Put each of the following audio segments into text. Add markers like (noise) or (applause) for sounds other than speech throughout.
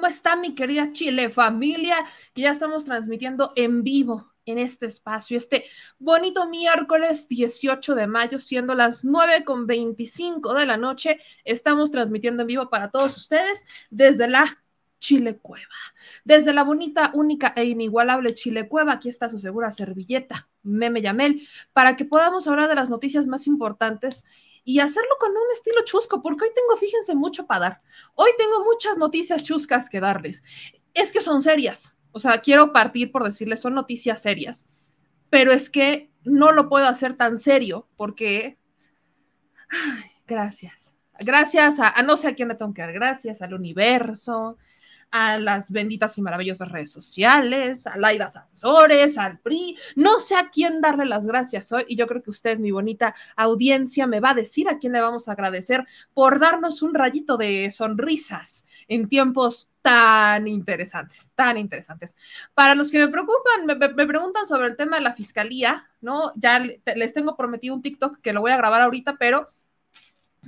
¿Cómo está mi querida Chile familia? Que ya estamos transmitiendo en vivo en este espacio, este bonito miércoles 18 de mayo, siendo las 9 con 25 de la noche. Estamos transmitiendo en vivo para todos ustedes desde la Chile Cueva. Desde la bonita, única e inigualable Chile Cueva, aquí está su segura servilleta, Meme Yamel, para que podamos hablar de las noticias más importantes y hacerlo con un estilo chusco, porque hoy tengo, fíjense, mucho para dar. Hoy tengo muchas noticias chuscas que darles. Es que son serias, o sea, quiero partir por decirles, son noticias serias, pero es que no lo puedo hacer tan serio porque... gracias. Gracias a, a, no sé a quién le tengo que dar gracias, al universo, a las benditas y maravillosas redes sociales, a Laida Sansores, al PRI, no sé a quién darle las gracias hoy y yo creo que usted, mi bonita audiencia, me va a decir a quién le vamos a agradecer por darnos un rayito de sonrisas en tiempos tan interesantes, tan interesantes. Para los que me preocupan, me, me, preguntan sobre el tema de la fiscalía, ¿no? Ya les tengo prometido un TikTok que lo voy a grabar ahorita, pero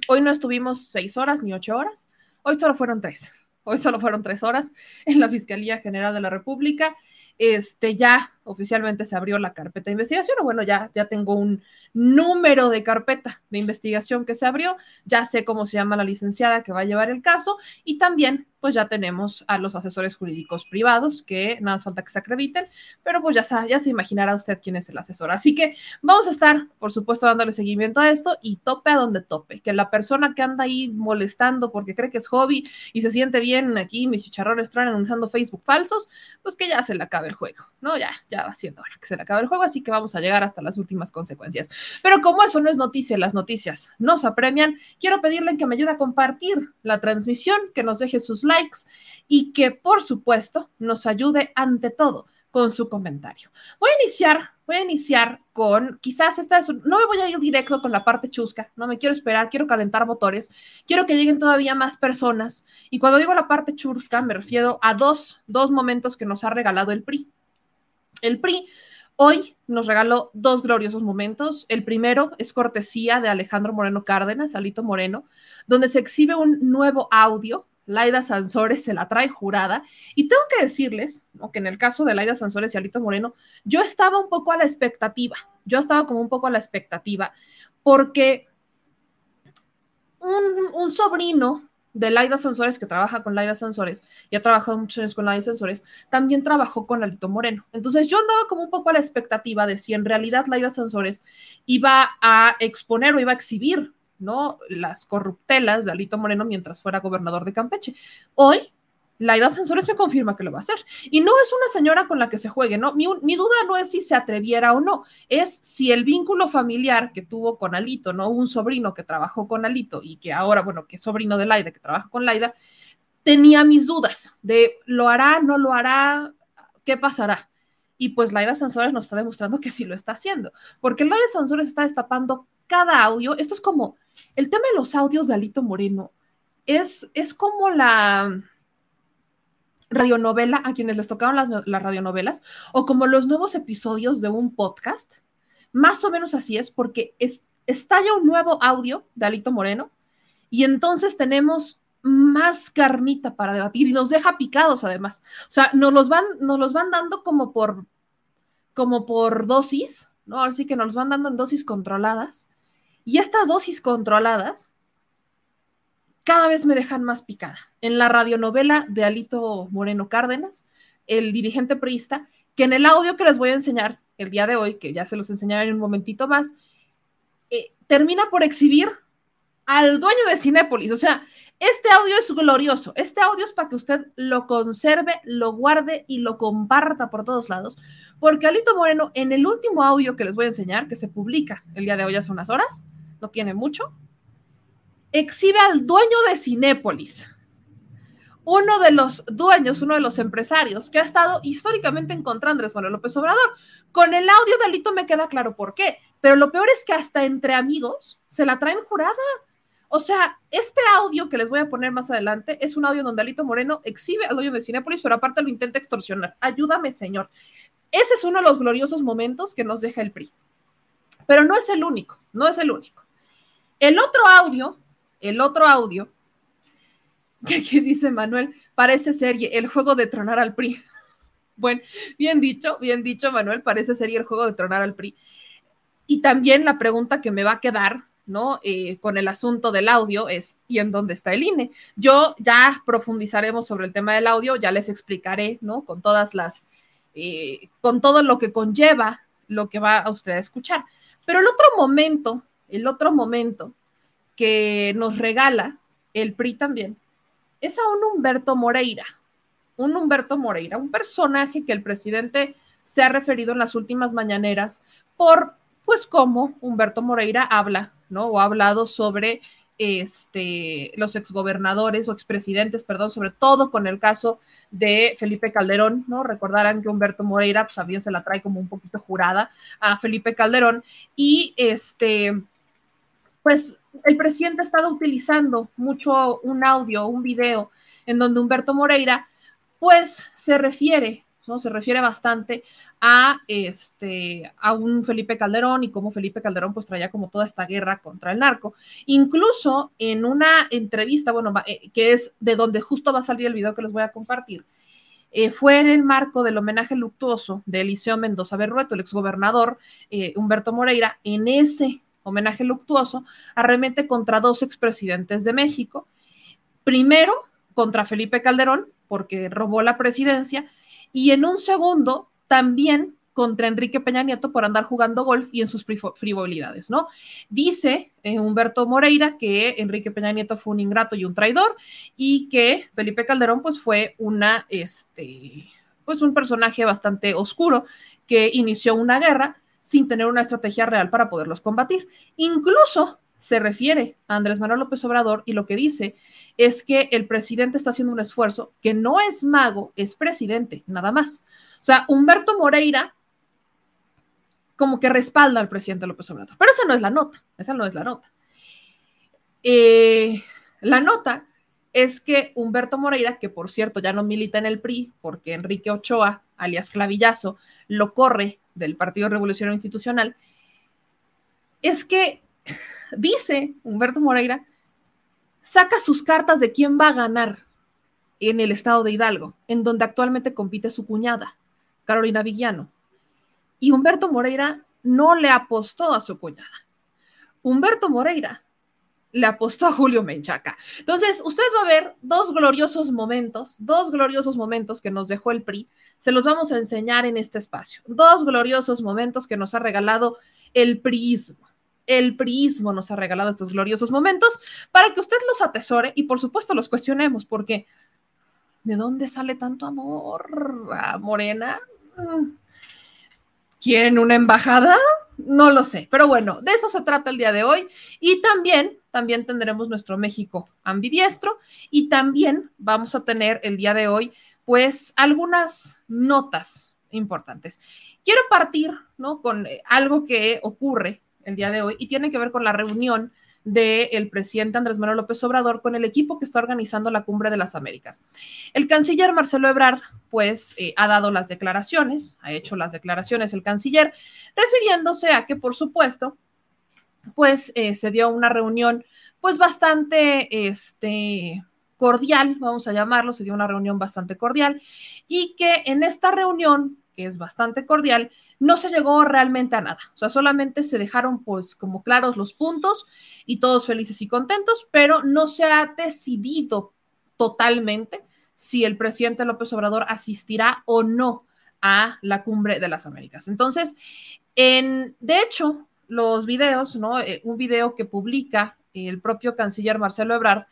hoy no estuvimos seis horas ni ocho horas, hoy solo fueron tres. Hoy solo fueron tres horas (laughs) en la Fiscalía General de la República. Este ya oficialmente se abrió la carpeta de investigación, o bueno, ya, ya tengo un número de carpeta de investigación que se abrió, ya sé cómo se llama la licenciada que va a llevar el caso y también pues ya tenemos a los asesores jurídicos privados que nada más falta que se acrediten, pero pues ya, ya se imaginará usted quién es el asesor. Así que vamos a estar, por supuesto, dándole seguimiento a esto y tope a donde tope, que la persona que anda ahí molestando porque cree que es hobby y se siente bien aquí, mis chicharrones traen usando Facebook falsos, pues que ya se le acabe el juego, ¿no? Ya, ya va siendo hora que se le acabe el juego, así que vamos a llegar hasta las últimas consecuencias. Pero como eso no es noticia, las noticias nos apremian, quiero pedirle que me ayude a compartir la transmisión, que nos deje sus likes y que, por supuesto, nos ayude ante todo con su comentario. Voy a iniciar, voy a iniciar con, quizás esta es, no me voy a ir directo con la parte chusca, no me quiero esperar, quiero calentar motores, quiero que lleguen todavía más personas. Y cuando digo la parte chusca, me refiero a dos, dos momentos que nos ha regalado el PRI. El PRI hoy nos regaló dos gloriosos momentos. El primero es cortesía de Alejandro Moreno Cárdenas, Alito Moreno, donde se exhibe un nuevo audio Laida Sansores se la trae jurada. Y tengo que decirles que en el caso de Laida Sansores y Alito Moreno, yo estaba un poco a la expectativa. Yo estaba como un poco a la expectativa, porque un, un sobrino de Laida Sansores, que trabaja con Laida Sansores y ha trabajado muchos años con Laida Sansores, también trabajó con Alito Moreno. Entonces yo andaba como un poco a la expectativa de si en realidad Laida Sansores iba a exponer o iba a exhibir ¿no? Las corruptelas de Alito Moreno mientras fuera gobernador de Campeche. Hoy, Laida Sansores me confirma que lo va a hacer. Y no es una señora con la que se juegue, ¿no? Mi, mi, duda no es si se atreviera o no, es si el vínculo familiar que tuvo con Alito, ¿no? Un sobrino que trabajó con Alito y que ahora, bueno, que es sobrino de Laida, que trabaja con Laida, tenía mis dudas de lo hará, no lo hará, qué pasará. Y pues Laida Sansores nos está demostrando que sí lo está haciendo, porque Laida Sansores está destapando cada audio. Esto es como, el tema de los audios de Alito Moreno es, es como la radionovela a quienes les tocaron las, las, radionovelas o como los nuevos episodios de un podcast. Más o menos así es porque es, estalla un nuevo audio de Alito Moreno y entonces tenemos más carnita para debatir y nos deja picados además. O sea, nos los van, nos los van dando como por, como por dosis, ¿no? Ahora sí que nos los van dando en dosis controladas y estas dosis controladas cada vez me dejan más picada. En la radionovela de Alito Moreno Cárdenas, el dirigente priista, que en el audio que les voy a enseñar el día de hoy, que ya se los enseñaré en un momentito más, eh, termina por exhibir al dueño de Cinépolis. O sea, este audio es glorioso. Este audio es para que usted lo conserve, lo guarde y lo comparta por todos lados. Porque Alito Moreno, en el último audio que les voy a enseñar, que se publica el día de hoy hace unas horas, no tiene mucho, exhibe al dueño de Cinépolis, uno de los dueños, uno de los empresarios que ha estado históricamente en contra Andrés López Obrador. Con el audio de Alito me queda claro por qué, pero lo peor es que hasta entre amigos se la traen jurada. O sea, este audio que les voy a poner más adelante es un audio donde Alito Moreno exhibe al dueño de Cinépolis, pero aparte lo intenta extorsionar. Ayúdame, señor. Ese es uno de los gloriosos momentos que nos deja el PRI. Pero no es el único, no es el único. El otro audio, el otro audio, (laughs) que aquí dice Manuel, parece serie, el juego de tronar al PRI. (laughs) bueno, bien dicho, bien dicho, Manuel, parece serie el juego de tronar al PRI. Y también la pregunta que me va a quedar, ¿no? Eh, con el asunto del audio es, ¿y en dónde está el INE? Yo ya profundizaremos sobre el tema del audio, ya les explicaré, ¿no? Con todas las, eh, con todo lo que conlleva lo que va a usted a escuchar. Pero el otro momento, el otro momento que nos regala el PRI también, es a un Humberto Moreira, un Humberto Moreira, un personaje que el presidente se ha referido en las últimas mañaneras por, pues, cómo Humberto Moreira habla, ¿no? O ha hablado sobre este, los exgobernadores o expresidentes, perdón, sobre todo con el caso de Felipe Calderón, ¿no? Recordarán que Humberto Moreira, pues también se la trae como un poquito jurada a Felipe Calderón y este, pues el presidente ha estado utilizando mucho un audio, un video en donde Humberto Moreira, pues se refiere, ¿no? Se refiere bastante a este a un Felipe Calderón y cómo Felipe Calderón pues traía como toda esta guerra contra el narco. Incluso en una entrevista, bueno, eh, que es de donde justo va a salir el video que les voy a compartir, eh, fue en el marco del homenaje luctuoso de Eliseo Mendoza Berrueto, el exgobernador eh, Humberto Moreira, en ese homenaje luctuoso, arremete contra dos expresidentes de México. Primero, contra Felipe Calderón, porque robó la presidencia, y en un segundo, también contra Enrique Peña Nieto por andar jugando golf y en sus frivolidades, ¿no? Dice eh, Humberto Moreira que Enrique Peña Nieto fue un ingrato y un traidor y que Felipe Calderón pues fue una, este, pues un personaje bastante oscuro que inició una guerra sin tener una estrategia real para poderlos combatir. Incluso se refiere a Andrés Manuel López Obrador y lo que dice es que el presidente está haciendo un esfuerzo que no es mago, es presidente, nada más. O sea, Humberto Moreira como que respalda al presidente López Obrador. Pero esa no es la nota, esa no es la nota. Eh, la nota es que Humberto Moreira, que por cierto ya no milita en el PRI, porque Enrique Ochoa, alias Clavillazo, lo corre del Partido Revolucionario Institucional, es que dice Humberto Moreira, saca sus cartas de quién va a ganar en el estado de Hidalgo, en donde actualmente compite su cuñada, Carolina Villano. Y Humberto Moreira no le apostó a su cuñada. Humberto Moreira le apostó a Julio Menchaca. Entonces, usted va a ver dos gloriosos momentos, dos gloriosos momentos que nos dejó el PRI. Se los vamos a enseñar en este espacio. Dos gloriosos momentos que nos ha regalado el PRIismo. El PRIismo nos ha regalado estos gloriosos momentos para que usted los atesore y por supuesto los cuestionemos, porque ¿de dónde sale tanto amor a Morena? ¿Quieren una embajada? No lo sé, pero bueno, de eso se trata el día de hoy. Y también, también tendremos nuestro México ambidiestro y también vamos a tener el día de hoy, pues, algunas notas importantes. Quiero partir, ¿no? Con eh, algo que ocurre el día de hoy y tiene que ver con la reunión del presidente Andrés Manuel López Obrador con el equipo que está organizando la Cumbre de las Américas. El canciller Marcelo Ebrard, pues, eh, ha dado las declaraciones, ha hecho las declaraciones el canciller, refiriéndose a que, por supuesto, pues, eh, se dio una reunión, pues, bastante, este, cordial, vamos a llamarlo, se dio una reunión bastante cordial, y que en esta reunión, que es bastante cordial, no se llegó realmente a nada. O sea, solamente se dejaron pues como claros los puntos y todos felices y contentos, pero no se ha decidido totalmente si el presidente López Obrador asistirá o no a la cumbre de las Américas. Entonces, en, de hecho, los videos, ¿no? Eh, un video que publica el propio canciller Marcelo Ebrard,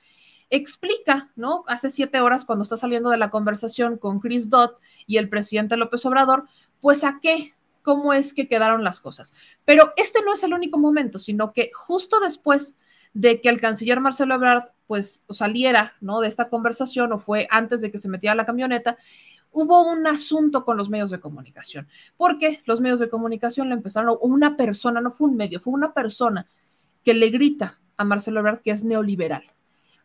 explica, ¿no? Hace siete horas cuando está saliendo de la conversación con Chris Dodd y el presidente López Obrador, pues a qué cómo es que quedaron las cosas. Pero este no es el único momento, sino que justo después de que el canciller Marcelo Ebrard pues saliera, ¿no? De esta conversación o fue antes de que se metiera la camioneta, hubo un asunto con los medios de comunicación, porque los medios de comunicación le empezaron, una persona, no fue un medio, fue una persona que le grita a Marcelo Ebrard que es neoliberal.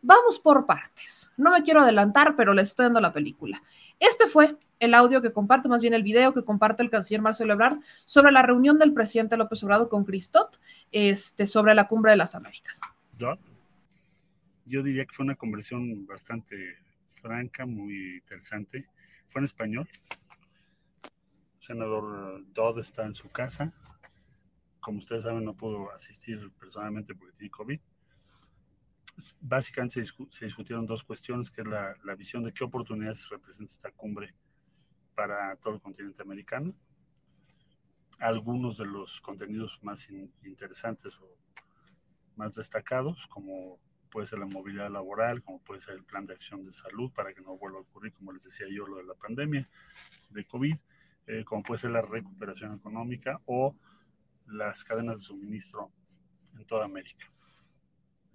Vamos por partes. No me quiero adelantar, pero les estoy dando la película. Este fue el audio que comparte, más bien el video que comparte el canciller Marcelo Ebrard sobre la reunión del presidente López Obrador con Cristot este, sobre la cumbre de las Américas. yo diría que fue una conversión bastante franca, muy interesante. Fue en español. El senador Dodd está en su casa. Como ustedes saben, no pudo asistir personalmente porque tiene COVID. Básicamente se, discutieron dos cuestiones, que es la, visión de qué oportunidades representa esta cumbre para todo el continente americano. Algunos de los contenidos más interesantes o más destacados, como puede ser la movilidad laboral, como puede ser el plan de acción de salud para que no vuelva a ocurrir, como les decía yo, lo de la pandemia de COVID, eh, como puede ser la recuperación económica o las cadenas de suministro en toda América.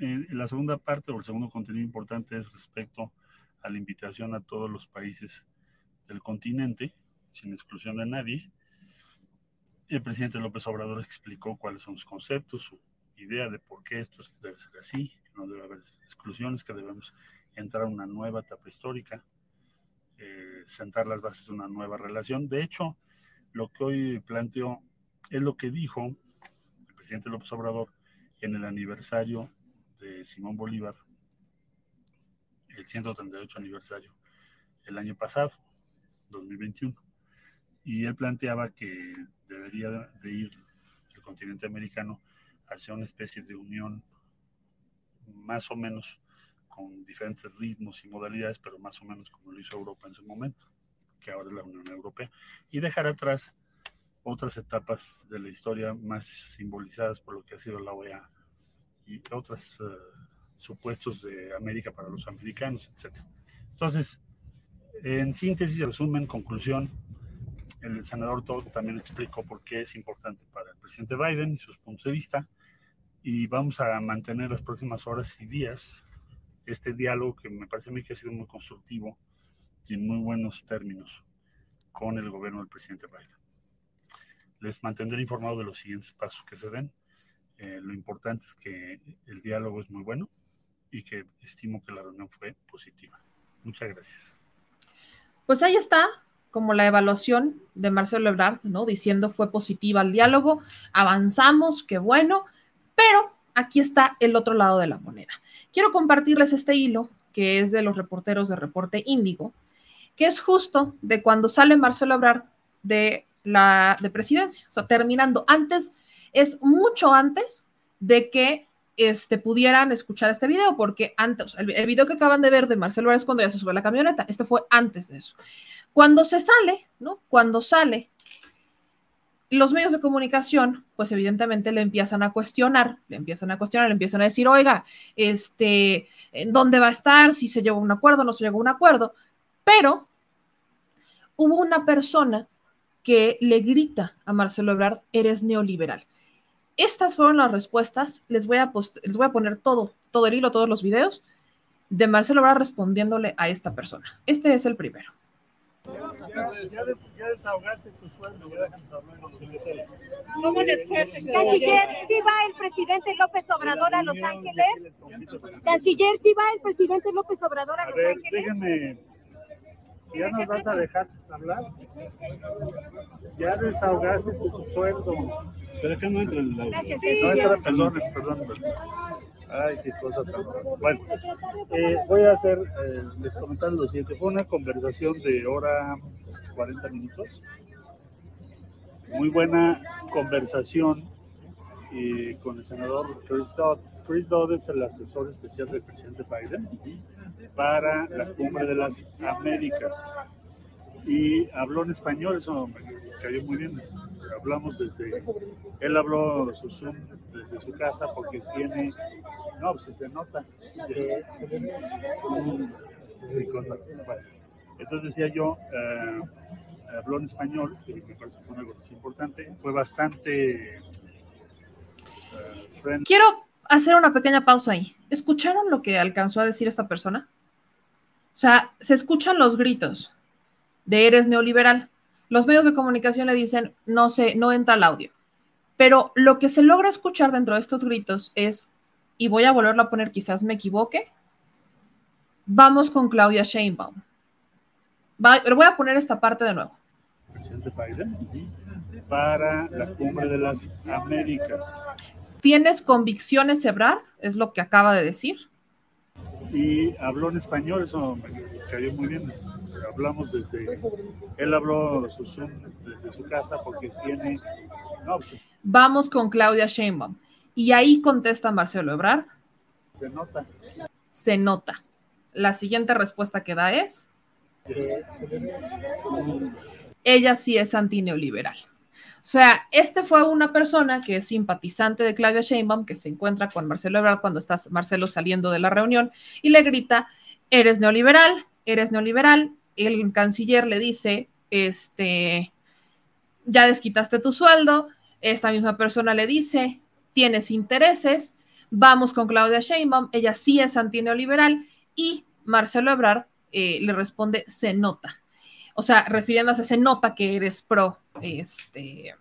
La segunda parte o el segundo contenido importante es respecto a la invitación a todos los países del continente, sin exclusión de nadie. El presidente López Obrador explicó cuáles son los conceptos, su idea de por qué esto debe ser así, no debe haber exclusiones, que debemos entrar a una nueva etapa histórica, eh, sentar las bases de una nueva relación. De hecho, lo que hoy planteo es lo que dijo el presidente López Obrador en el aniversario de Simón Bolívar, el 138 aniversario, el año pasado, 2021. Y él planteaba que debería de ir el continente americano hacia una especie de unión más o menos con diferentes ritmos y modalidades, pero más o menos como lo hizo Europa en su momento, que ahora es la Unión Europea, y dejar atrás otras etapas de la historia más simbolizadas por lo que ha sido la OEA y otros eh, supuestos de América para los americanos, etc. Entonces, en síntesis, resumen, conclusión, el senador Todd también explicó por qué es importante para el presidente Biden y sus puntos de vista, y vamos a mantener las próximas horas y días este diálogo que me parece a mí que ha sido muy constructivo y en muy buenos términos con el gobierno del presidente Biden. Les mantendré informado de los siguientes pasos que se den. Eh, lo importante es que el diálogo es muy bueno y que estimo que la reunión fue positiva. Muchas gracias. Pues ahí está, como la evaluación de Marcelo Ebrard, ¿no? Diciendo fue positiva el diálogo, avanzamos, qué bueno. Pero aquí está el otro lado de la moneda. Quiero compartirles este hilo que es de los reporteros de Reporte Índigo, que es justo de cuando sale Marcelo Ebrard de la de presidencia, o sea, terminando antes, es mucho antes de que este, pudieran escuchar este video, porque antes, el, video que acaban de ver de Marcelo es cuando ya se sube a la camioneta, este fue antes de eso. Cuando se sale, ¿no? Cuando sale los medios de comunicación, pues evidentemente le empiezan a cuestionar, le empiezan a cuestionar, le empiezan a decir, oiga, este, ¿en dónde va a estar? Si se llegó a un acuerdo, no se llegó a un acuerdo. Pero hubo una persona que le grita a Marcelo Ebrard, eres neoliberal. Estas fueron las respuestas. Les voy a, les voy a poner todo, todo el hilo, todos los videos de Marcelo Ebrard respondiéndole a esta persona. Este es el primero. Ya, desahogarse tu sueldo, ya ¿Cómo les Canciller, ¿sí va el presidente López Obrador a Los Ángeles? Canciller, ¿sí va el presidente López Obrador a, Los Ángeles? Déjame, ¿ya nos vas a dejar hablar? Ya desahogaste tu sueldo. Pero que no entra. Gracias, No entra, perdón, perdón. Ay, qué cosa tan Bueno, eh, voy a hacer, eh, les comentar lo siguiente. Fue una conversación de hora 40 minutos. Muy buena conversación eh, con el senador Chris Dodd. Chris Dodd es el asesor especial del presidente Biden para la cumbre de las Américas. Y habló en español, eso me cayó muy bien. Hablamos desde, él habló su Zoom desde su casa porque tiene no, pues se nota. entonces decía yo, eh, habló en español, que me parece que fue algo importante, fue bastante... Eh, Quiero hacer una pequeña pausa ahí. ¿Escucharon lo que alcanzó a decir esta persona? O sea, se escuchan los gritos de eres neoliberal. Los medios de comunicación le dicen, no sé, no entra el audio. Pero lo que se logra escuchar dentro de estos gritos es y voy a volverlo a poner, quizás me equivoque. Vamos con Claudia Sheinbaum. voy a poner esta parte de nuevo. Presidente Biden para la cumbre de las Américas. ¿Tienes convicciones, Ebrard? Es lo que acaba de decir. y habló en español, eso me cayó muy bien. Hablamos desde, él habló desde su casa porque tiene... Pues, Vamos con Claudia Sheinbaum. Y ahí contesta Marcelo Ebrard. Se nota. Se nota. La siguiente respuesta que da es... Ella sí es antineoliberal. O sea, este fue una persona que es simpatizante de Claudia Sheinbaum, que se encuentra con Marcelo Ebrard cuando está Marcelo saliendo de la reunión y le grita, eres neoliberal, eres neoliberal. El canciller le dice, este, ya desquitaste tu sueldo. Esta misma persona le dice, tienes intereses, vamos con Claudia Sheinbaum, ella sí es antineoliberal y Marcelo Ebrard eh, le responde, se nota o sea, refiriéndose, se nota que eres pro, este,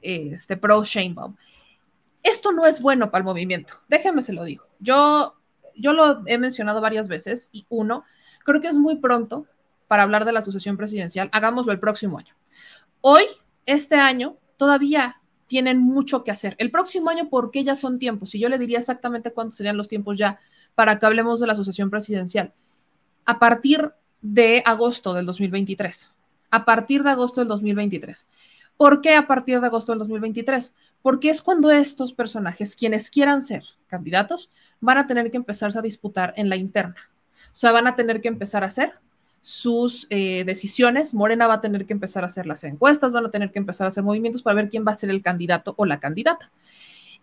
este pro Sheinbaum. Esto no es bueno para el movimiento, déjenme se lo digo. Yo, yo lo he mencionado varias veces y uno, creo que es muy pronto para hablar de la sucesión presidencial, hagámoslo el próximo año. Hoy, este año, todavía tienen mucho que hacer. El próximo año, porque ya son tiempos, y yo le diría exactamente cuántos serían los tiempos ya para que hablemos de la sucesión presidencial. A partir de agosto del 2023. A partir de agosto del 2023. ¿Por qué a partir de agosto del 2023? Porque es cuando estos personajes, quienes quieran ser candidatos, van a tener que empezarse a disputar en la interna. O sea, van a tener que empezar a hacer sus eh, decisiones. Morena va a tener que empezar a hacer las encuestas, van a tener que empezar a hacer movimientos para ver quién va a ser el candidato o la candidata.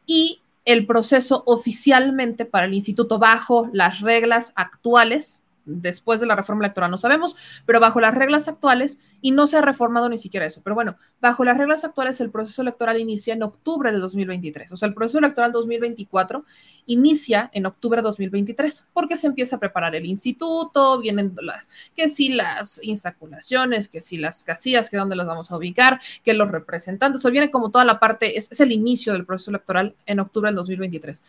Y el proceso oficialmente para el instituto bajo las reglas actuales después de la reforma electoral no sabemos, pero bajo las reglas actuales, y no se ha reformado ni siquiera eso, pero bueno, bajo las reglas actuales el proceso electoral inicia en octubre de 2023, o sea, el proceso electoral 2024 inicia en octubre de 2023, porque se empieza a preparar el instituto, vienen las, que si las instaculaciones, que si las casillas, que dónde las vamos a ubicar, que los representantes, o viene como toda la parte, es, es el inicio del proceso electoral en octubre del 2023.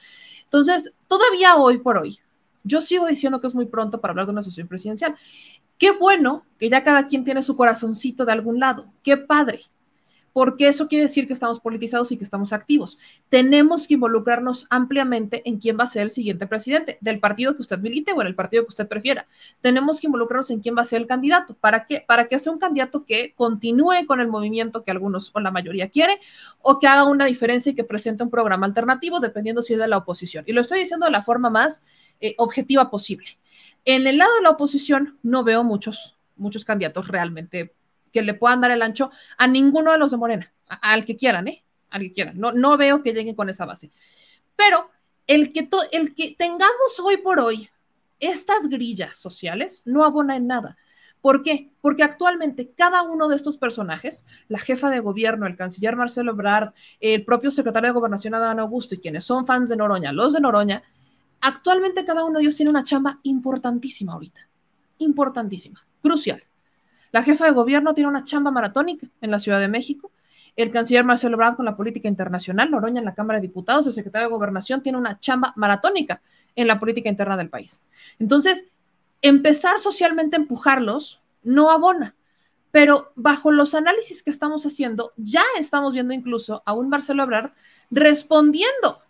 Entonces, todavía hoy por hoy, yo sigo diciendo que es muy pronto para hablar de una asociación presidencial. Qué bueno que ya cada quien tiene su corazoncito de algún lado. Qué padre. Porque eso quiere decir que estamos politizados y que estamos activos. Tenemos que involucrarnos ampliamente en quién va a ser el siguiente presidente, del partido que usted milite o en el partido que usted prefiera. Tenemos que involucrarnos en quién va a ser el candidato. ¿Para qué? Para que sea un candidato que continúe con el movimiento que algunos o la mayoría quiere o que haga una diferencia y que presente un programa alternativo, dependiendo si es de la oposición. Y lo estoy diciendo de la forma más eh, objetiva posible. En el lado de la oposición no veo muchos, muchos candidatos realmente que le puedan dar el ancho a ninguno de los de Morena, al que quieran, ¿eh? Al que quieran. No, no veo que lleguen con esa base. Pero el que, el que tengamos hoy por hoy estas grillas sociales no abona en nada. ¿Por qué? Porque actualmente cada uno de estos personajes, la jefa de gobierno, el canciller Marcelo Ebrard, el propio secretario de Gobernación Adán Augusto y quienes son fans de Noroña, los de Noroña, Actualmente cada uno de ellos tiene una chamba importantísima ahorita, importantísima, crucial. La jefa de gobierno tiene una chamba maratónica en la Ciudad de México. El canciller Marcelo Ebrard con la política internacional, Noroña en la Cámara de Diputados, el secretario de Gobernación tiene una chamba maratónica en la política interna del país. Entonces, empezar socialmente a empujarlos no abona, pero bajo los análisis que estamos haciendo, ya estamos viendo incluso a un Marcelo Ebrard respondiendo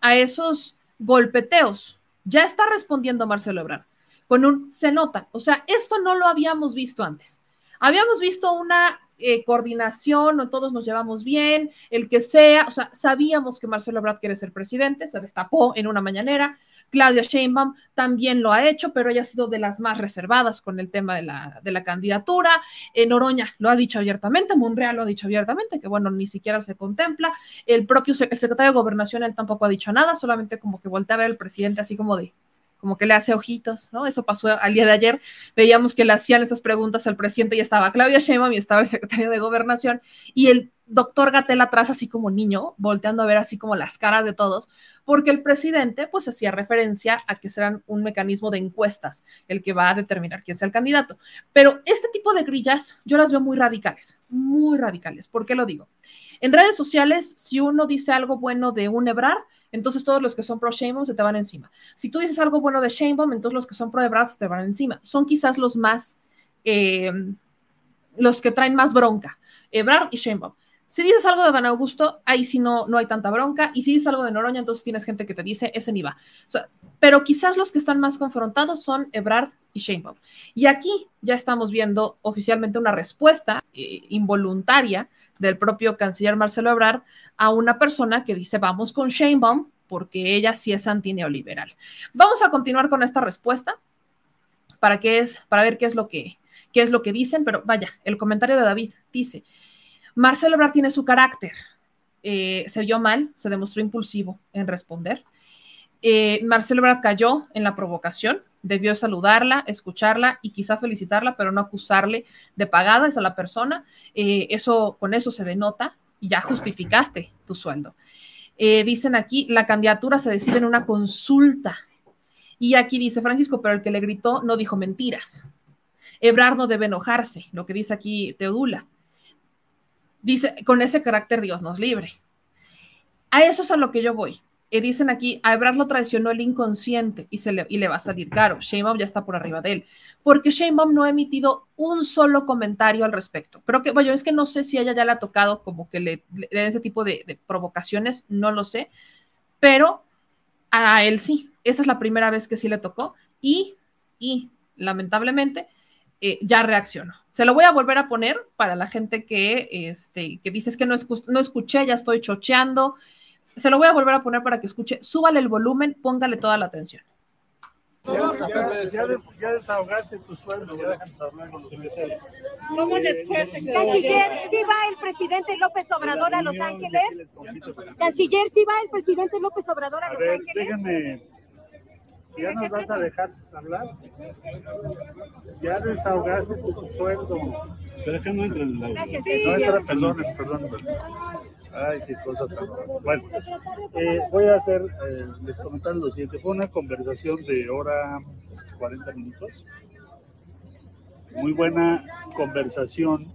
a esos golpeteos. Ya está respondiendo Marcelo Ebrard con un se nota. O sea, esto no lo habíamos visto antes. Habíamos visto una eh, coordinación, no todos nos llevamos bien, el que sea, o sea, sabíamos que Marcelo Ebrard quiere ser presidente, se destapó en una mañanera, Claudia Sheinbaum también lo ha hecho, pero ella ha sido de las más reservadas con el tema de la, de la candidatura. En Noroña lo ha dicho abiertamente, Monreal lo ha dicho abiertamente, que bueno, ni siquiera se contempla. El propio secretario de Gobernación, él tampoco ha dicho nada, solamente como que voltea a ver al presidente así como de, como que le hace ojitos, ¿no? Eso pasó al día de ayer. Veíamos que le hacían estas preguntas al presidente y estaba Claudia Sheinbaum y estaba el secretario de Gobernación y el doctor Gatel atrás así como niño, volteando a ver así como las caras de todos, porque el presidente pues hacía referencia a que serán un mecanismo de encuestas el que va a determinar quién sea el candidato. Pero este tipo de grillas yo las veo muy radicales, muy radicales. ¿Por qué lo digo? En redes sociales, si uno dice algo bueno de un Ebrard, entonces todos los que son pro Sheinbaum se te van encima. Si tú dices algo bueno de Sheinbaum, entonces los que son pro Ebrard se te van encima. Son quizás los más, eh, los que traen más bronca, Ebrard y Sheinbaum. Si dices algo de Dan Augusto, ahí sí no, no hay tanta bronca. Y si dices algo de Noroña, entonces tienes gente que te dice, ese ni va. Pero quizás los que están más confrontados son Ebrard y Sheinbaum. Y aquí ya estamos viendo oficialmente una respuesta eh, involuntaria del propio canciller Marcelo Ebrard a una persona que dice vamos con Sheinbaum porque ella sí es antineoliberal. Vamos a continuar con esta respuesta para, qué es, para ver qué es, lo que, qué es lo que dicen, pero vaya, el comentario de David dice, Marcelo Ebrard tiene su carácter, eh, se vio mal, se demostró impulsivo en responder. Eh, Marcelo Ebrard cayó en la provocación, debió saludarla, escucharla y quizá felicitarla, pero no acusarle de pagada a la persona. Eh, eso, con eso se denota y ya justificaste tu sueldo. dicen aquí, la candidatura se decide en una consulta. Y aquí dice Francisco, pero el que le gritó no dijo mentiras. Ebrard no debe enojarse, lo que dice aquí Teodula. Dice, con ese carácter Dios nos libre. A eso es a lo que yo voy. Y dicen aquí, a Ebrard lo traicionó el inconsciente y, se le, y le va a salir caro. Sheinbaum ya está por arriba de él. Porque Sheinbaum no ha emitido un solo comentario al respecto. Creo que, bueno, es que no sé si ella ya le ha tocado como que le, le ese tipo de, de provocaciones, no lo sé. Pero a él sí. Esa es la primera vez que sí le tocó. Y, y lamentablemente, eh, ya reaccionó. Se lo voy a volver a poner para la gente que, este, que dices que no, no escuché, ya estoy chocheando. Se lo voy a volver a poner para que escuche. Súbale el volumen, póngale toda la atención. Ya, ya, ya, desahogaste tu sueldo, ya déjanos hablar con los ¿Cómo les Canciller, ¿sí va el presidente López Obrador a Los Ángeles? Canciller, ¿sí va el presidente López Obrador a, Los Ángeles? Déjame, ¿ya nos vas a dejar hablar? Ya desahogaste tu sueldo. Pero es que no entra en la... Gracias, no entra, perdón, perdón. Ay, qué cosa tan... Bueno, eh, voy a hacer, eh, les comentar lo siguiente. Fue una conversación de hora 40 minutos. Muy buena conversación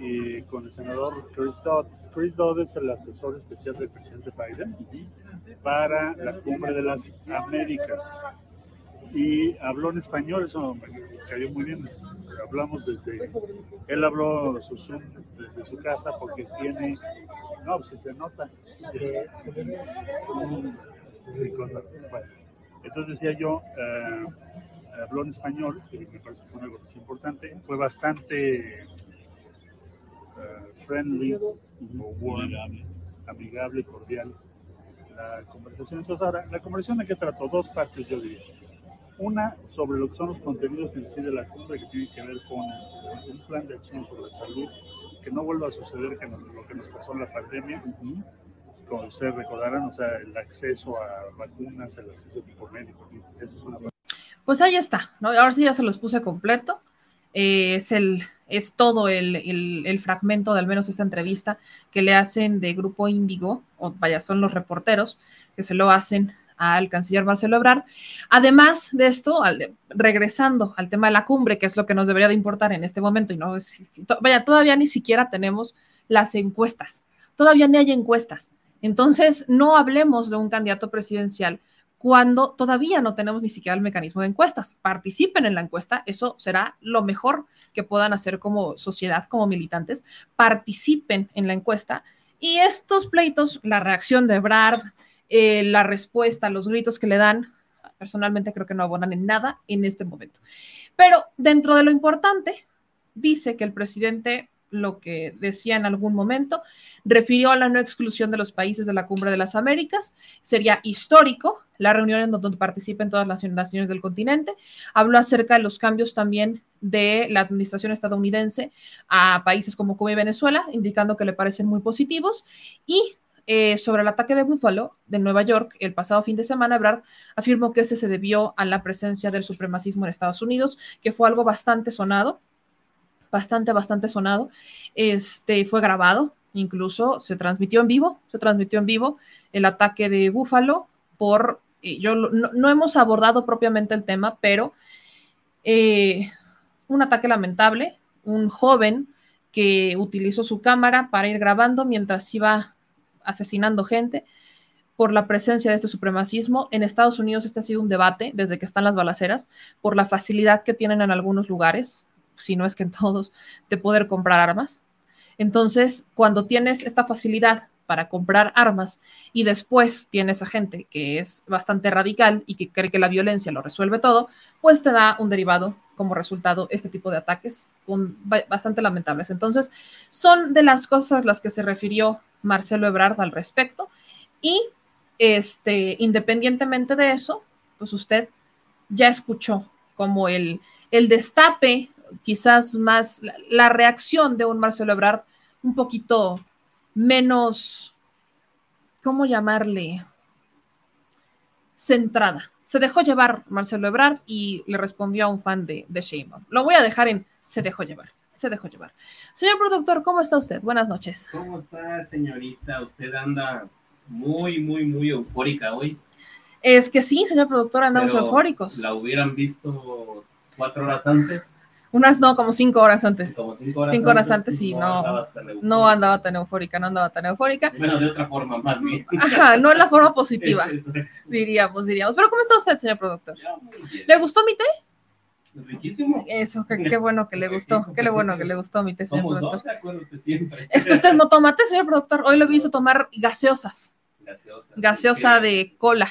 eh, con el senador Chris Dodd. Chris Dodd es el asesor especial del presidente Biden para la cumbre de las Américas y habló en español, eso me cayó muy bien. Hablamos desde, él habló desde su casa porque tiene, no, pues se nota. entonces decía yo, eh, habló en español, que me parece que fue algo importante, fue bastante uh, friendly, warm, amigable, cordial la conversación. Entonces ahora, la conversación de qué trató, dos partes yo diría una sobre lo que son los contenidos en sí de la cumbre que tiene que ver con un plan de acción sobre la salud, que no vuelva a suceder que lo que nos pasó en la pandemia, como ustedes recordarán, o sea, el acceso a vacunas, el acceso a tipo médico, eso es una Pues ahí está, ¿no? Ahora sí ya se los puse completo. Eh, es, el, es todo el, el, fragmento de al menos esta entrevista que le hacen de Grupo Índigo, o vaya, son los reporteros que se lo hacen al canciller Marcelo Ebrard. Además de esto, regresando al tema de la cumbre, que es lo que nos debería de importar en este momento, y no, vaya, todavía ni siquiera tenemos las encuestas, todavía ni hay encuestas. Entonces, no hablemos de un candidato presidencial cuando todavía no tenemos ni siquiera el mecanismo de encuestas. Participen en la encuesta, eso será lo mejor que puedan hacer como sociedad, como militantes. Participen en la encuesta. Y estos pleitos, la reacción de Ebrard, eh, la respuesta, los gritos que le dan, personalmente creo que no abonan en nada en este momento. Pero dentro de lo importante, dice que el presidente lo que decía en algún momento, refirió a la no exclusión de los países de la Cumbre de las Américas. Sería histórico la reunión en donde participen todas las naciones del continente. Habló acerca de los cambios también de la administración estadounidense a países como Cuba y Venezuela, indicando que le parecen muy positivos. Y eh, sobre el ataque de Buffalo de Nueva York el pasado fin de semana, Brad afirmó que ese se debió a la presencia del supremacismo en Estados Unidos, que fue algo bastante sonado, bastante, bastante sonado. Este fue grabado, incluso se transmitió en vivo, se transmitió en vivo el ataque de Buffalo por, eh, yo no, hemos abordado propiamente el tema, pero eh, un ataque lamentable, un joven que utilizó su cámara para ir grabando mientras iba asesinando gente por la presencia de este supremacismo. En Estados Unidos este ha sido un debate desde que están las balaceras, por la facilidad que tienen en algunos lugares, si no es que en todos, de poder comprar armas. Entonces, cuando tienes esta facilidad para comprar armas y después tienes a gente que es bastante radical y que cree que la violencia lo resuelve todo, pues te da un derivado como resultado este tipo de ataques con, bastante lamentables. Entonces, son de las cosas las que se refirió Marcelo Ebrard al respecto y este, independientemente de eso, pues usted ya escuchó como el, el destape, quizás más la, reacción de un Marcelo Ebrard un poquito menos, ¿cómo llamarle? Centrada. Se dejó llevar Marcelo Ebrard y le respondió a un fan de, de Sheinbaum. Lo voy a dejar en se dejó llevar. Se dejó llevar. Señor productor, ¿cómo está usted? Buenas noches. ¿Cómo está, señorita? Usted anda muy, muy, muy eufórica hoy. Es que sí, señor productor, andamos eufóricos. ¿La hubieran visto cuatro horas antes? Unas no, como cinco horas antes. Como cinco horas cinco horas antes, sí, no, no andaba tan eufórica, no andaba tan eufórica. Bueno, de otra forma, más bien. (laughs) Ajá, no en la forma (laughs) positiva, diríamos, diríamos. Pero ¿cómo está usted, señor productor? ¿Le gustó mi té? Riquísimo. Eso, qué, bueno que le gustó, qué bueno que le gustó mi té, señor productor. Siempre. Es que usted no toma té, señor productor. Hoy lo he visto (laughs) tomar gaseosas. Gaseosa. Gaseosa de cola.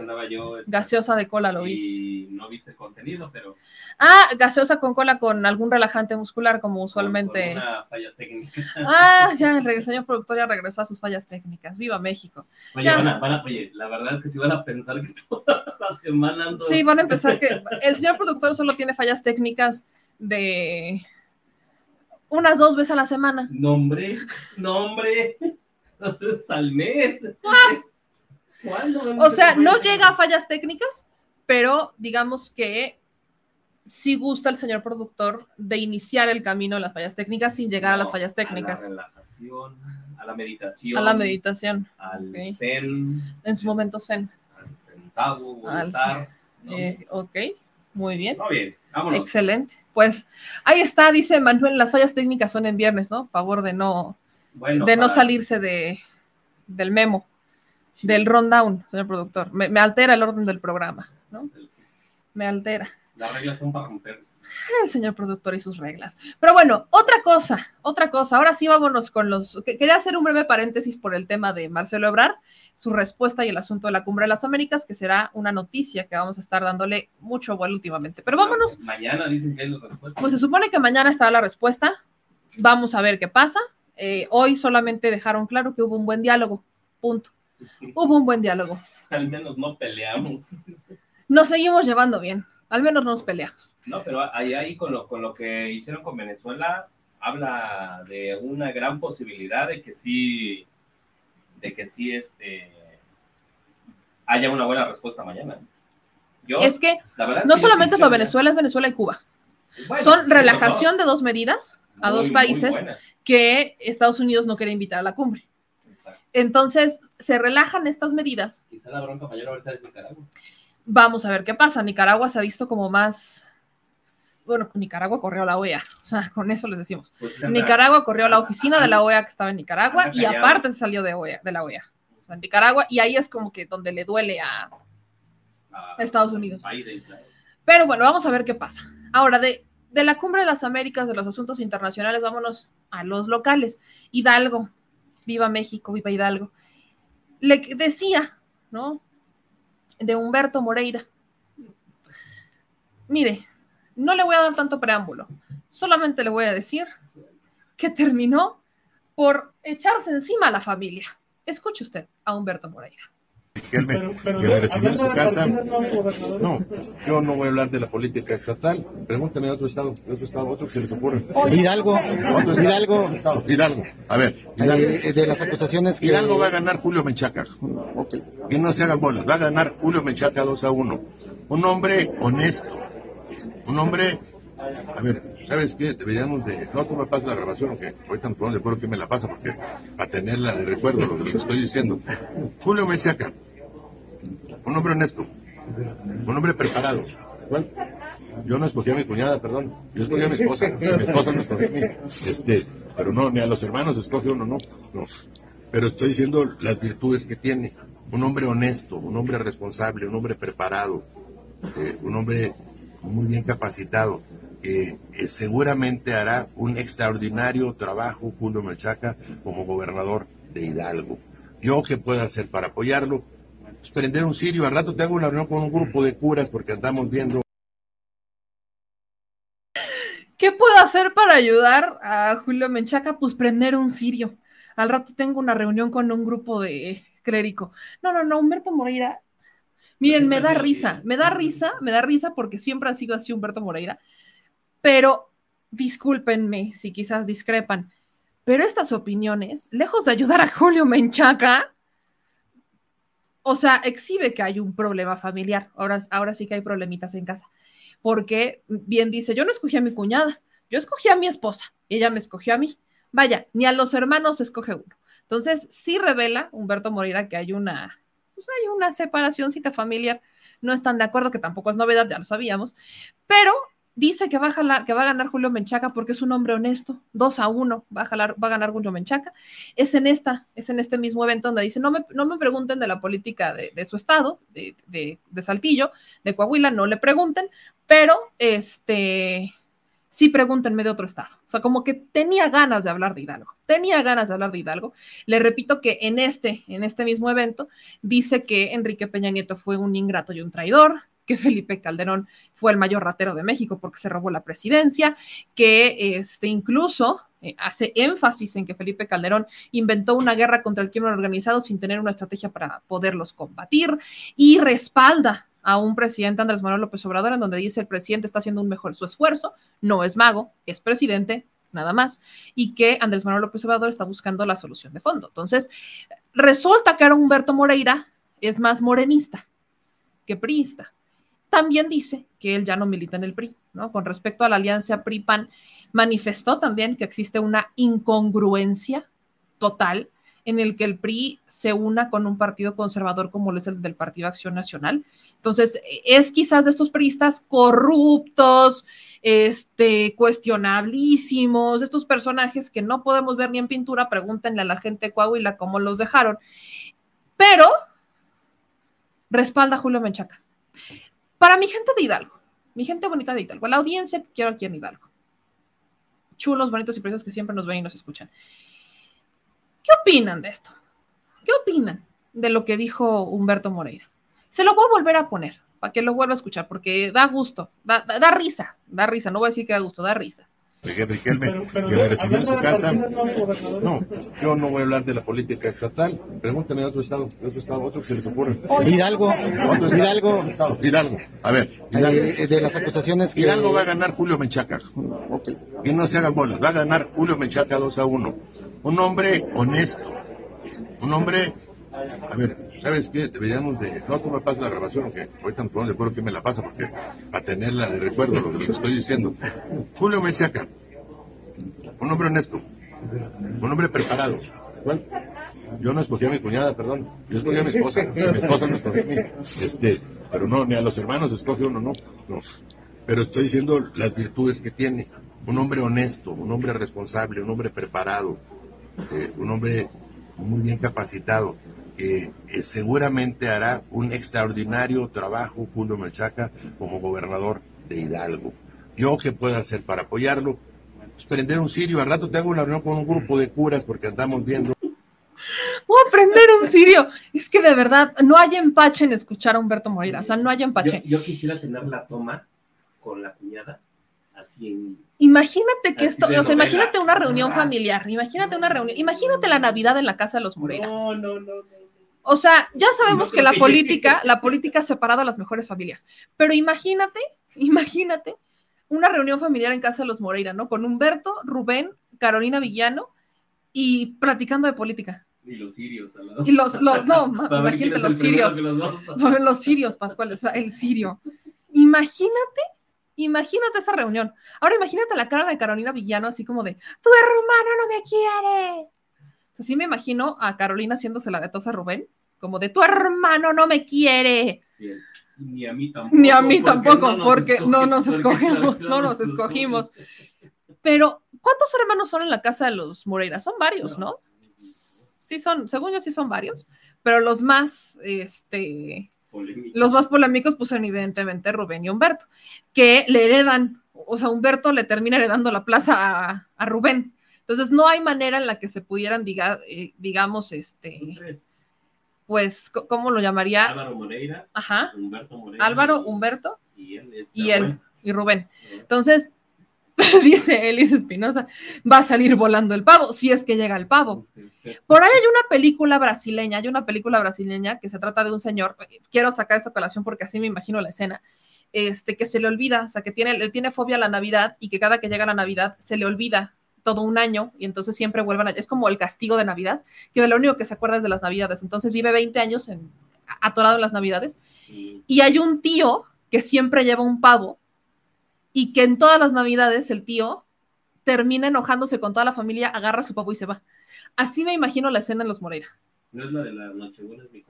Andaba yo. Este, gaseosa de cola lo vi. Y no viste el contenido, pero. Ah, gaseosa con cola con algún relajante muscular, como usualmente. Con, una falla técnica. Ah, (laughs) ya, el señor productor ya regresó a sus fallas técnicas. ¡Viva México! Oye, van a, van a, oye, la verdad es que si van a pensar que (laughs) toda la semana ando... Sí, van a empezar que. El señor productor solo tiene fallas técnicas de. Unas dos veces a la semana. Nombre, nombre. (laughs) Entonces, al mes. O sea, no llega a fallas técnicas, pero digamos que sí gusta el señor productor de iniciar el camino de las fallas técnicas sin llegar a las fallas técnicas. A la relajación, a la meditación. A la meditación. Al zen. En su momento zen. Al centavo, estar. Eh, ok, muy bien. Muy bien, Excelente. Pues ahí está, dice Manuel, las fallas técnicas son en viernes, ¿no? Favor de no, de no salirse de, del memo del rundown, señor productor. Me, altera el orden del programa, ¿no? Me altera. Las reglas son para romperse. El señor productor y sus reglas. Pero bueno, otra cosa, otra cosa. Ahora sí vámonos con los. Quería hacer un breve paréntesis por el tema de Marcelo Ebrard, su respuesta y el asunto de la Cumbre de las Américas, que será una noticia que vamos a estar dándole mucho vuelo últimamente. Pero vámonos. Mañana dicen que hay la respuesta. Pues se supone que mañana estará la respuesta. Vamos a ver qué pasa. Eh, hoy solamente dejaron claro que hubo un buen diálogo. Punto. Hubo un buen diálogo. Al menos no peleamos. (laughs) Nos seguimos llevando bien. Al menos nos peleamos. No, pero ahí, ahí con, lo, con lo que hicieron con Venezuela, habla de una gran posibilidad de que sí, de que sí este, haya una buena respuesta mañana. es que no solamente es lo Venezuela, es Venezuela y Cuba. Son relajación de dos medidas a dos países que Estados Unidos no quiere invitar a la cumbre. Entonces, se relajan estas medidas. Quizá la bronca mayor ahorita es Nicaragua. Vamos a ver qué pasa. Nicaragua se ha visto como más. Bueno, Nicaragua corrió a la OEA, (laughs) o sea, con eso les decimos. Pues Nicaragua corrió a la oficina de la OEA que estaba en Nicaragua y aparte se salió de, OEA, de la OEA, o sea, en Nicaragua, y ahí es como que donde le duele a, Estados Unidos. Pero bueno, vamos a ver qué pasa. Ahora, de, de la cumbre de las Américas, de los asuntos internacionales, vámonos a los locales. Hidalgo, viva México, viva Hidalgo. Le decía, ¿no? De Humberto Moreira. Mire, no le voy a dar tanto preámbulo, solamente le voy a decir que terminó por echarse encima a la familia. Escuche usted a Humberto Moreira que él me, recibió en su casa. No, yo no voy a hablar de la política estatal. Pregúntame de otro estado, de otro estado, otro que se les ocurre. Hidalgo, Hidalgo, Hidalgo, a ver, eh, de las acusaciones que... Hidalgo va a ganar Julio Menchaca. Que no se hagan bolas, va a ganar Julio Menchaca 2 a 1. Un hombre honesto, un hombre, a ver, ¿sabes qué? Deberíamos de. No, tú me pasas la grabación, o que ahorita no de acuerdo que me la pasa, porque a tenerla de recuerdo lo que estoy diciendo. Julio Menchaca, un hombre honesto, un hombre preparado. yo no escogí a mi cuñada, perdón, yo escogí a mi esposa, mi esposa no escogió a mí, este, pero no, ni a los hermanos escoge uno, no, no. Pero estoy diciendo las virtudes que tiene. Un hombre honesto, un hombre responsable, un hombre preparado, eh, un hombre muy bien capacitado, que eh, seguramente hará un extraordinario trabajo Julio Menchaca como gobernador de Hidalgo. ¿Yo qué puedo hacer para apoyarlo? Pues prender un sirio. Al rato tengo una reunión con un grupo de curas porque andamos viendo ¿Qué puedo hacer para ayudar a Julio Menchaca? Pues prender un sirio. Al rato tengo una reunión con un grupo de clérico. No, no, no, Humberto Moreira. Miren, me da risa, me da risa, me da risa porque siempre ha sido así Humberto Moreira. Pero discúlpenme si quizás discrepan, pero estas opiniones, lejos de ayudar a Julio Menchaca, o sea, exhibe que hay un problema familiar. Ahora, ahora sí que hay problemitas en casa porque bien dice, yo no escogí a mi cuñada, yo escogí a mi esposa, y ella me escogió a mí. Vaya, ni a los hermanos escoge uno. Entonces, sí revela Humberto Moreira que hay una, pues hay una familiar. No están de acuerdo, que tampoco es novedad, ya lo sabíamos, pero dice que va, a que va a ganar Julio Menchaca porque es un hombre honesto, 2 a 1 va a, va a ganar Julio Menchaca. Es en, esta, es en este mismo evento donde dice, no me, no me pregunten de la política de, de su estado, de, de, de, Saltillo, de Coahuila, no le pregunten, pero este, sí pregúntenme de otro estado. O sea, como que tenía ganas de hablar de Hidalgo, tenía ganas de hablar de Hidalgo. Le repito que en este, en este mismo evento, dice que Enrique Peña Nieto fue un ingrato y un traidor, que Felipe Calderón fue el mayor ratero de México porque se robó la presidencia, que este, incluso eh, hace énfasis en que Felipe Calderón inventó una guerra contra el crimen organizado sin tener una estrategia para poderlos combatir y respalda a un presidente Andrés Manuel López Obrador en donde dice el presidente está haciendo un mejor su esfuerzo, no es mago, es presidente, nada más, y que Andrés Manuel López Obrador está buscando la solución de fondo. Entonces, resulta que ahora Humberto Moreira es más morenista que priista también dice que él ya no milita en el PRI, ¿no? Con respecto a la alianza PRI-PAN, manifestó también que existe una incongruencia total en el que el PRI se una con un partido conservador como lo es el del Partido Acción Nacional. Entonces, es quizás de estos priistas corruptos, este, cuestionablísimos, estos personajes que no podemos ver ni en pintura, pregúntenle a la gente de Coahuila cómo los dejaron, pero respalda a Julio Menchaca. Para mi gente de Hidalgo, mi gente bonita de Hidalgo, la audiencia que quiero aquí en Hidalgo, chulos, bonitos y preciosos que siempre nos ven y nos escuchan. ¿Qué opinan de esto? ¿Qué opinan de lo que dijo Humberto Moreira? Se lo voy a volver a poner para que lo vuelva a escuchar, porque da gusto, da, da, da risa, da risa, no voy a decir que da gusto, da risa. Riquelme, que me recibió en su casa. No, yo no voy a hablar de la política estatal. Pregúntame de otro estado, de otro estado, otro que se les ocurre. Hidalgo, Otro estado, Hidalgo, estado. Hidalgo. A ver, Hidalgo. eh, de las acusaciones que... Hidalgo va a ganar Julio Menchaca. Y no se hagan bolas. Va a ganar Julio Menchaca 2 a 1. Un hombre honesto. Un hombre. A ver, ¿sabes qué? Deberíamos de. No, tú me pasas la grabación, que ahorita nos ponemos de acuerdo que me la pasa, porque para tenerla de recuerdo lo que estoy diciendo. Julio Menchaca. Un hombre honesto. Un hombre preparado. Bueno, yo no escogí a mi cuñada, perdón. Yo escogí a mi esposa. Mi esposa no escogió a mí. Este, pero no, ni a los hermanos escoge uno, no. no. Pero estoy diciendo las virtudes que tiene. Un hombre honesto, un hombre responsable, un hombre preparado, eh, un hombre muy bien capacitado, que eh, seguramente hará un extraordinario trabajo Julio Menchaca como gobernador de Hidalgo. ¿Yo qué puedo hacer para apoyarlo? Pues prender un sirio. Al rato tengo una reunión con un grupo de curas porque andamos viendo Voy a prender un sirio. Es que de verdad, no hay empache en escuchar a Humberto Moreira. O sea, no hay empache. Yo, yo quisiera tener la toma con la cuñada, así en... Imagínate que Así esto, o sea, novela. imagínate una reunión Ras. familiar, imagínate una reunión, imagínate la Navidad en la casa de los Moreira. No, no, no, no. O sea, ya sabemos No que la que política, (laughs) la política ha separado a las mejores familias, pero imagínate, (laughs) imagínate una reunión familiar en casa de los Moreira, ¿no? Con Humberto, Rubén, Carolina Villano y platicando de política. Y los sirios al lado. Y los, los, no, (laughs) imagínate los sirios. los. No, los sirios, Pascual, o sea, el sirio. Imagínate, imagínate esa reunión. Ahora imagínate la cara de Carolina Villano, así como de, tu hermano no me quiere. Así me imagino a Carolina haciéndose la de tos a Rubén, como de, tu hermano no me quiere. Bien. Ni a mí tampoco. Ni a mí porque tampoco, no nos porque no nos escogemos, no nos escogimos. Pero, ¿cuántos hermanos son en la casa de los Moreira? Son varios, ¿no? Sí son, según yo sí son varios, pero los más, este, Polémica. los más polémicos, pues son evidentemente Rubén y Humberto, que le heredan, o sea, Humberto le termina heredando la plaza a, a Rubén. Entonces, no hay manera en la que se pudieran, diga, eh, digamos, este, pues, ¿cómo lo llamaría? Álvaro Moreira, Ajá, Humberto Moreira. Álvaro, Humberto y él. este, y él, Rubén. y Rubén. Entonces, (laughs) dice Elise Espinosa, va a salir volando el pavo, si es que llega el pavo. Por ahí hay una película brasileña, hay una película brasileña que se trata de un señor, quiero sacar esta colación porque así me imagino la escena, este, que se le olvida, o sea, que tiene, le tiene fobia a la Navidad y que cada que llega la Navidad se le olvida todo un año y entonces siempre vuelvan a, es como el castigo de Navidad, que de lo único que se acuerda es de las Navidades, entonces vive 20 años en, atorado en las Navidades Y- hay un tío que siempre lleva un pavo y que en todas las navidades el tío termina enojándose con toda la familia, agarra su pavo y se va. Así me imagino la escena en Los Moreira. ¿No es la de la Nochebuena es mi?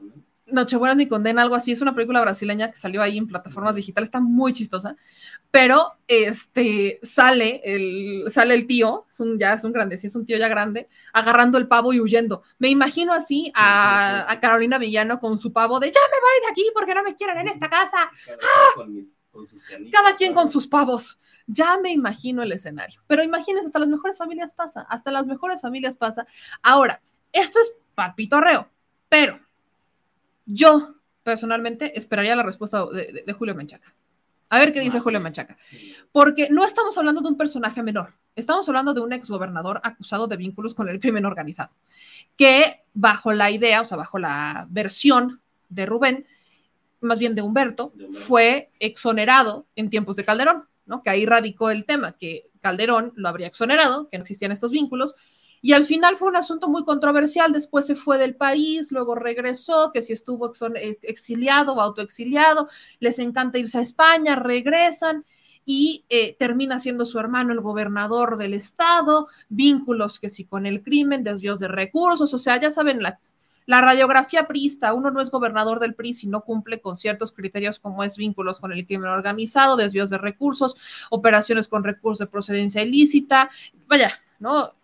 Nochebuena mi condena, algo así. Es una película brasileña que salió ahí en plataformas digitales, está muy chistosa. Pero este sale el, sale el tío, es un, ya es un grande, sí, es un tío ya grande, agarrando el pavo y huyendo. Me imagino así a, a Carolina Villano con su pavo de ya me voy de aquí porque no me quieren en esta casa. Cada quien con, mis- con sus canitas, Cada quien con sus pavos. Ya me imagino el escenario. Pero imagínense, hasta las mejores familias pasa, hasta las mejores familias pasa. Ahora, esto es papitorreo, pero yo personalmente esperaría la respuesta de, de- de Julio Menchaca. A ver qué dice Julio. Menchaca. Porque no estamos hablando de un personaje menor, estamos hablando de un exgobernador acusado de vínculos con el crimen organizado, que bajo la idea, o sea, bajo la versión de Rubén, más bien de Humberto, De Humberto. fue exonerado en tiempos de Calderón, ¿no? Que ahí radicó el tema, que Calderón lo habría exonerado, que no existían estos vínculos, y al final fue un asunto muy controversial, después se fue del país, luego regresó, que si estuvo ex- exiliado o autoexiliado, les encanta irse a España, regresan y eh, termina siendo su hermano el gobernador del estado, vínculos que si con el crimen, desvíos de recursos, o sea, ya saben, la, la radiografía priista, uno no es gobernador del PRI si no cumple con ciertos criterios como es vínculos con el crimen organizado, desvíos de recursos, operaciones con recursos de procedencia ilícita, vaya, ¿no?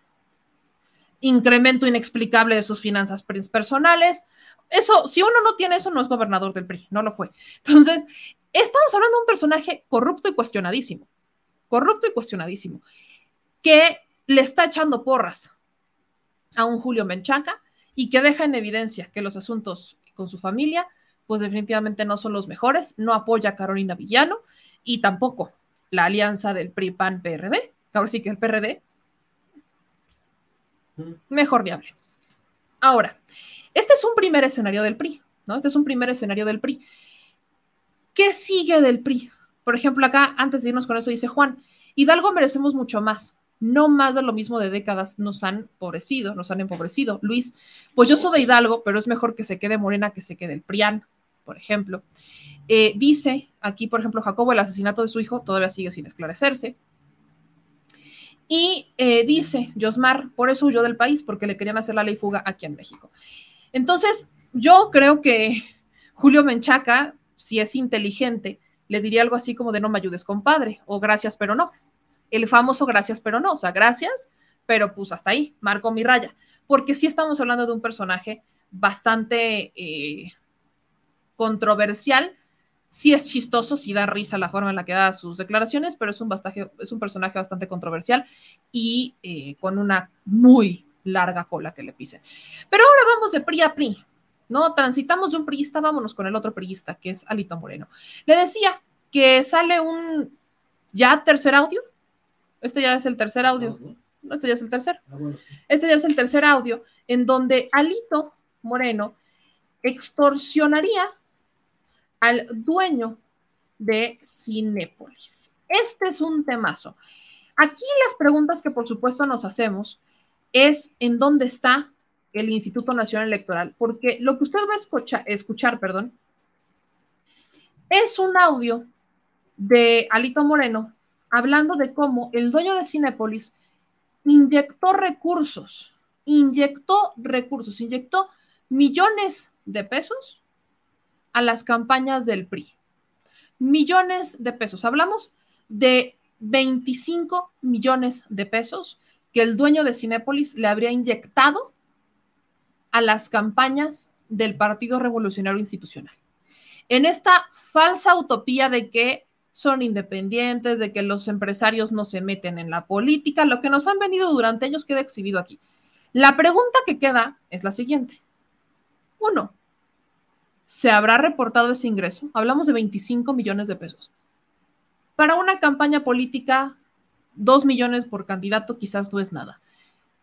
Incremento inexplicable de sus finanzas pers- personales. Eso, si uno no tiene eso, no es gobernador del PRI, no lo fue. Entonces, estamos hablando de un personaje corrupto y cuestionadísimo, corrupto y cuestionadísimo, que le está echando porras a un Julio Menchaca y que deja en evidencia que los asuntos con su familia, pues definitivamente no son los mejores, no apoya a Carolina Villano y tampoco la alianza del PRI-PAN-PRD, ahora sí que el PRD, mejor ni. Ahora, este es un primer escenario del PRI, ¿no? Este es un primer escenario del PRI. ¿Qué sigue del PRI? Por ejemplo, acá, antes de irnos con eso, dice Juan, Hidalgo merecemos mucho más, no más de lo mismo de décadas, nos han empobrecido, nos han empobrecido. Luis, pues yo soy de Hidalgo, pero es mejor que se quede Morena que se quede el PRIAN, por ejemplo. Eh, dice aquí, por ejemplo, Jacobo, el asesinato de su hijo todavía sigue sin esclarecerse. Y eh, dice Josmar, por eso huyó del país, porque le querían hacer la ley fuga aquí en México. Entonces, yo creo que (laughs) Julio Menchaca, si es inteligente, le diría algo así como de no me ayudes, compadre, o gracias, pero no. El famoso gracias, pero no. O sea, gracias, pero pues hasta ahí, marco mi raya. Porque sí estamos hablando de un personaje bastante eh, controversial. Sí es chistoso, sí da risa la forma en la que da sus declaraciones, pero es un, bastaje, es un personaje bastante controversial y eh, con una muy larga cola que le pisen. Pero ahora vamos de PRI a PRI, ¿no? Transitamos de un priista, vámonos con el otro priista, que es Alito Moreno. Le decía que sale un ya tercer audio. Este ya es el tercer audio. No, este ya es el tercer. Este ya es el tercer audio en donde Alito Moreno extorsionaría al dueño de Cinépolis. Este es un temazo. Aquí las preguntas que por supuesto nos hacemos es en dónde está el Instituto Nacional Electoral, porque lo que usted va a escuchar, escuchar perdón, es un audio de Alito Moreno hablando de cómo el dueño de Cinépolis inyectó recursos, inyectó recursos, inyectó millones de pesos a las campañas del PRI. Millones de pesos. Hablamos de 25 millones de pesos que el dueño de Cinépolis le habría inyectado a las campañas del Partido Revolucionario Institucional. En esta falsa utopía de que son independientes, de que los empresarios no se meten en la política, lo que nos han venido durante años queda exhibido aquí. La pregunta que queda es la siguiente. Uno, ¿se habrá reportado ese ingreso? Hablamos de 25 millones de pesos. Para una campaña política, 2 millones por candidato quizás no es nada,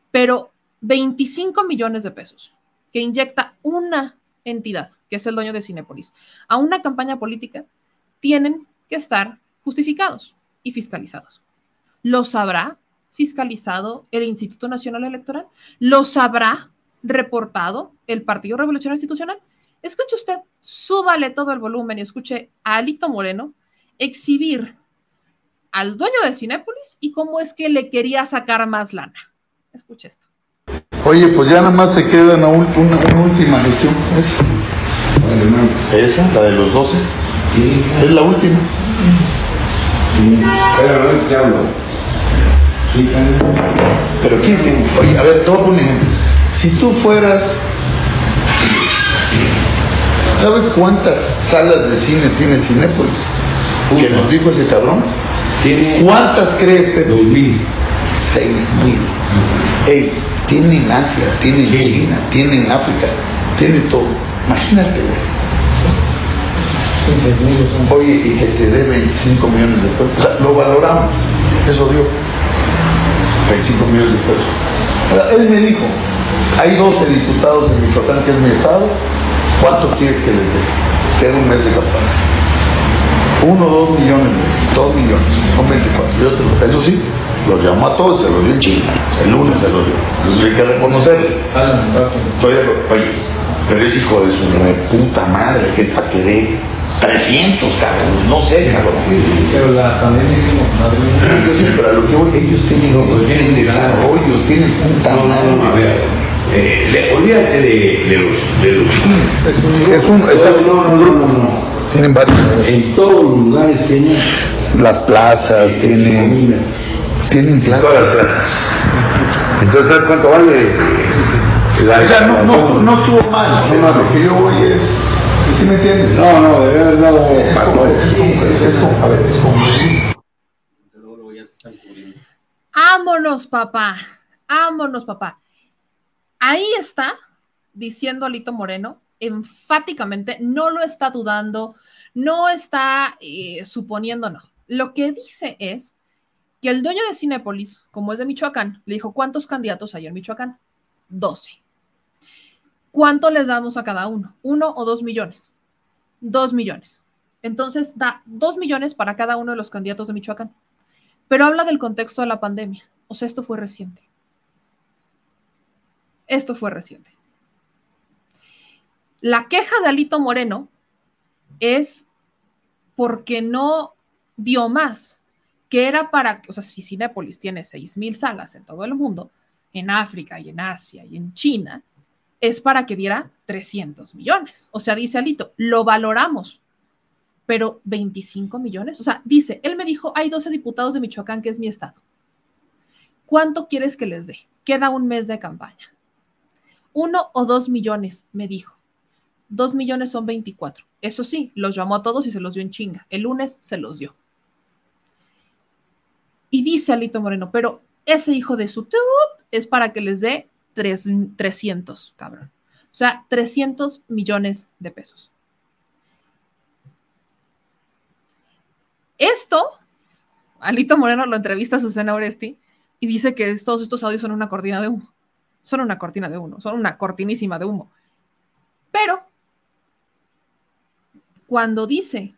pero 25 millones de pesos que inyecta una entidad, que es el dueño de Cinepolis, a una campaña política, tienen que estar justificados y fiscalizados. ¿Los habrá fiscalizado el Instituto Nacional Electoral? ¿Los habrá reportado el Partido Revolucionario Institucional? Escuche usted, súbale todo el volumen y escuche a Alito Moreno exhibir al dueño de Cinépolis y cómo es que le quería sacar más lana. Escuche esto. Oye, pues ya nada más te queda una, una- una última gestión. Esa. Esa, la de los 12. Es la última. Pero ¿quién es que.? Oye, a ver, poner un ejemplo. Si tú fueras. ¿Sabes cuántas salas de cine tiene Cinépolis? Que nos dijo ese cabrón. ¿Cuántas crees, Pepe? Dos mil. Seis mil. Ey, tiene en Asia, tiene en China, tiene en África, tiene todo. Imagínate, güey. Oye, y que te dé 25 millones de pesos. O sea, lo valoramos. Eso dio. 25 millones de pesos. Él me dijo, hay 12 diputados en Michoacán, que es mi estado. ¿Cuánto quieres que les dé? Queda un mes de campaña. Uno, dos millones, dos millones, son 24. Yo te lo- eso sí, los llamó a todos, se los dio en China. El lunes se los dio. Entonces hay que reconocerlo. Oye, oye, pero es hijo de su re puta madre, que es para que dé 300, cabrón. No sé, cabrón. Pero la pandemia hicimos madre. Yo sé, pero a lo que voy, ellos tienen, tienen desarrollos, tienen puta madre. Eh, le- olvídate de, de los. De los Es un, exacto, no, no, un no, grupo. no, no. Tienen varios. En todos los lugares tienen. Las plazas, tienen, comida. tienen plazas. Todas las plazas. Entonces, ¿sabes cuánto vale? La, O sea, no, no, no estuvo mal, a lo que yo voy es, ¿sí me entiendes? No, no, debe haber dado. Es como, es como, es como, a ver, es como, Luego, luego ya se están cubriendo. Ámonos, papá. Ámonos, papá. Ahí está diciendo Alito Moreno, enfáticamente, no lo está dudando, no está eh, suponiendo, no. Lo que dice es que el dueño de Cinépolis, como es de Michoacán, le dijo, ¿cuántos candidatos hay en Michoacán? 12. ¿Cuánto les damos a cada uno? ¿Uno o dos millones? Dos millones. Entonces da dos millones para cada uno de los candidatos de Michoacán. Pero habla del contexto de la pandemia. O sea, esto fue reciente. Esto fue reciente. La queja de Alito Moreno es porque no dio más, que era para, o sea, si Cinépolis tiene 6.000 salas en todo el mundo, en África y en Asia y en China, es para que diera 300 millones. O sea, dice Alito, lo valoramos, pero 25 millones. O sea, dice, él me dijo, hay 12 diputados de Michoacán, que es mi estado. ¿Cuánto quieres que les dé? Queda un mes de campaña. Uno o dos millones, me dijo. Dos millones son 24. Eso sí, los llamó a todos y se los dio en chinga. El lunes se los dio. Y dice Alito Moreno, pero ese hijo de su tut es para que les dé tres- 300, cabrón. O sea, 300 millones de pesos. Esto, Alito Moreno lo entrevista a Susana Oresti y dice que todos estos audios son una cortina de humo. Son una cortina de humo, son una cortinísima de humo. Pero cuando dice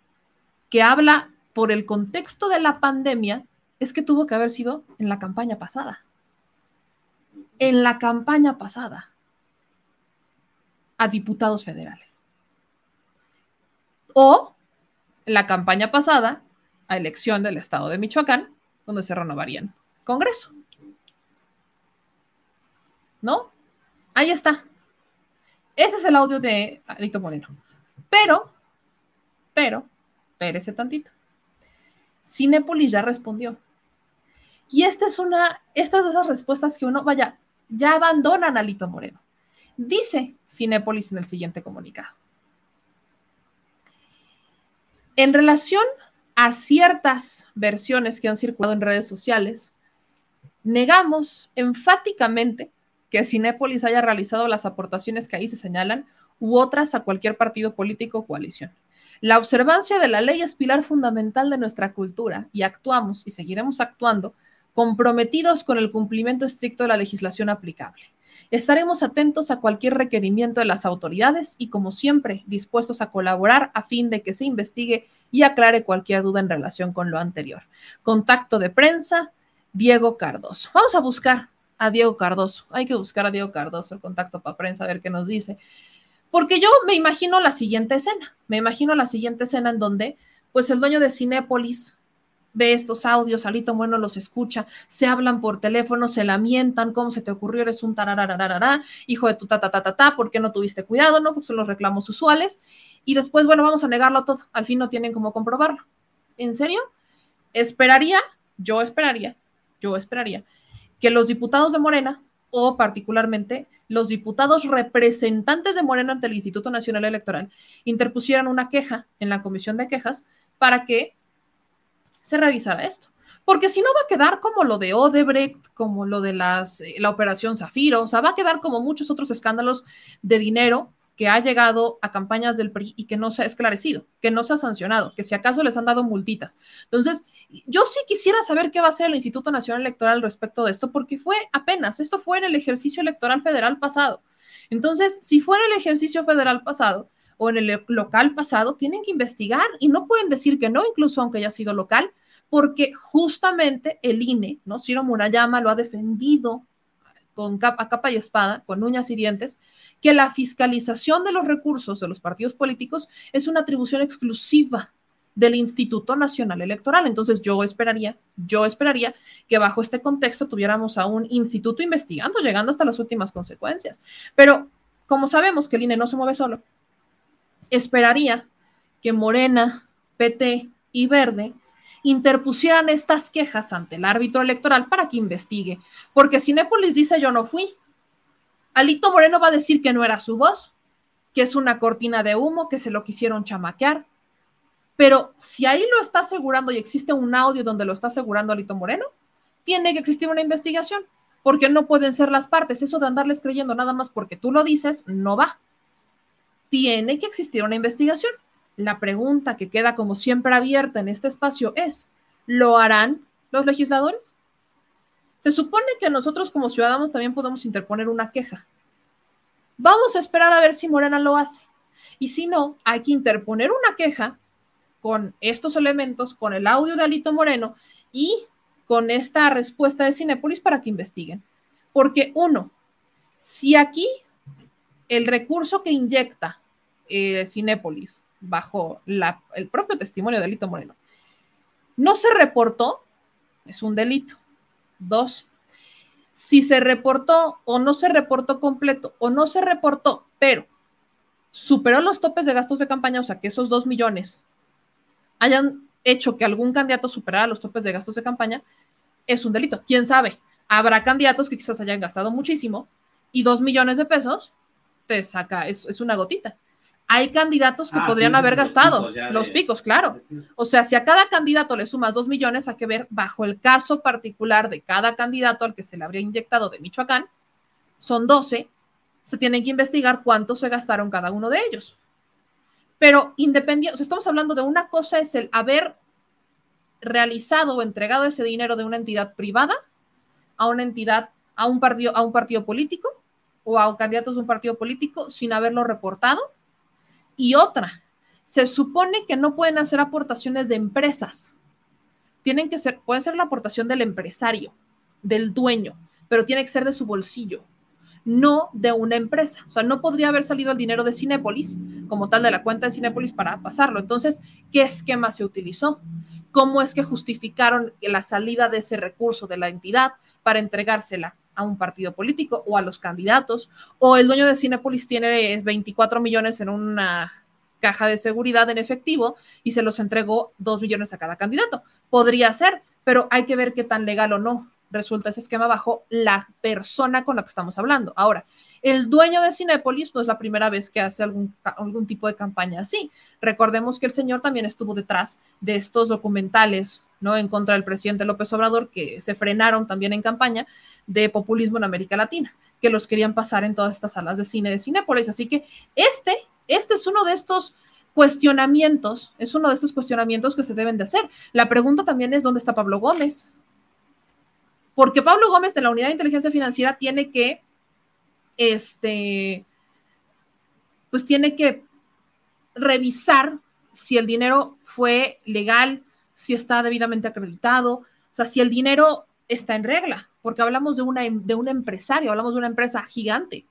que habla por el contexto de la pandemia, es que tuvo que haber sido en la campaña pasada. En la campaña pasada a diputados federales. O en la campaña pasada a elección del estado de Michoacán, donde se renovarían Congreso. ¿No? Ahí está. Ese es el audio de Alito Moreno. Pero, pero, espérese tantito. Cinepolis ya respondió. Y esta es una, estas de esas respuestas que uno, vaya, ya abandonan a Alito Moreno. Dice Cinepolis en el siguiente comunicado. En relación a ciertas versiones que han circulado en redes sociales, negamos enfáticamente que Cinépolis haya realizado las aportaciones que ahí se señalan u otras a cualquier partido político o coalición. La observancia de la ley es pilar fundamental de nuestra cultura y actuamos y seguiremos actuando comprometidos con el cumplimiento estricto de la legislación aplicable. Estaremos atentos a cualquier requerimiento de las autoridades y, como siempre, dispuestos a colaborar a fin de que se investigue y aclare cualquier duda en relación con lo anterior. Contacto de prensa, Diego Cardoso. Vamos a buscar a Diego Cardoso. Hay que buscar a Diego Cardoso, el contacto para prensa, a ver qué nos dice. Porque yo me imagino la siguiente escena. Me imagino la siguiente escena en donde, pues, el dueño de Cinépolis ve estos audios, Alito Bueno los escucha, se hablan por teléfono, se lamentan, ¿cómo se te ocurrió? Eres un tararararara, hijo de tu ta, ¿por qué no tuviste cuidado? No, porque son los reclamos usuales. Y después, bueno, vamos a negarlo todo. Al fin no tienen cómo comprobarlo. ¿En serio? Esperaría, yo esperaría, yo esperaría que los diputados de Morena o particularmente los diputados representantes de Morena ante el Instituto Nacional Electoral interpusieran una queja en la comisión de quejas para que se revisara esto. Porque si no va a quedar como lo de Odebrecht, como lo de las, eh, la operación Zafiro, o sea, va a quedar como muchos otros escándalos de dinero que ha llegado a campañas del PRI y que no se ha esclarecido, que no se ha sancionado, que si acaso les han dado multitas. Entonces, yo sí quisiera saber qué va a hacer el Instituto Nacional Electoral respecto de esto, porque fue apenas, esto fue en el ejercicio electoral federal pasado. Entonces, si fue en el ejercicio federal pasado o en el local pasado, tienen que investigar y no pueden decir que no, incluso aunque haya sido local, porque justamente el INE, ¿no? Ciro Murayama lo ha defendido con capa, y espada, con uñas y dientes, que la fiscalización de los recursos de los partidos políticos es una atribución exclusiva del Instituto Nacional Electoral. Entonces yo esperaría, yo esperaría que bajo este contexto tuviéramos a un instituto investigando, llegando hasta las últimas consecuencias. Pero como sabemos que el INE no se mueve solo, esperaría que Morena, PT y Verde interpusieran estas quejas ante el árbitro electoral para que investigue. Porque si Népolis dice yo no fui, Alito Moreno va a decir que no era su voz, que es una cortina de humo, que se lo quisieron chamaquear. Pero si ahí lo está asegurando y existe un audio donde lo está asegurando Alito Moreno, tiene que existir una investigación, porque no pueden ser las partes. Eso de andarles creyendo nada más porque tú lo dices, no va. Tiene que existir una investigación. La pregunta que queda como siempre abierta en este espacio es, ¿lo harán los legisladores? Se supone que nosotros como ciudadanos también podemos interponer una queja. Vamos a esperar a ver si Morena lo hace. Y si no, hay que interponer una queja con estos elementos, con el audio de Alito Moreno y con esta respuesta de Cinépolis para que investiguen. Porque uno, si aquí el recurso que inyecta eh, bajo el propio testimonio de Delito Moreno. No se reportó, es un delito. Dos, si se reportó o no se reportó completo o no se reportó, pero superó los topes de gastos de campaña, o sea, que esos dos millones hayan hecho que algún candidato superara los topes de gastos de campaña, es un delito. ¿Quién sabe? Habrá candidatos que quizás hayan gastado muchísimo y dos millones de pesos te saca, es una gotita hay candidatos que ah, podrían haber gastado los picos, claro. O sea, si a cada candidato le sumas dos millones, hay que ver bajo el caso particular de cada candidato al que se le habría inyectado de Michoacán, son 12, se tienen que investigar cuánto se gastaron cada uno de ellos. Pero independiente, o sea, estamos hablando de una cosa es el haber realizado o entregado ese dinero de una entidad privada a una entidad, a un partido, a un partido político o a candidatos de un partido político sin haberlo reportado y otra, se supone que no pueden hacer aportaciones de empresas. Tienen que ser, puede ser la aportación del empresario, del dueño, pero tiene que ser de su bolsillo, no de una empresa. O sea, no podría haber salido el dinero de Cinépolis, como tal de la cuenta de Cinépolis, para pasarlo. Entonces, ¿qué esquema se utilizó? ¿Cómo es que justificaron la salida de ese recurso de la entidad para entregársela a un partido político o a los candidatos, o el dueño de Cinepolis tiene 24 millones en una caja de seguridad en efectivo y se los entregó 2 millones a cada candidato. Podría ser, pero hay que ver qué tan legal o no resulta ese esquema bajo la persona con la que estamos hablando. Ahora, el dueño de Cinépolis no es la primera vez que hace algún, algún tipo de campaña así. Recordemos que el señor también estuvo detrás de estos documentales ¿no? en contra del presidente López Obrador, que se frenaron también en campaña de populismo en América Latina, que los querían pasar en todas estas salas de cine de Cinépolis. Así que este, este es uno de estos cuestionamientos, es uno de estos cuestionamientos que se deben de hacer. La pregunta también es, ¿dónde está Pablo Gómez? Porque Pablo Gómez de la Unidad de Inteligencia Financiera tiene que, este, pues tiene que revisar si el dinero fue legal, si está debidamente acreditado, o sea, si el dinero está en regla, porque hablamos de, una, de un empresario, hablamos de una empresa gigante.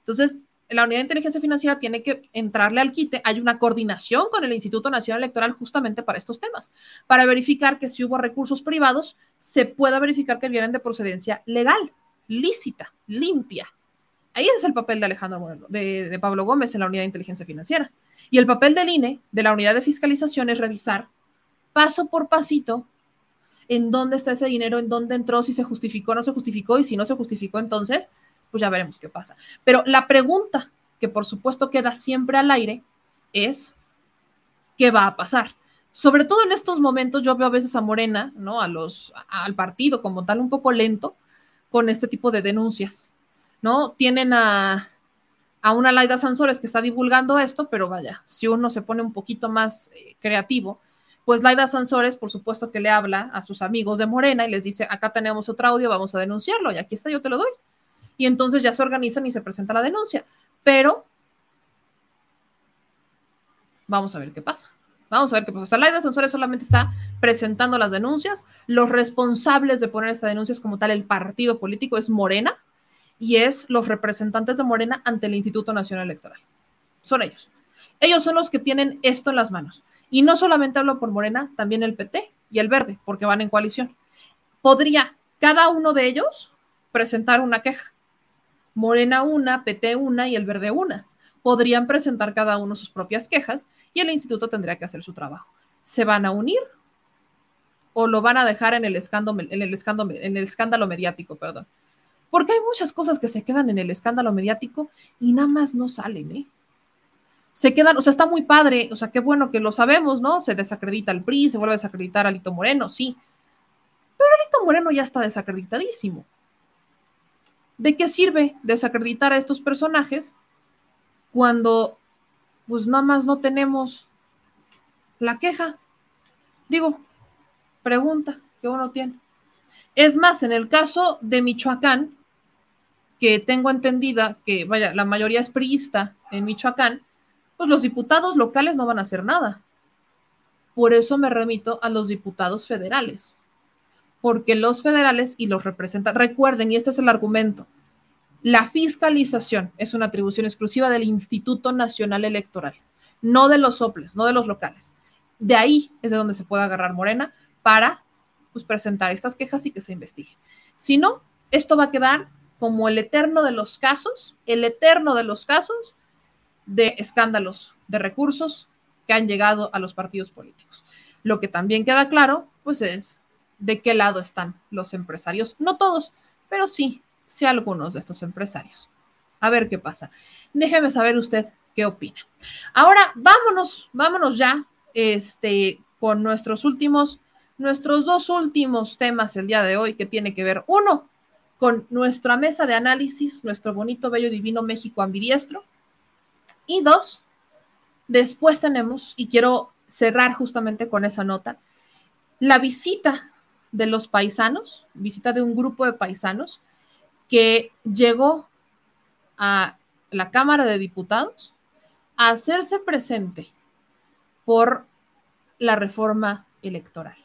Entonces, la unidad de inteligencia financiera tiene que entrarle al quite. Hay una coordinación con el Instituto Nacional Electoral justamente para estos temas, para verificar que si hubo recursos privados, se pueda verificar que vienen de procedencia legal, lícita, limpia. Ahí es el papel de Alejandro Moreno, de, de Pablo Gómez en la unidad de inteligencia financiera. Y el papel del INE, de la unidad de fiscalización, es revisar paso por pasito en dónde está ese dinero, en dónde entró, si se justificó, no se justificó, y si no se justificó, entonces pues ya veremos qué pasa. Pero la pregunta que por supuesto queda siempre al aire es, ¿qué va a pasar? Sobre todo en estos momentos yo veo a veces a Morena, ¿no? A los, al partido como tal, un poco lento con este tipo de denuncias, ¿no? Tienen a, a una Laida Sansores que está divulgando esto, pero vaya, si uno se pone un poquito más eh, creativo, pues Laida Sansores, por supuesto que le habla a sus amigos de Morena y les dice, acá tenemos otro audio, vamos a denunciarlo, y aquí está, yo te lo doy y entonces ya se organizan y se presenta la denuncia. Pero vamos a ver qué pasa. Vamos a ver qué pasa. O sea, la Ascensores solamente está presentando las denuncias. Los responsables de poner esta denuncia es como tal el partido político, es Morena, y es los representantes de Morena ante el Instituto Nacional Electoral. Son ellos. Ellos son los que tienen esto en las manos. Y no solamente hablo por Morena, también el PT y el Verde, porque van en coalición. Podría cada uno de ellos presentar una queja. Morena una, PT una y el Verde una. Podrían presentar cada uno sus propias quejas y el instituto tendría que hacer su trabajo. ¿Se van a unir o lo van a dejar en el escándalo, en el escándalo, mediático, perdón? Porque hay muchas cosas que se quedan en el escándalo mediático y nada más no salen, ¿eh? Se quedan, o sea, está muy padre, o sea, qué bueno que lo sabemos, ¿no? Se desacredita el PRI, se vuelve a desacreditar a Lito Moreno, sí. Pero Lito Moreno ya está desacreditadísimo. ¿De qué sirve desacreditar a estos personajes cuando pues nada más no tenemos la queja? Digo, pregunta que uno tiene. Es más, en el caso de Michoacán, que tengo entendida que, vaya, la mayoría es priista en Michoacán, pues los diputados locales no van a hacer nada. Por eso me remito a los diputados federales porque los federales y los representan, recuerden, y este es el argumento, la fiscalización es una atribución exclusiva del Instituto Nacional Electoral, no de los soples, no de los locales. De ahí es de donde se puede agarrar Morena para pues, presentar estas quejas y que se investigue. Si no, esto va a quedar como el eterno de los casos, el eterno de los casos de escándalos de recursos que han llegado a los partidos políticos. Lo que también queda claro, pues es de qué lado están los empresarios. No todos, pero sí, sí algunos de estos empresarios. A ver qué pasa. Déjeme saber usted qué opina. Ahora, vámonos, vámonos ya este, con nuestros últimos, nuestros dos últimos temas el día de hoy que tiene que ver, uno, con nuestra mesa de análisis, nuestro bonito, bello, divino México ambidiestro. Y dos, después tenemos, y quiero cerrar justamente con esa nota, la visita de los paisanos, visita de un grupo de paisanos que llegó a la Cámara de Diputados a hacerse presente por la reforma electoral.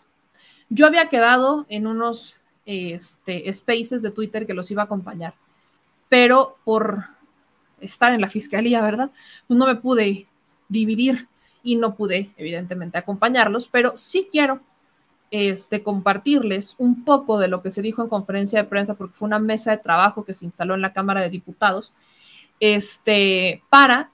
Yo había quedado en unos este, spaces de Twitter que los iba a acompañar, pero por estar en la fiscalía, ¿verdad? Pues no me pude dividir y no pude, evidentemente, acompañarlos, pero sí quiero este, compartirles un poco de lo que se dijo en conferencia de prensa, porque fue una mesa de trabajo que se instaló en la Cámara de Diputados, este, para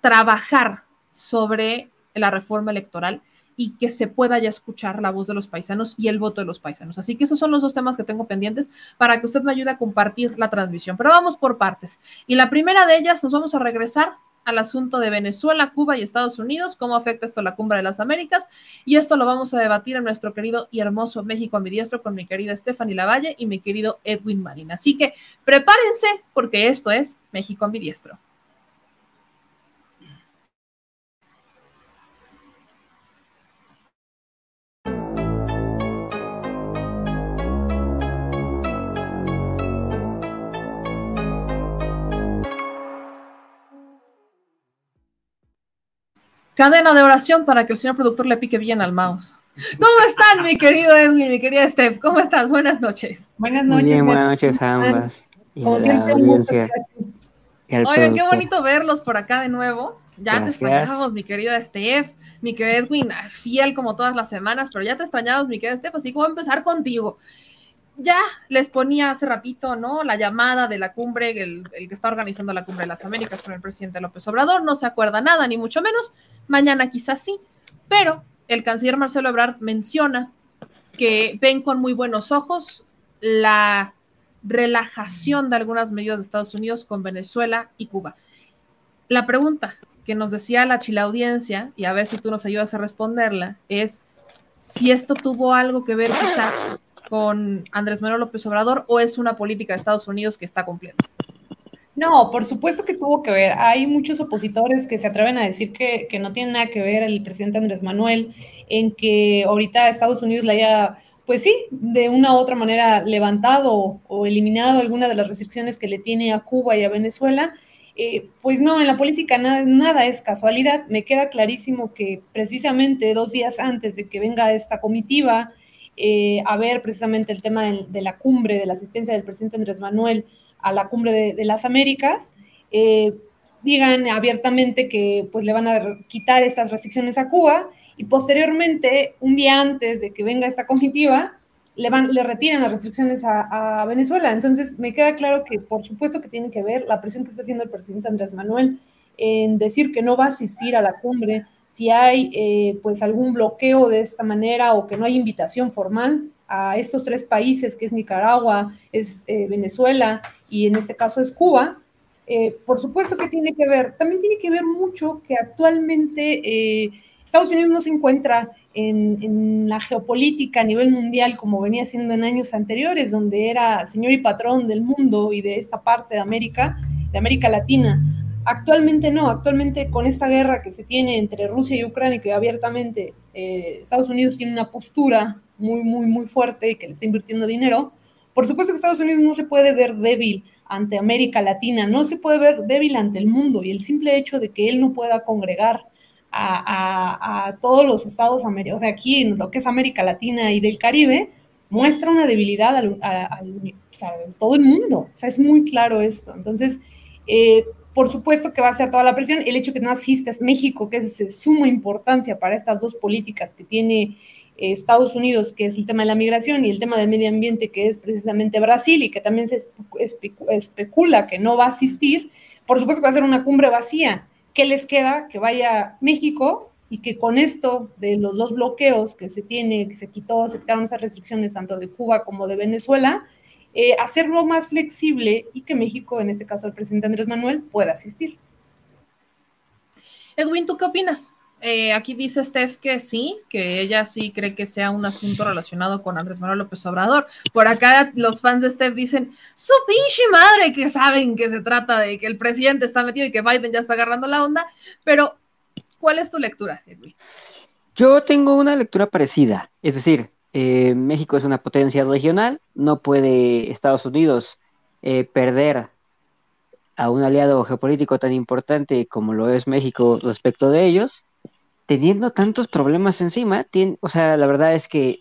trabajar sobre la reforma electoral y que se pueda ya escuchar la voz de los paisanos y el voto de los paisanos. Así que esos son los dos temas que tengo pendientes para que usted me ayude a compartir la transmisión. Pero vamos por partes. Y la primera de ellas, nos vamos a regresar al asunto de Venezuela, Cuba y Estados Unidos, cómo afecta esto a la cumbre de las Américas. Y esto lo vamos a debatir en nuestro querido y hermoso México ambidiestro con mi querida Stephanie Lavalle y mi querido Edwin Marín. Así que prepárense porque esto es México ambidiestro. Cadena de oración para que el señor productor le pique bien al mouse. ¿Cómo están, mi querido Edwin, mi querida Steph? ¿Cómo estás? Buenas noches. Buenas noches. Bien, buenas noches a ambas. Como siempre, Oigan, qué bonito verlos por acá de nuevo. Ya te extrañábamos, mi querida Steph, mi querido Edwin, fiel como todas las semanas, pero ya te extrañábamos, mi querida Steph, así que voy a empezar contigo ya les ponía hace ratito, ¿no? La llamada de la cumbre, el, que está organizando la cumbre de las Américas con el presidente López Obrador, no se acuerda nada, ni mucho menos. Mañana quizás sí, pero el canciller Marcelo Ebrard menciona que ven con muy buenos ojos la relajación de algunas medidas de Estados Unidos con Venezuela y Cuba. La pregunta que nos decía la audiencia, y a ver si tú nos ayudas a responderla, es si esto tuvo algo que ver quizás con Andrés Manuel López Obrador o es una política de Estados Unidos que está cumpliendo? No, por supuesto que tuvo que ver. Hay muchos opositores que se atreven a decir que, no tiene nada que ver el presidente Andrés Manuel en que ahorita Estados Unidos le haya, pues sí, de una u otra manera levantado o eliminado alguna de las restricciones que le tiene a Cuba y a Venezuela. Eh, pues no, en la política nada, es casualidad. Me queda clarísimo que precisamente dos días antes de que venga esta comitiva, eh, a ver precisamente el tema de, la cumbre, de la asistencia del presidente Andrés Manuel a la cumbre de, las Américas, eh, digan abiertamente que pues le van a quitar estas restricciones a Cuba y posteriormente, un día antes de que venga esta comitiva, le, van, le retiran las restricciones a, a, Venezuela. Entonces, me queda claro que por supuesto que tiene que ver la presión que está haciendo el presidente Andrés Manuel en decir que no va a asistir a la cumbre si hay eh, pues algún bloqueo de esta manera o que no hay invitación formal a estos tres países, que es Nicaragua, es eh, Venezuela y en este caso es Cuba, eh, por supuesto que tiene que ver, también tiene que ver mucho que actualmente Estados Unidos no se encuentra en, en, la geopolítica a nivel mundial como venía siendo en años anteriores, donde era señor y patrón del mundo y de esta parte de América, de América Latina. Actualmente no, actualmente con esta guerra que se tiene entre Rusia y Ucrania, que abiertamente eh, Estados Unidos tiene una postura muy, muy, muy fuerte y que le está invirtiendo dinero, por supuesto que Estados Unidos no se puede ver débil ante América Latina, no se puede ver débil ante el mundo y el simple hecho de que él no pueda congregar a, todos los estados o sea, aquí en lo que es América Latina y del Caribe, muestra una debilidad al, todo el mundo, o sea, es muy claro esto. Entonces, eh, por supuesto que va a ser toda la presión. El hecho que no asistas México, que es de suma importancia para estas dos políticas que tiene eh, Estados Unidos, que es el tema de la migración, y el tema del medio ambiente, que es precisamente Brasil, y que también se especula que no va a asistir, por supuesto que va a ser una cumbre vacía. ¿Qué les queda? Que vaya México y que con esto de los dos bloqueos que se tiene, que se quitó, se quitaron esas restricciones tanto de Cuba como de Venezuela, eh, hacerlo más flexible y que México, en este caso el presidente Andrés Manuel, pueda asistir. Edwin, ¿tú qué opinas? Eh, aquí dice Steph que sí, que ella sí cree que sea un asunto relacionado con Andrés Manuel López Obrador. Por acá los fans de Steph dicen, su pinche madre que saben que se trata de que el presidente está metido y que Biden ya está agarrando la onda, pero ¿cuál es tu lectura, Edwin? Yo tengo una lectura parecida, es decir, eh, México es una potencia regional, no puede Estados Unidos eh, perder a un aliado geopolítico tan importante como lo es México respecto de ellos, teniendo tantos problemas encima, o sea, la verdad es que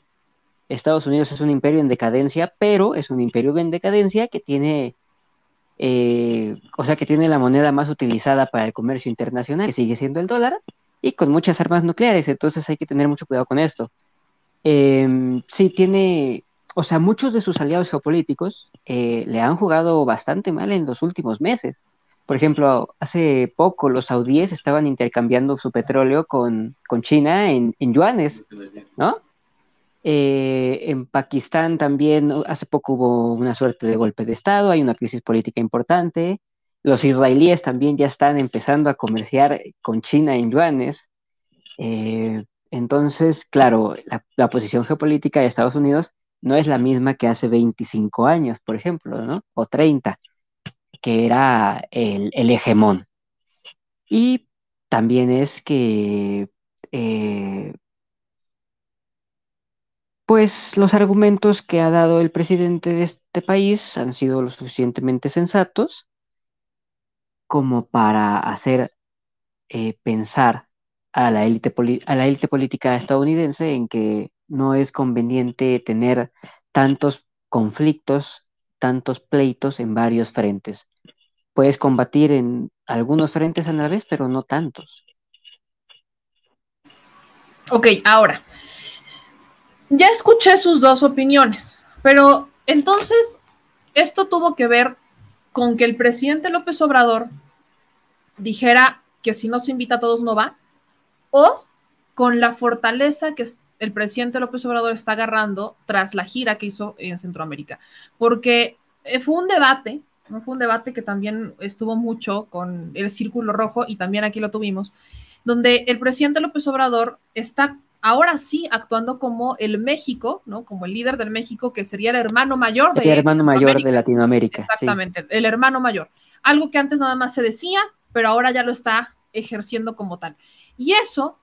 Estados Unidos es un imperio en decadencia, pero es un imperio en decadencia que tiene, eh, o sea, que tiene la moneda más utilizada para el comercio internacional, que sigue siendo el dólar, y con muchas armas nucleares, entonces hay que tener mucho cuidado con esto. Eh, sí, tiene, o sea, muchos de sus aliados geopolíticos eh, le han jugado bastante mal en los últimos meses. Por ejemplo, hace poco los saudíes estaban intercambiando su petróleo con, China en, en yuanes, ¿no? Eh, en Pakistán también hace poco hubo una suerte de golpe de Estado, hay una crisis política importante. Los israelíes también ya están empezando a comerciar con China en yuanes. Eh, entonces, claro, la, posición geopolítica de Estados Unidos no es la misma que hace 25 años, por ejemplo, ¿no? O 30, que era el, el hegemón. Y también es que eh, pues los argumentos que ha dado el presidente de este país han sido lo suficientemente sensatos como para hacer eh, pensar a la élite a la élite política estadounidense en que no es conveniente tener tantos conflictos, tantos pleitos en varios frentes. Puedes combatir en algunos frentes a la vez, pero no tantos. Ok, ahora, ya escuché sus dos opiniones, pero entonces esto tuvo que ver con que el presidente López Obrador dijera que si no se invita a todos no va, o con la fortaleza que el presidente López Obrador está agarrando tras la gira que hizo en Centroamérica, porque eh, fue un debate, fue un debate que también estuvo mucho con el Círculo Rojo y también aquí lo tuvimos, donde el presidente López Obrador está ahora sí actuando como el México, ¿no? Como el líder del México, que sería el hermano mayor de El hermano mayor de Latinoamérica. Exactamente, el hermano mayor. Algo que antes nada más se decía, pero ahora ya lo está ejerciendo como tal. Y eso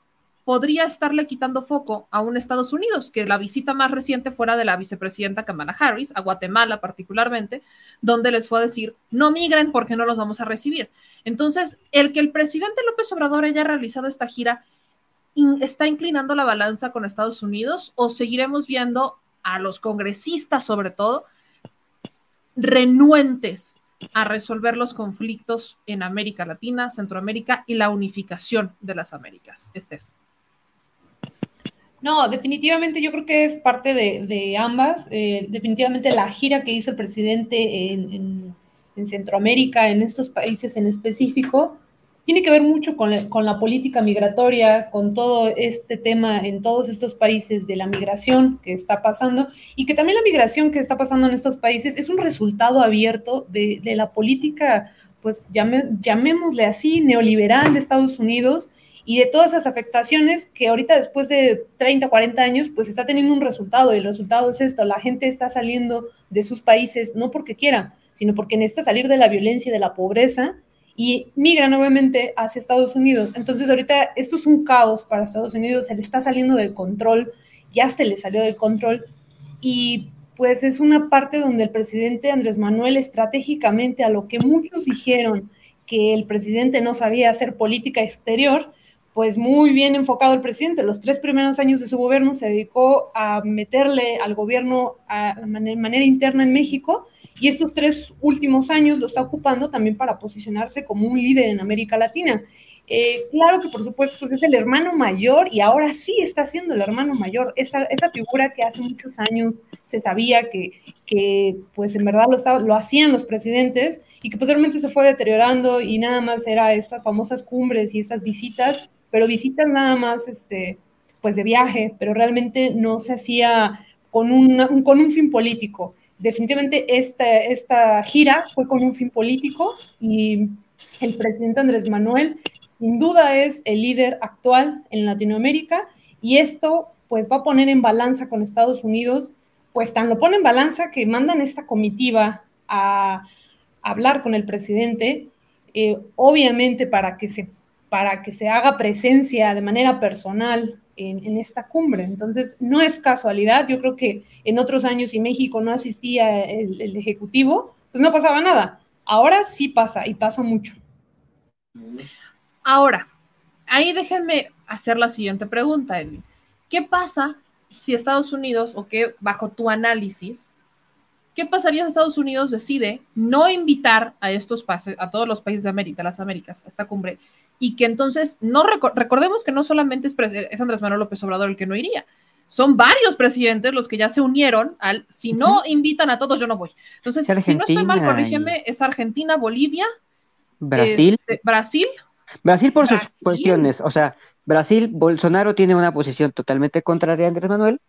podría estarle quitando foco a un Estados Unidos, que la visita más reciente fuera de la vicepresidenta Kamala Harris, a Guatemala particularmente, donde les fue a decir, no migren porque no los vamos a recibir. Entonces, el que el presidente López Obrador haya realizado esta gira está inclinando la balanza con Estados Unidos o seguiremos viendo a los congresistas, sobre todo, renuentes a resolver los conflictos en América Latina, Centroamérica y la unificación de las Américas. Estef. No, definitivamente yo creo que es parte de, ambas. Eh, definitivamente la gira que hizo el presidente en, en Centroamérica, en estos países en específico, tiene que ver mucho con, la política migratoria, con todo este tema en todos estos países de la migración que está pasando y que también la migración que está pasando en estos países es un resultado abierto de, la política, pues llamémosle así, neoliberal de Estados Unidos y de todas esas afectaciones que ahorita después de 30, 40 años, pues está teniendo un resultado y el resultado es esto, la gente está saliendo de sus países no porque quiera, sino porque necesita salir de la violencia y de la pobreza y migra nuevamente hacia Estados Unidos. Entonces ahorita esto es un caos para Estados Unidos, se le está saliendo del control, ya se le salió del control y pues es una parte donde el presidente Andrés Manuel estratégicamente a lo que muchos dijeron que el presidente no sabía hacer política exterior, pues muy bien enfocado el presidente. Los tres primeros años de su gobierno se dedicó a meterle al gobierno a, manera interna en México y estos tres últimos años lo está ocupando también para posicionarse como un líder en América Latina. Eh, claro que por supuesto pues es el hermano mayor y ahora sí está siendo el hermano mayor, esa, esa figura que hace muchos años se sabía que, que pues en verdad lo, lo hacían los presidentes y que posteriormente se fue deteriorando y nada más era estas famosas cumbres y esas visitas pero visitas nada más, este, pues de viaje, pero realmente no se hacía con, un, con un fin político. Definitivamente esta, esta gira fue con un fin político y el presidente Andrés Manuel sin duda es el líder actual en Latinoamérica y esto pues va a poner en balanza con Estados Unidos, pues tan lo pone en balanza que mandan esta comitiva a, hablar con el presidente, eh, obviamente para que se para que se haga presencia de manera personal en, esta cumbre. Entonces, no es casualidad. Yo creo que en otros años, y México no asistía el, Ejecutivo, pues no pasaba nada. Ahora sí pasa y pasa mucho. Ahora, ahí déjenme hacer la siguiente pregunta, Edwin. ¿Qué pasa si Estados Unidos, o qué bajo tu análisis, qué pasaría si Estados Unidos decide no invitar a estos países, a todos los países de América, las Américas, a esta cumbre, y que entonces no recordemos que no solamente es, Andrés Manuel López Obrador el que no iría, son varios presidentes los que ya se unieron al si no invitan a todos, yo no voy. Entonces, si no estoy mal, corrígeme, es Argentina, Bolivia Brasil. Este, Brasil. Brasil por sus cuestiones, o sea, Brasil, Bolsonaro tiene una posición totalmente contraria a Andrés Manuel,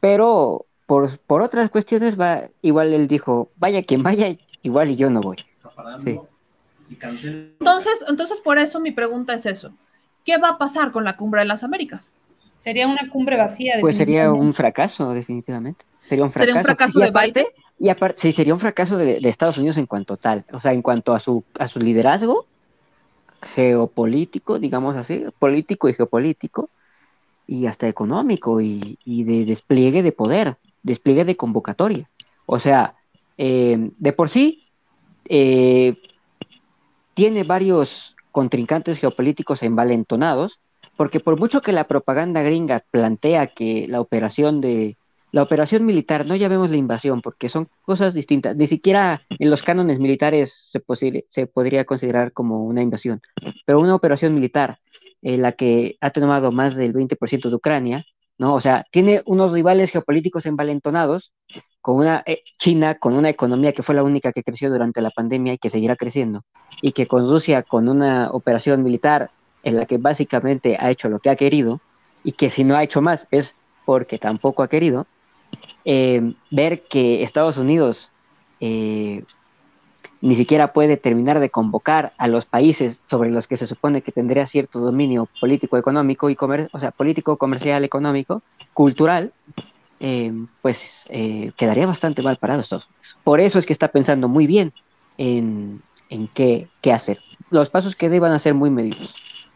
pero por, por otras cuestiones va, igual él dijo, vaya quien vaya, igual y yo no voy. Sí. Si cancela- Entonces, entonces, por eso mi pregunta es eso. ¿Qué va a pasar con la cumbre de las Américas? Sería una cumbre vacía. Pues sería un fracaso, definitivamente. Sería un fracaso. Sería un fracaso Y de aparte- Biden. Y aparte, sí, sería un fracaso de, de Estados Unidos en cuanto tal, o sea, en cuanto a su, a su liderazgo geopolítico, digamos así, político y geopolítico, y hasta económico y, y de despliegue de poder, despliegue de convocatoria. O sea, eh, de por sí, eh, tiene varios contrincantes geopolíticos envalentonados, porque por mucho que la propaganda gringa plantea que la operación de la operación militar, no llamemos la invasión, porque son cosas distintas. Ni siquiera en los cánones militares se, podría considerar como una invasión, pero una operación militar, en la que ha tomado más del 20% de Ucrania, ¿no? O sea, tiene unos rivales geopolíticos envalentonados, con una eh, China, con una economía que fue la única que creció durante la pandemia y que seguirá creciendo, y que con Rusia, con una operación militar en la que básicamente ha hecho lo que ha querido, y que si no ha hecho más es porque tampoco ha querido, eh, ver que Estados Unidos eh, ni siquiera puede terminar de convocar a los países sobre los que se supone que tendría cierto dominio político, económico y comer o sea, político, comercial, económico, cultural, eh, pues eh, quedaría bastante mal parado Estados Unidos. Por eso es que está pensando muy bien en, qué, hacer. Los pasos que a ser muy medidos.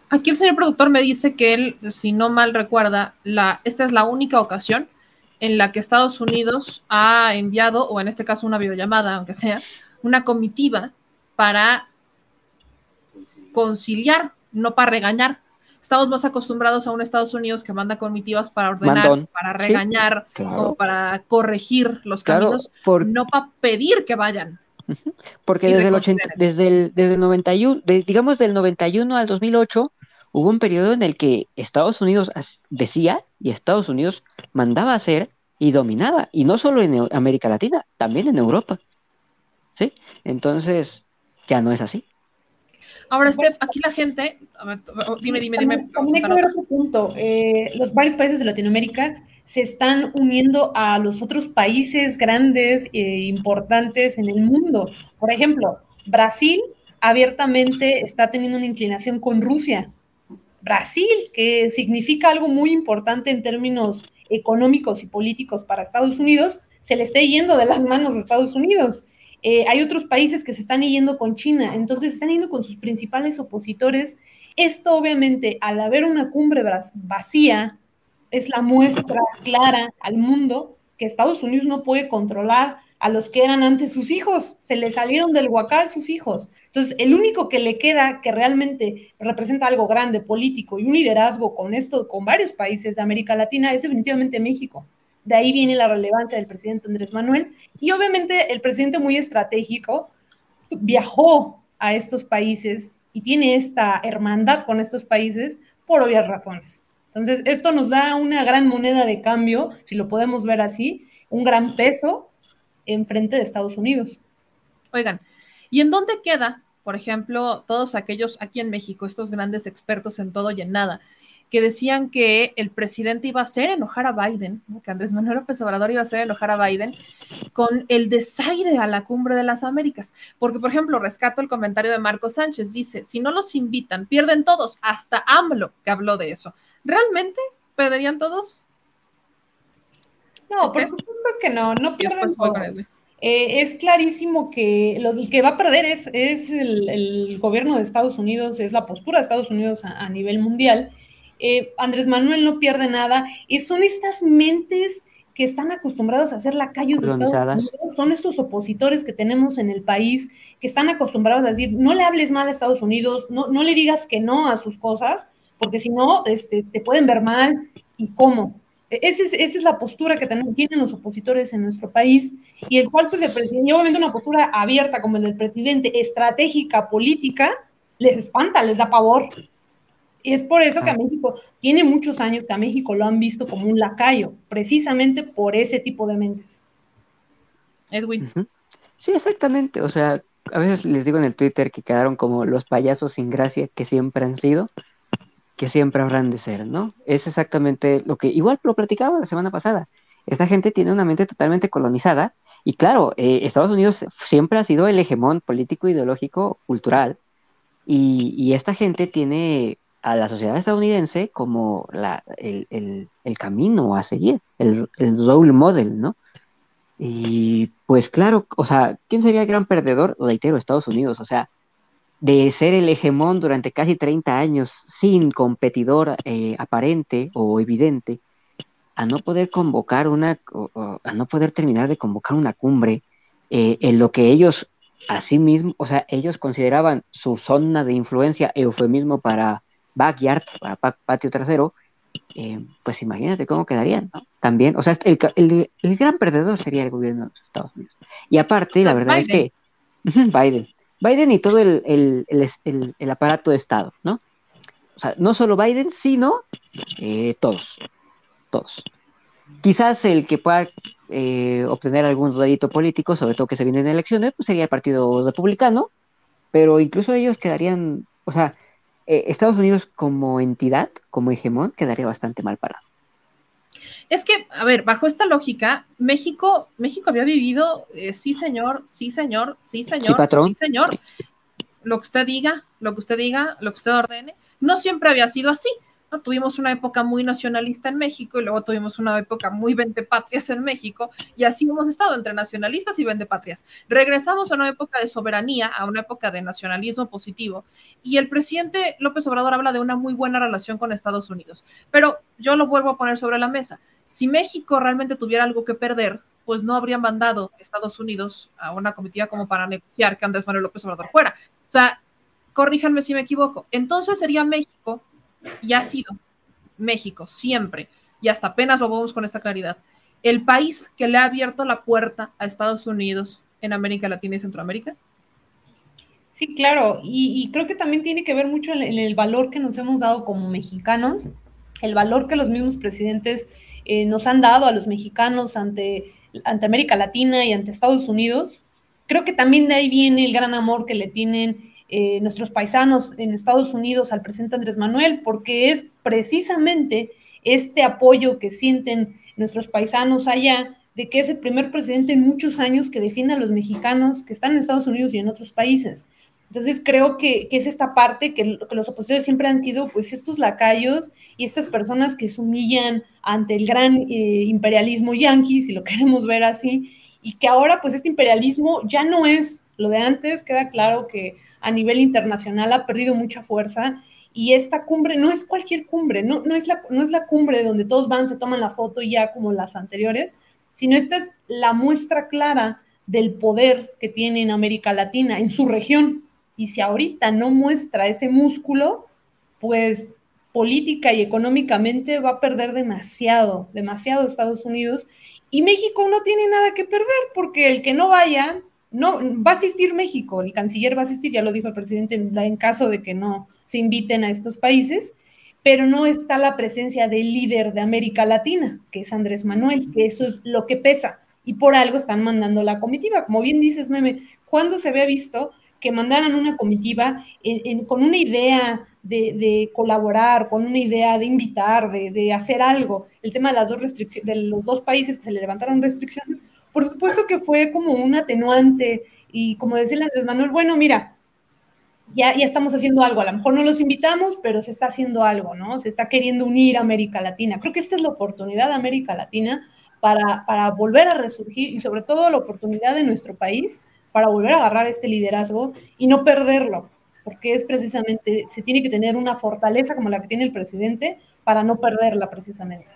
Aquí el señor productor me dice que él, si no mal recuerda, esta es la única ocasión en la que Estados Unidos ha enviado, o en este caso una videollamada, aunque sea, una comitiva para conciliar, no para regañar. Estamos más acostumbrados a un Estados Unidos que manda comitivas para ordenar, Mandón. para Sí, regañar, claro. como para corregir los Claro, caminos, por- no para pedir que vayan. Porque desde el, 80, reconsideren. desde el, desde el 91, de- digamos del 91 al 2008, hubo un periodo en el que Estados Unidos decía y Estados Unidos mandaba hacer y dominaba, y no solo en América Latina, también en Europa. ¿Sí? Entonces, ya no es así. Ahora, Steph, aquí la gente, dime, dime, dime. También, también hay que ver otro punto. Eh, los varios países de Latinoamérica se están uniendo a los otros países grandes e importantes en el mundo. Por ejemplo, Brasil abiertamente está teniendo una inclinación con Rusia. Brasil, que significa algo muy importante en términos económicos y políticos para Estados Unidos, se le está yendo de las manos a Estados Unidos. Eh, hay otros países que se están yendo con China, entonces están yendo con sus principales opositores. Esto obviamente, al haber una cumbre vacía, es la muestra clara al mundo que Estados Unidos no puede controlar a los que eran antes sus hijos, se le salieron del huacal sus hijos. Entonces, el único que le queda que realmente representa algo grande, político y un liderazgo con esto, con varios países de América Latina, es definitivamente México. De ahí viene la relevancia del presidente Andrés Manuel. Y obviamente el presidente muy estratégico viajó a estos países y tiene esta hermandad con estos países por obvias razones. Entonces, esto nos da una gran moneda de cambio, si lo podemos ver así, un gran peso en frente de Estados Unidos. Oigan, ¿y en dónde queda, por ejemplo, todos aquellos aquí en México, estos grandes expertos en todo y en nada, que decían que el presidente iba a hacer enojar a Biden, ¿no? que Andrés Manuel López Obrador iba a hacer enojar a Biden con el desaire a la cumbre de las Américas? Porque, por ejemplo, rescato el comentario de Marco Sánchez, dice, si no los invitan, pierden todos, hasta AMLO que habló de eso. ¿Realmente perderían todos? No, por Este, supuesto que no, no pierden todos. él. Eh, es clarísimo que los, el que va a perder es, es el, el gobierno de Estados Unidos, es la postura de Estados Unidos a, a nivel mundial. Eh, Andrés Manuel no pierde nada. Y son estas mentes que están acostumbrados a hacer lacayos de Estados. Unidos, son estos opositores que tenemos en el país, que están acostumbrados a decir, no le hables mal a Estados Unidos, no, no le digas que no a sus cosas, porque si no, este, te pueden ver mal. ¿Y cómo? E-, Esa es, esa es la postura que tienen los opositores en nuestro país y el cual pues el presidente, obviamente una postura abierta como el del presidente, estratégica, política, les espanta, les da pavor. Y es por eso que a México, tiene muchos años que a México lo han visto como un lacayo, precisamente por ese tipo de mentes. Edwin. Sí, exactamente. O sea, a veces les digo en el Twitter que quedaron como los payasos sin gracia que siempre han sido, que siempre habrán de ser, ¿no? Es exactamente lo que, igual lo platicaba la semana pasada, esta gente tiene una mente totalmente colonizada y claro, eh, Estados Unidos siempre ha sido el hegemón político, ideológico, cultural y, y esta gente tiene a la sociedad estadounidense como la, el, el, el camino a seguir, el, el role model, ¿no? Y pues claro, o sea, ¿quién sería el gran perdedor? Reitero, Estados Unidos, o sea, de ser el hegemón durante casi 30 años sin competidor eh, aparente o evidente, a no poder convocar una, a no poder terminar de convocar una cumbre eh, en lo que ellos a sí mismos, o sea, ellos consideraban su zona de influencia eufemismo para backyard, para pa- patio trasero, eh, pues imagínate cómo quedarían, ¿no? También, o sea, el, el- el gran perdedor sería el gobierno de los Estados Unidos. Y aparte, la verdad es que (laughs) Biden, Biden y todo el, el- aparato de Estado, ¿no? O sea, no solo Biden, sino eh, todos, todos. Quizás el que pueda eh, obtener algún rédito político, sobre todo que se vienen elecciones, pues sería el Partido Republicano, pero incluso ellos quedarían, o sea, eh, Estados Unidos como entidad, como hegemón, quedaría bastante mal parado. Es que, a ver, bajo esta lógica, México, México había vivido, eh, sí señor, sí señor, sí señor, Sí, señor. Lo que usted diga, lo que usted diga, lo que usted ordene, no siempre había sido así. ¿No? Tuvimos una época muy nacionalista en México y luego tuvimos una época muy vendepatrias en México y así hemos estado entre nacionalistas y vendepatrias. Regresamos a una época de soberanía, a una época de nacionalismo positivo y el presidente López Obrador habla de una muy buena relación con Estados Unidos. Pero yo lo vuelvo a poner sobre la mesa. Si México realmente tuviera algo que perder, pues no habrían mandado Estados Unidos a una comitiva como para negociar que Andrés Manuel López Obrador fuera. O sea, corríjanme si me equivoco. Entonces sería México, y ha sido México siempre, y hasta apenas lo vemos con esta claridad, el país que le ha abierto la puerta a Estados Unidos en América Latina y Centroamérica. Sí, claro, y, creo que también tiene que ver mucho en el valor que nos hemos dado como mexicanos, el valor que los mismos presidentes eh, nos han dado a los mexicanos ante, ante América Latina y ante Estados Unidos. Creo que también de ahí viene el gran amor que le tienen eh, nuestros paisanos en Estados Unidos al presidente Andrés Manuel, porque es precisamente este apoyo que sienten nuestros paisanos allá, de que es el primer presidente en muchos años que defiende a los mexicanos que están en Estados Unidos y en otros países. Entonces creo que, que es esta parte que, los opositores siempre han sido pues estos lacayos y estas personas que se humillan ante el gran eh, imperialismo yanqui, si lo (laughs) queremos ver así, y que ahora pues este imperialismo ya no es lo de antes, queda claro que a nivel internacional ha perdido mucha fuerza y esta cumbre no es cualquier cumbre, no, no, es la, no es la cumbre donde todos van, se toman la foto y ya como las anteriores, sino esta es la muestra clara del poder que tiene en América Latina, en su región. Y si ahorita no muestra ese músculo, pues política y económicamente va a perder demasiado, demasiado Estados Unidos. Y México no tiene nada que perder, porque el que no vaya, no va a asistir México, el canciller va a asistir, ya lo dijo el presidente, en, caso de que no se inviten a estos países, pero no está la presencia del líder de América Latina, que es Andrés Manuel, que eso es lo que pesa. Y por algo están mandando la comitiva. Como bien dices, Meme, ¿cuándo se había visto que mandaran una comitiva con una idea de, de, colaborar, con una idea de invitar, de, de, hacer algo? El tema de las dos restricciones, de los dos países que se le levantaron restricciones, por supuesto que fue como un atenuante y como decirle a Andrés Manuel, bueno, mira, ya, ya, estamos haciendo algo. A lo mejor no los invitamos, pero se está haciendo algo, ¿no? Se está queriendo unir a América Latina. Creo que esta es la oportunidad de América Latina para, para volver a resurgir y sobre todo la oportunidad de nuestro país para volver a agarrar este liderazgo y no perderlo, porque es precisamente, se tiene que tener una fortaleza como la que tiene el presidente para no perderla precisamente.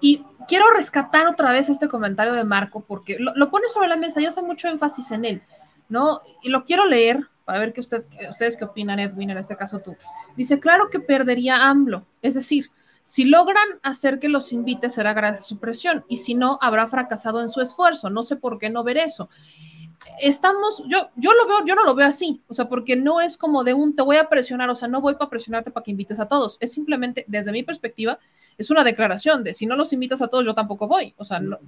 Y quiero rescatar otra vez este comentario de Marco, porque lo, pone sobre la mesa y hace mucho énfasis en él, ¿no? Y lo quiero leer para ver qué usted, ustedes qué opinan, Edwin, en este caso tú. Dice, claro que perdería AMLO, es decir, si logran hacer que los invite será gracias a su presión y si no, habrá fracasado en su esfuerzo. No sé por qué no ver eso. Estamos, yo, yo lo veo, yo no lo veo así, o sea, porque no es como de un te voy a presionar, o sea, no voy para presionarte para que invites a todos, es simplemente, desde mi perspectiva, es una declaración de si no los invitas a todos, yo tampoco voy, o sea, no,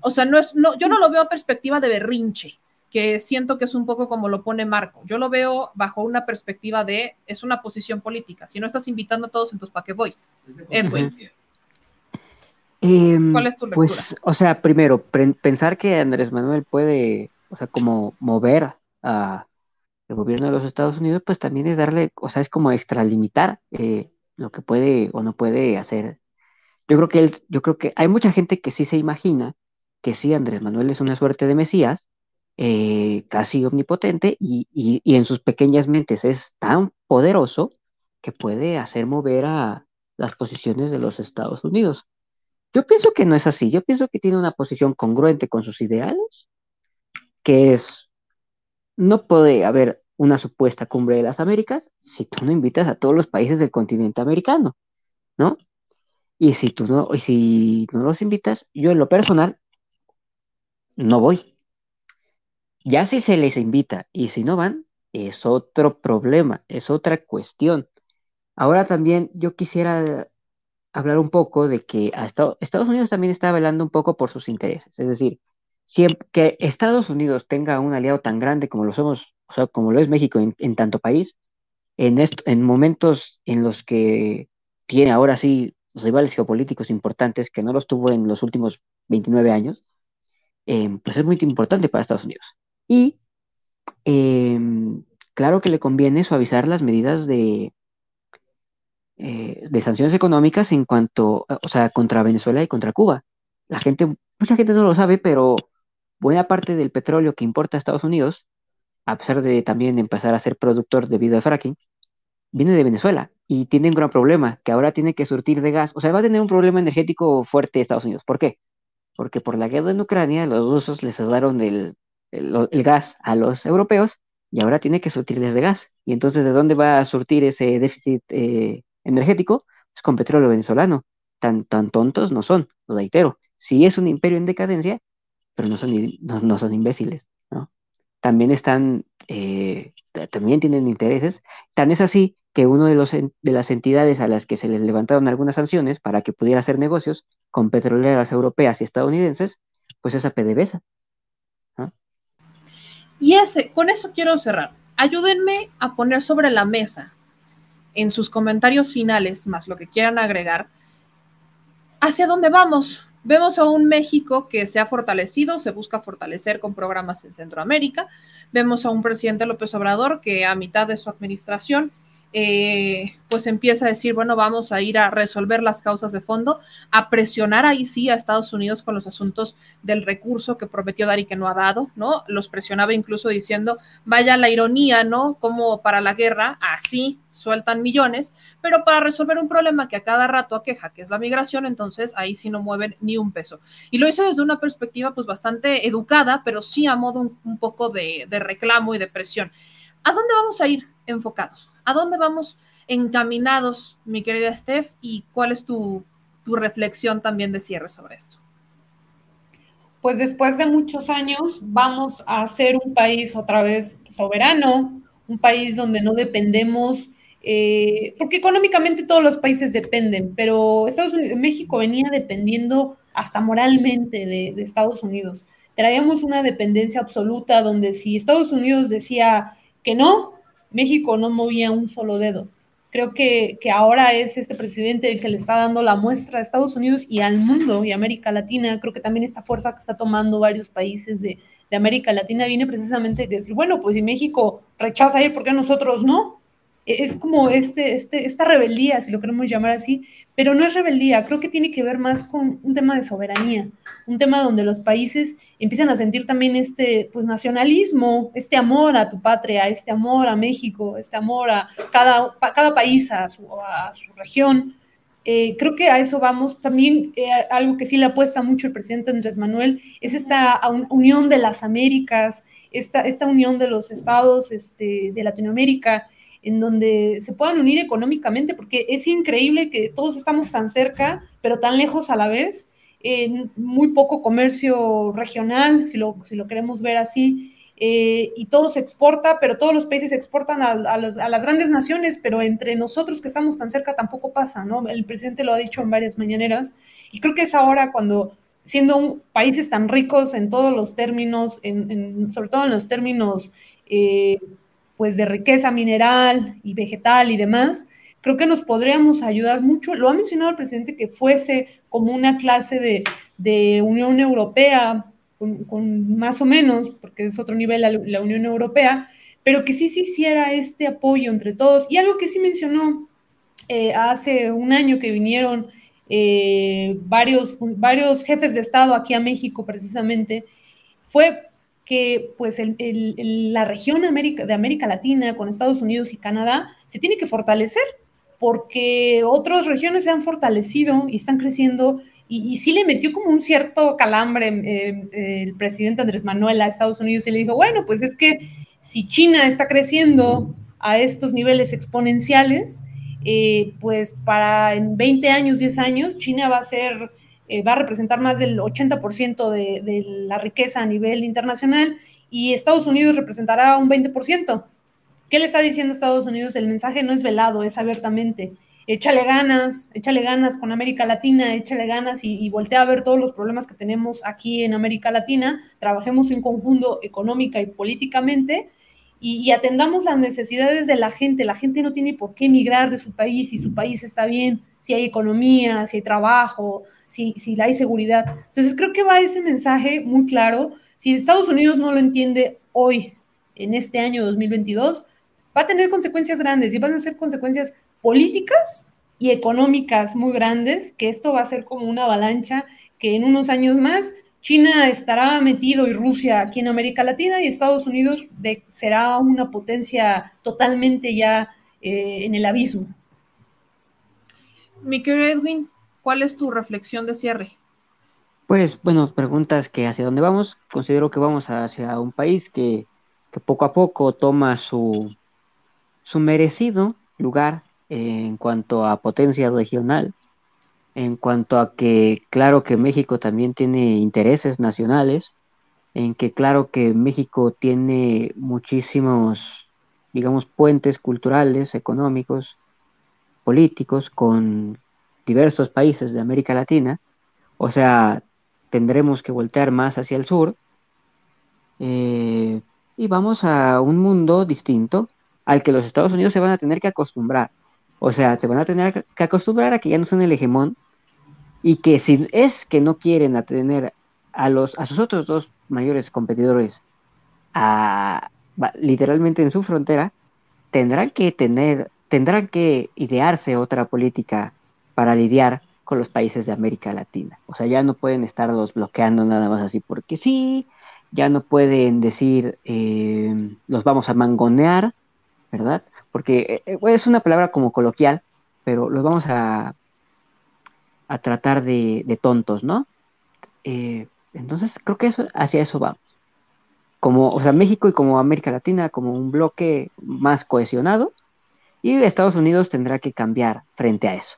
o sea, no es, no, yo no lo veo a perspectiva de berrinche, que siento que es un poco como lo pone Marco. Yo lo veo bajo una perspectiva de, es una posición política. Si no estás invitando a todos, entonces ¿para qué voy? Edwin. Em, ¿Cuál es tu lectura? Pues, o sea, primero, pensar que Andrés Manuel puede, o sea, como mover a el gobierno de los Estados Unidos, pues también es darle, o sea, es como extralimitar eh, lo que puede o no puede hacer. Yo creo que él, yo creo que hay mucha gente que sí se imagina que sí, Andrés Manuel es una suerte de Mesías, eh, casi omnipotente, y, y, en sus pequeñas mentes es tan poderoso que puede hacer mover a las posiciones de los Estados Unidos. Yo pienso que no es así, yo pienso que tiene una posición congruente con sus ideales, que es, no puede haber una supuesta cumbre de las Américas si tú no invitas a todos los países del continente americano, ¿no? Y si tú no, y si no los invitas, yo en lo personal no voy. Ya si se les invita y si no van, es otro problema, es otra cuestión. Ahora también yo quisiera hablar un poco de que Estados Unidos también está velando un poco por sus intereses. Es decir, que Estados Unidos tenga un aliado tan grande como lo somos, o sea, como lo es México en, tanto país, en, en momentos en los que tiene ahora sí rivales geopolíticos importantes que no los tuvo en los últimos 29 años, eh, pues es muy importante para Estados Unidos. Y em, claro que le conviene suavizar las medidas eh, de sanciones económicas en cuanto, o sea, contra Venezuela y contra Cuba. La gente, mucha gente no lo sabe, pero buena parte del petróleo que importa a Estados Unidos, a pesar de también empezar a ser productor debido a fracking, viene de Venezuela y tiene un gran problema, que ahora tiene que surtir de gas. O sea, va a tener un problema energético fuerte Estados Unidos. ¿Por qué? Porque por la guerra en Ucrania los rusos les cerraron el, el, gas a los europeos y ahora tiene que surtirles de gas. Y entonces, ¿de dónde va a surtir ese déficit eh, energético? Pues con petróleo venezolano. Tan, tan tontos no son, lo reitero. Sí es un imperio en decadencia, pero no son, no, son imbéciles, ¿no? También están, eh, también tienen intereses. Tan es así que uno de, los, de las entidades a las que se les levantaron algunas sanciones para que pudiera hacer negocios con petroleras europeas y estadounidenses, pues es a PDVSA. Y ese, con eso quiero cerrar. Ayúdenme a poner sobre la mesa en sus comentarios finales, más lo que quieran agregar, hacia dónde vamos. Vemos a un México que se ha fortalecido, se busca fortalecer con programas en Centroamérica. Vemos a un presidente López Obrador que a mitad de su administración eh, pues empieza a decir, bueno, vamos a ir a resolver las causas de fondo, a presionar ahí sí a Estados Unidos con los asuntos del recurso que prometió dar y que no ha dado, ¿no? Los presionaba incluso diciendo, vaya la ironía, ¿no? Como para la guerra, así sueltan millones, pero para resolver un problema que a cada rato aqueja, que es la migración, entonces ahí sí no mueven ni un peso. Y lo hizo desde una perspectiva pues bastante educada, pero sí a modo un, poco de reclamo y de presión. ¿A dónde vamos a ir enfocados? ¿A dónde vamos encaminados, mi querida Steph? ¿Y cuál es tu, reflexión también de cierre sobre esto? Pues después de muchos años vamos a ser un país otra vez soberano, un país donde no dependemos, eh, porque económicamente todos los países dependen, pero Estados Unidos, México venía dependiendo hasta moralmente de, de Estados Unidos. Traíamos una dependencia absoluta donde si Estados Unidos decía que no, México no movía un solo dedo. Creo que, ahora es este presidente el que le está dando la muestra a Estados Unidos y al mundo y América Latina. Creo que también esta fuerza que está tomando varios países de, de América Latina viene precisamente de decir, bueno, pues si México rechaza ir, ¿por qué nosotros no? E-, es como este, este, esta rebeldía, si lo queremos llamar así, pero no es rebeldía, creo que tiene que ver más con un tema de soberanía, un tema donde los países empiezan a sentir también este pues, nacionalismo, este amor a tu patria, este amor a México, este amor a cada, cada país, a su, a su región. Eh, creo que a eso vamos. También eh, algo que sí le apuesta mucho el presidente Andrés Manuel es esta unión de las Américas, esta, esta unión de los estados este, de Latinoamérica en donde se puedan unir económicamente, porque es increíble que todos estamos tan cerca, pero tan lejos a la vez, en muy poco comercio regional, si lo, si lo queremos ver así, eh, y todo se exporta, pero todos los países exportan a, a, a, las grandes naciones, pero entre nosotros que estamos tan cerca tampoco pasa, ¿no? El presidente lo ha dicho en varias mañaneras, y creo que es ahora cuando siendo países tan ricos en todos los términos, sobre todo en los términos eh, pues de riqueza mineral y vegetal y demás, creo que nos podríamos ayudar mucho. Lo ha mencionado el presidente que fuese como una clase de, Unión Europea, con, más o menos, porque es otro nivel la, Unión Europea, pero que sí se hiciera este apoyo entre todos. Y algo que sí mencionó eh, hace un año que vinieron eh, varios, varios jefes de Estado aquí a México precisamente, fue que pues la región de América Latina con Estados Unidos y Canadá se tiene que fortalecer porque otras regiones se han fortalecido y están creciendo y, sí le metió como un cierto calambre eh, el presidente Andrés Manuel a Estados Unidos y le dijo, bueno, pues es que si China está creciendo a estos niveles exponenciales, eh, pues para en 20 años, 10 años, China va a ser, eh, va a representar más del 80% de, de, la riqueza a nivel internacional y Estados Unidos representará un 20%. ¿Qué le está diciendo Estados Unidos? El mensaje no es velado, es abiertamente. Échale ganas, échale ganas con América Latina, échale ganas y, y voltea a ver todos los problemas que tenemos aquí en América Latina. Trabajemos en conjunto económica y políticamente y, atendamos las necesidades de la gente. La gente no tiene por qué emigrar de su país si su país está bien, si hay economía, si hay trabajo, si, si hay seguridad. Entonces creo que va ese mensaje muy claro. Si Estados Unidos no lo entiende hoy, en este año 2022, va a tener consecuencias grandes y van a ser consecuencias políticas y económicas muy grandes, que esto va a ser como una avalancha que en unos años más China estará metido y Rusia aquí en América Latina y Estados Unidos será una potencia totalmente ya eh, en el abismo. Mi querido Edwin, ¿cuál es tu reflexión de cierre? Pues bueno, preguntas que hacia dónde vamos. Considero que vamos hacia un país que, poco a poco toma su, su merecido lugar en cuanto a potencia regional en cuanto a que claro que México también tiene intereses nacionales, en que claro que México tiene muchísimos, digamos, puentes culturales, económicos, políticos con diversos países de América Latina, o sea, tendremos que voltear más hacia el sur eh, y vamos a un mundo distinto al que los Estados Unidos se van a tener que acostumbrar. O sea, se van a tener que acostumbrar a que ya no son el hegemón y que si es que no quieren atener a los a sus otros dos mayores competidores a, literalmente en su frontera, tendrán que tener tendrán que idearse otra política para lidiar con los países de América Latina. O sea, ya no pueden estarlos bloqueando nada más así porque sí, ya no pueden decir eh, los vamos a mangonear, ¿verdad? porque eh, es una palabra como coloquial, pero los vamos a, a tratar de, tontos, ¿no? Eh, entonces creo que eso, hacia eso vamos. Como, o sea, México y como América Latina, como un bloque más cohesionado, y Estados Unidos tendrá que cambiar frente a eso.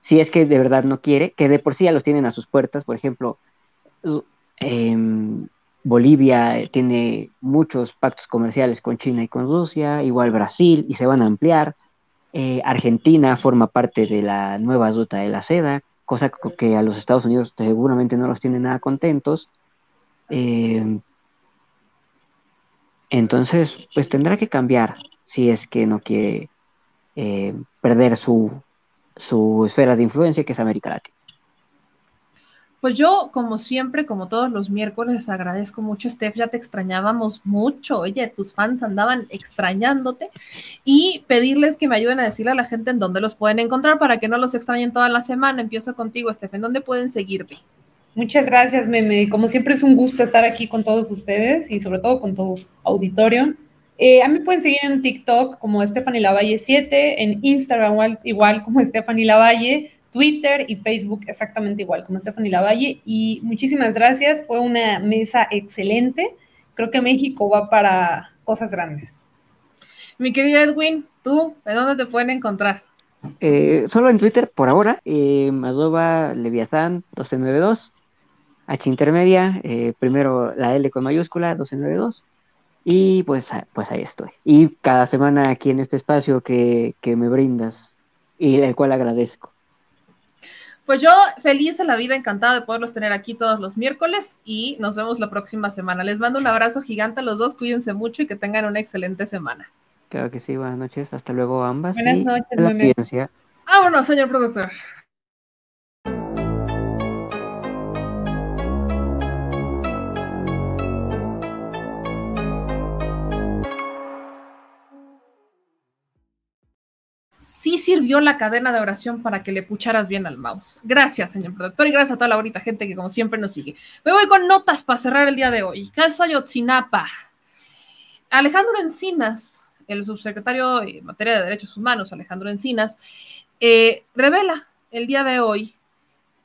Si es que de verdad no quiere, que de por sí ya los tienen a sus puertas, por ejemplo, eh, Bolivia eh, tiene muchos pactos comerciales con China y con Rusia, igual Brasil, y se van a ampliar. Eh, Argentina forma parte de la nueva ruta de la seda, cosa que a los Estados Unidos seguramente no los tiene nada contentos. Eh, entonces, pues tendrá que cambiar si es que no quiere perder su, su esfera de influencia, que es América Latina. Pues yo, como siempre, como todos los miércoles, agradezco mucho, Steph, ya te extrañábamos mucho, oye, tus fans andaban extrañándote y pedirles que me ayuden a decirle a la gente en dónde los pueden encontrar para que no los extrañen toda la semana. Empiezo contigo, Steph, ¿en dónde pueden seguirte? Muchas gracias, Meme. Como siempre es un gusto estar aquí con todos ustedes y sobre todo con tu auditorio. Eh, a mí pueden seguir en TikTok como Stephanie Lavalle 7, en Instagram igual, igual como Stephanie Lavalle. Twitter y Facebook exactamente igual, como Stephanie Lavalle. Y muchísimas gracias, fue una mesa excelente. Creo que México va para cosas grandes. Mi querido Edwin, ¿tú de dónde te pueden encontrar? Eh, solo en Twitter por ahora, eh, Leviathan 1292, H intermedia, eh, primero la L con mayúscula 1292 y pues, pues ahí estoy. Y cada semana aquí en este espacio que, que me brindas y el cual agradezco. Pues yo feliz de la vida, encantada de poderlos tener aquí todos los miércoles y nos vemos la próxima semana. Les mando un abrazo gigante a los dos, cuídense mucho y que tengan una excelente semana. Claro que sí, buenas noches, hasta luego ambas. Buenas y noches, la audiencia. Vámonos, señor productor. Sirvió la cadena de oración para que le pucharas bien al mouse. Gracias, señor productor, y gracias a toda la bonita gente que como siempre nos sigue. Me voy con notas para cerrar el día de hoy. Caso Ayotzinapa. Alejandro Encinas, el subsecretario en materia de derechos humanos, Alejandro Encinas, eh, revela el día de hoy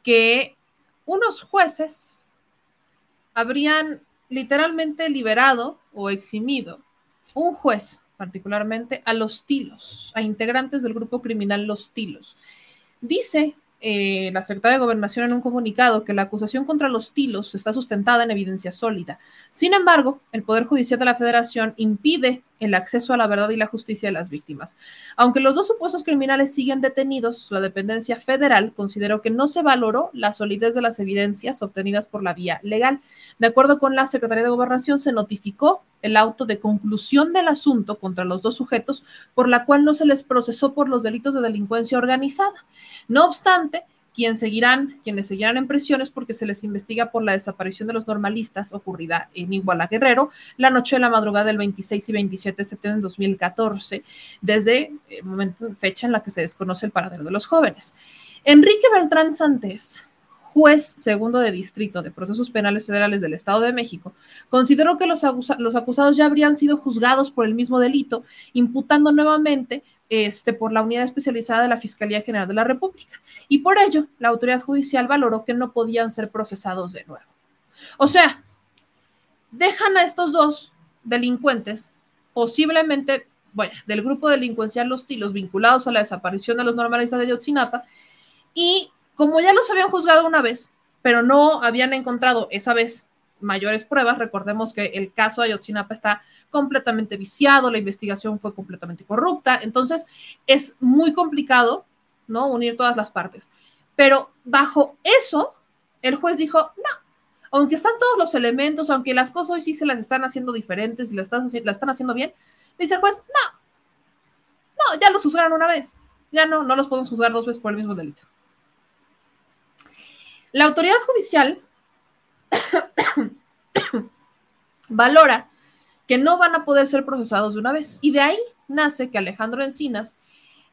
que unos jueces habrían literalmente liberado o eximido un juez particularmente a los Tilos, a integrantes del grupo criminal Los Tilos. Dice eh, la secretaria de Gobernación en un comunicado que la acusación contra los Tilos está sustentada en evidencia sólida. Sin embargo, el Poder Judicial de la Federación impide el acceso a la verdad y la justicia de las víctimas. Aunque los dos supuestos criminales siguen detenidos, la dependencia federal consideró que no se valoró la solidez de las evidencias obtenidas por la vía legal. De acuerdo con la Secretaría de Gobernación, se notificó el auto de conclusión del asunto contra los dos sujetos, por la cual no se les procesó por los delitos de delincuencia organizada. No obstante, quien seguirán, quienes seguirán en prisión es porque se les investiga por la desaparición de los normalistas ocurrida en Iguala Guerrero la noche de la madrugada del 26 y 27 de septiembre de 2014, desde el momento, fecha en la que se desconoce el paradero de los jóvenes. Enrique Beltrán Santés, juez segundo de distrito de procesos penales federales del Estado de México, consideró que los acusados ya habrían sido juzgados por el mismo delito, imputando nuevamente este, por la unidad especializada de la Fiscalía General de la República. Y por ello, la autoridad judicial valoró que no podían ser procesados de nuevo. O sea, dejan a estos dos delincuentes, posiblemente, bueno, del grupo delincuencial Los Tilos, vinculados a la desaparición de los normalistas de Yotzinapa, y como ya los habían juzgado una vez, pero no habían encontrado esa vez mayores pruebas, recordemos que el caso de Ayotzinapa está completamente viciado, la investigación fue completamente corrupta, entonces es muy complicado, ¿no? Unir todas las partes. Pero bajo eso, el juez dijo, no, aunque están todos los elementos, aunque las cosas hoy sí se las están haciendo diferentes y las están, las están haciendo bien, dice el juez, no, no, ya los juzgaron una vez, ya no, no los podemos juzgar dos veces por el mismo delito. La autoridad judicial valora que no van a poder ser procesados de una vez. Y de ahí nace que Alejandro Encinas,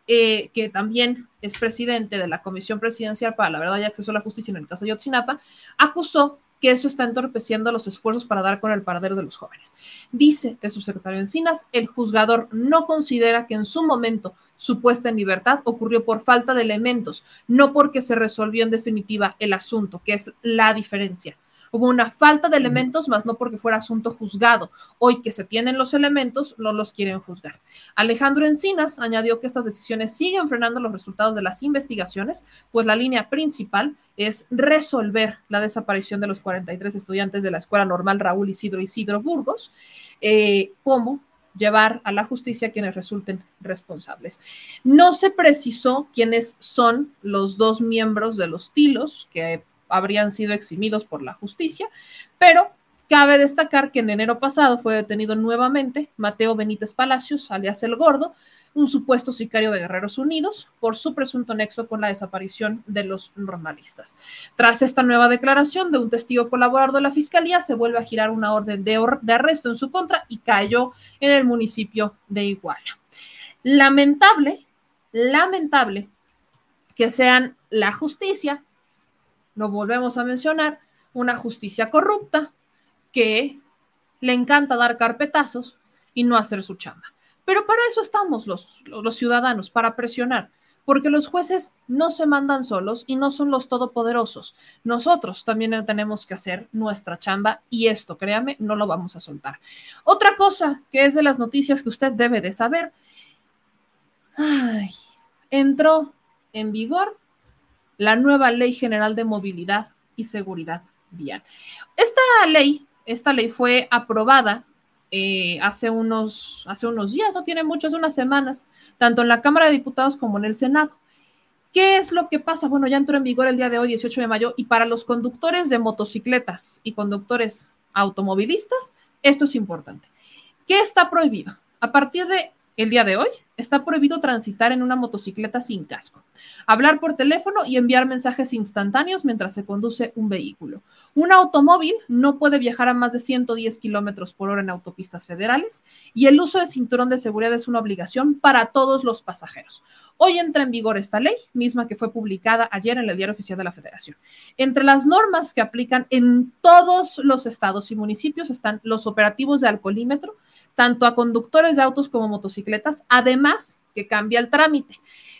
eh, que también es presidente de la Comisión Presidencial para la Verdad y Acceso a la Justicia en el caso de Yotzinapa, acusó que eso está entorpeciendo los esfuerzos para dar con el paradero de los jóvenes. Dice el subsecretario Encinas, el juzgador no considera que en su momento su puesta en libertad ocurrió por falta de elementos, no porque se resolvió en definitiva el asunto, que es la diferencia. Hubo una falta de elementos, más no porque fuera asunto juzgado. Hoy que se tienen los elementos, no los quieren juzgar. Alejandro Encinas añadió que estas decisiones siguen frenando los resultados de las investigaciones, pues la línea principal es resolver la desaparición de los 43 estudiantes de la Escuela Normal Raúl Isidro Isidro Burgos, eh, como llevar a la justicia a quienes resulten responsables. No se precisó quiénes son los dos miembros de los tilos que habrían sido eximidos por la justicia, pero cabe destacar que en enero pasado fue detenido nuevamente Mateo Benítez Palacios, alias El Gordo, un supuesto sicario de Guerreros Unidos, por su presunto nexo con la desaparición de los normalistas. Tras esta nueva declaración de un testigo colaborador de la Fiscalía, se vuelve a girar una orden de, de arresto en su contra y cayó en el municipio de Iguala. Lamentable, lamentable que sean la justicia lo volvemos a mencionar, una justicia corrupta que le encanta dar carpetazos y no hacer su chamba. Pero para eso estamos los, los ciudadanos, para presionar, porque los jueces no se mandan solos y no son los todopoderosos. Nosotros también tenemos que hacer nuestra chamba y esto, créame, no lo vamos a soltar. Otra cosa que es de las noticias que usted debe de saber, ay, entró en vigor la nueva Ley General de Movilidad y Seguridad Vial. Esta ley, esta ley fue aprobada eh, hace, unos, hace unos días, no tiene muchas, unas semanas, tanto en la Cámara de Diputados como en el Senado. ¿Qué es lo que pasa? Bueno, ya entró en vigor el día de hoy, 18 de mayo, y para los conductores de motocicletas y conductores automovilistas, esto es importante. ¿Qué está prohibido? A partir de el día de hoy, está prohibido transitar en una motocicleta sin casco, hablar por teléfono y enviar mensajes instantáneos mientras se conduce un vehículo. Un automóvil no puede viajar a más de 110 kilómetros por hora en autopistas federales y el uso de cinturón de seguridad es una obligación para todos los pasajeros. Hoy entra en vigor esta ley, misma que fue publicada ayer en el Diario Oficial de la Federación. Entre las normas que aplican en todos los estados y municipios están los operativos de alcoholímetro, tanto a conductores de autos como motocicletas, además que cambia el trámite.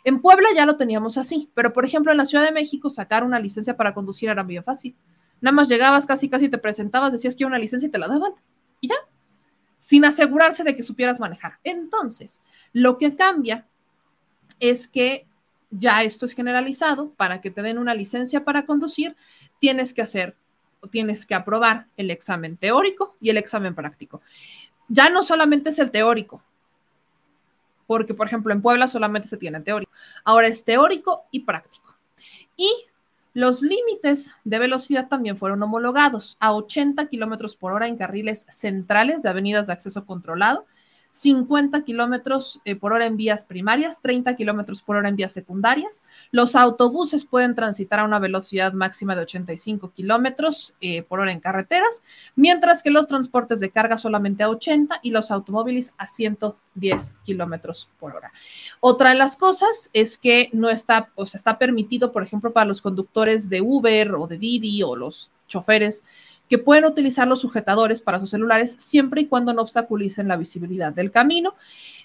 En Puebla ya lo teníamos así, pero por ejemplo en la Ciudad de México sacar una licencia para conducir era muy fácil. Nada más llegabas, casi casi te presentabas, decías que una licencia y te la daban. Y ya, sin asegurarse de que supieras manejar. Entonces, lo que cambia es que ya esto es generalizado, para que te den una licencia para conducir, tienes que hacer o tienes que aprobar el examen teórico y el examen práctico ya no solamente es el teórico, porque por ejemplo en Puebla solamente se tiene teórico, ahora es teórico y práctico. Y los límites de velocidad también fueron homologados a 80 kilómetros por hora en carriles centrales de avenidas de acceso controlado 50 kilómetros eh, por hora en vías primarias, 30 kilómetros por hora en vías secundarias. Los autobuses pueden transitar a una velocidad máxima de 85 kilómetros eh, por hora en carreteras, mientras que los transportes de carga solamente a 80 y los automóviles a 110 kilómetros por hora. Otra de las cosas es que no está, o sea, está permitido, por ejemplo, para los conductores de Uber o de Didi o los choferes que pueden utilizar los sujetadores para sus celulares siempre y cuando no obstaculicen la visibilidad del camino.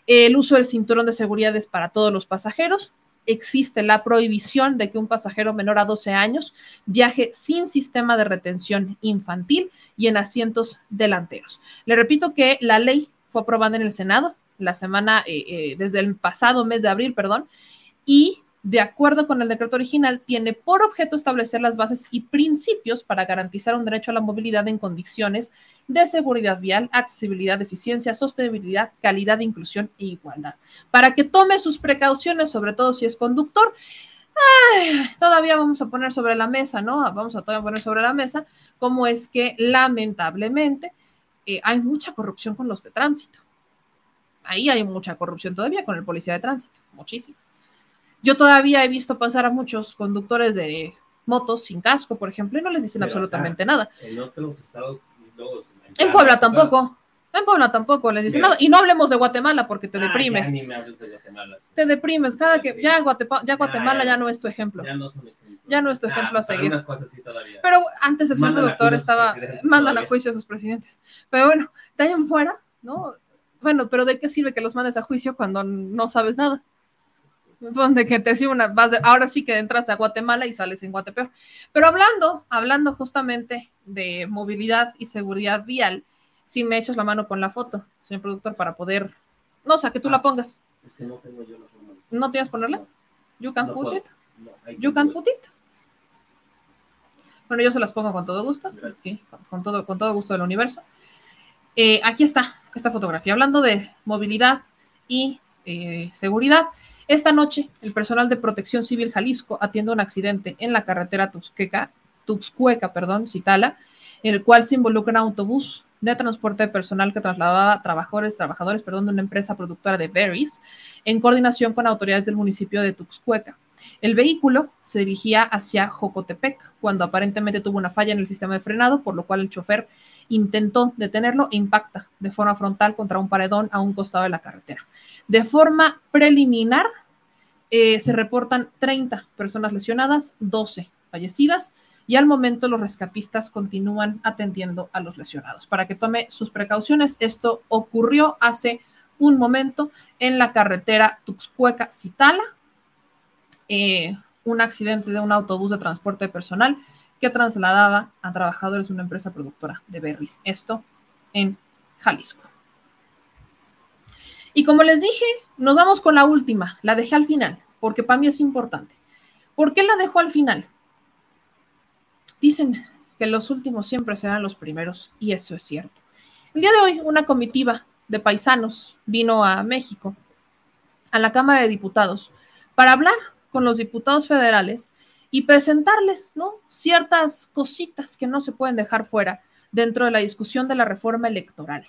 El uso del cinturón de seguridad es para todos los pasajeros. Existe la prohibición de que un pasajero menor a 12 años viaje sin sistema de retención infantil y en asientos delanteros. Le repito que la ley fue aprobada en el Senado la semana, eh, eh, desde el pasado mes de abril, perdón, y de acuerdo con el decreto original, tiene por objeto establecer las bases y principios para garantizar un derecho a la movilidad en condiciones de seguridad vial, accesibilidad, eficiencia, sostenibilidad, calidad, inclusión e igualdad. Para que tome sus precauciones, sobre todo si es conductor, todavía vamos a poner sobre la mesa, ¿no? Vamos a poner sobre la mesa cómo es que lamentablemente eh, hay mucha corrupción con los de tránsito. Ahí hay mucha corrupción todavía con el policía de tránsito, muchísimo. Yo todavía he visto pasar a muchos conductores de motos sin casco, por ejemplo, y no les dicen absolutamente nada. En otros estados, en Puebla tampoco. En Puebla tampoco les dicen nada. Y no hablemos de Guatemala porque te deprimes. Ah, ya ni me hables de Guatemala. Te deprimes. Cada que ya, Guatemala ya, Guatemala ya, no es tu ejemplo. Ya no, son ya no es tu ejemplo a seguir. Pero antes de ser productor estaba, mandan a juicio a sus presidentes. Pero bueno, de ahí en fuera, ¿no? Bueno, pero ¿de qué sirve que los mandes a juicio cuando no sabes nada? Donde que te una base, ahora sí que entras a Guatemala y sales en Guatepeor. Pero hablando, hablando justamente de movilidad y seguridad vial, si me echas la mano con la foto, señor productor, para poder, no, o sea, que tú la ah, pongas. Es que no tengo yo la ¿No tienes ponerla? You can put it. you can put it. Bueno, yo se las pongo con todo gusto, con, todo, con todo gusto del universo. Eh, aquí está esta fotografía, hablando de movilidad y eh, seguridad. Esta noche, el personal de Protección Civil Jalisco atiende un accidente en la carretera Tuxqueca, Tuxcueca, perdón, Citala, en el cual se involucra un autobús de transporte de personal que trasladaba trabajadores, trabajadores perdón, de una empresa productora de berries en coordinación con autoridades del municipio de Tuxcueca. El vehículo se dirigía hacia Jocotepec cuando aparentemente tuvo una falla en el sistema de frenado, por lo cual el chofer intentó detenerlo e impacta de forma frontal contra un paredón a un costado de la carretera. De forma preliminar, eh, se reportan 30 personas lesionadas, 12 fallecidas y al momento los rescatistas continúan atendiendo a los lesionados. Para que tome sus precauciones, esto ocurrió hace un momento en la carretera Tuxcueca-Citala, eh, un accidente de un autobús de transporte personal que trasladaba a trabajadores de una empresa productora de berries. Esto en Jalisco. Y como les dije, nos vamos con la última. La dejé al final, porque para mí es importante. ¿Por qué la dejo al final? Dicen que los últimos siempre serán los primeros, y eso es cierto. El día de hoy, una comitiva de paisanos vino a México, a la Cámara de Diputados, para hablar con los diputados federales y presentarles ¿no? ciertas cositas que no se pueden dejar fuera dentro de la discusión de la reforma electoral.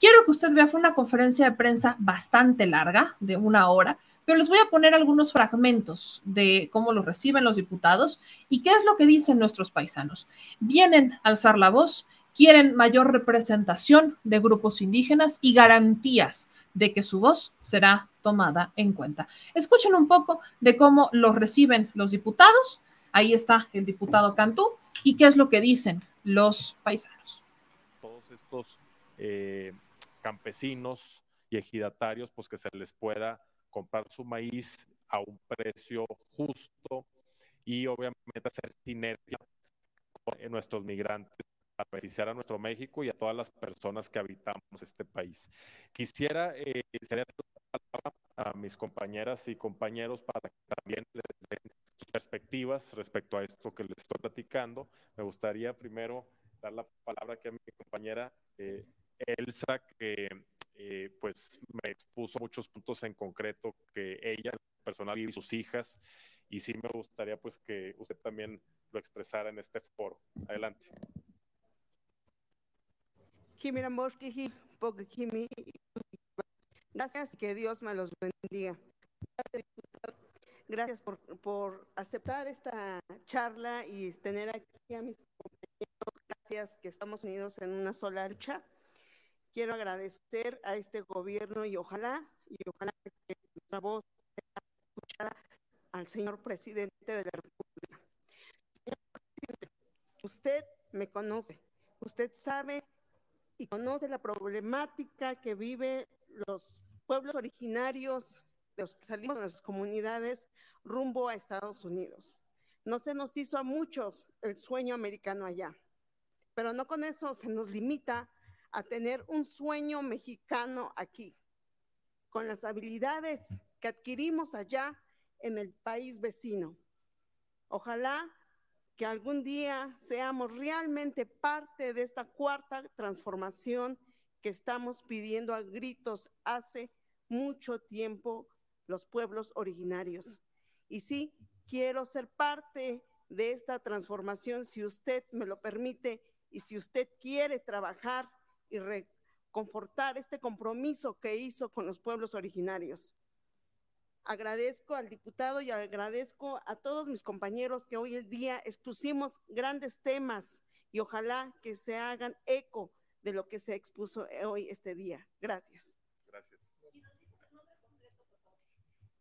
Quiero que usted vea, fue una conferencia de prensa bastante larga, de una hora, pero les voy a poner algunos fragmentos de cómo lo reciben los diputados y qué es lo que dicen nuestros paisanos. Vienen a alzar la voz, quieren mayor representación de grupos indígenas y garantías de que su voz será tomada en cuenta. Escuchen un poco de cómo los reciben los diputados. Ahí está el diputado Cantú y qué es lo que dicen los paisanos. Todos estos eh, campesinos y ejidatarios, pues que se les pueda comprar su maíz a un precio justo y obviamente hacer sinergia con nuestros migrantes para beneficiar a nuestro México y a todas las personas que habitamos este país. Quisiera eh, a mis compañeras y compañeros para que también les den sus perspectivas respecto a esto que les estoy platicando. Me gustaría primero dar la palabra aquí a mi compañera eh, Elsa, que eh, pues me expuso muchos puntos en concreto que ella personal y sus hijas, y sí me gustaría pues que usted también lo expresara en este foro. Adelante. Gracias, que Dios me los bendiga. Gracias por, por aceptar esta charla y tener aquí a mis compañeros. Gracias que estamos unidos en una sola lucha. Quiero agradecer a este gobierno y ojalá, y ojalá que nuestra voz sea escuchada al señor presidente de la República. Señor presidente, usted me conoce, usted sabe y conoce la problemática que viven los pueblos originarios de los que salimos de nuestras comunidades rumbo a Estados Unidos. No se nos hizo a muchos el sueño americano allá, pero no con eso se nos limita a tener un sueño mexicano aquí, con las habilidades que adquirimos allá en el país vecino. Ojalá que algún día seamos realmente parte de esta cuarta transformación que estamos pidiendo a gritos hace mucho tiempo los pueblos originarios. Y sí, quiero ser parte de esta transformación si usted me lo permite y si usted quiere trabajar y reconfortar este compromiso que hizo con los pueblos originarios. Agradezco al diputado y agradezco a todos mis compañeros que hoy en día expusimos grandes temas y ojalá que se hagan eco de lo que se expuso hoy este día. Gracias. Gracias.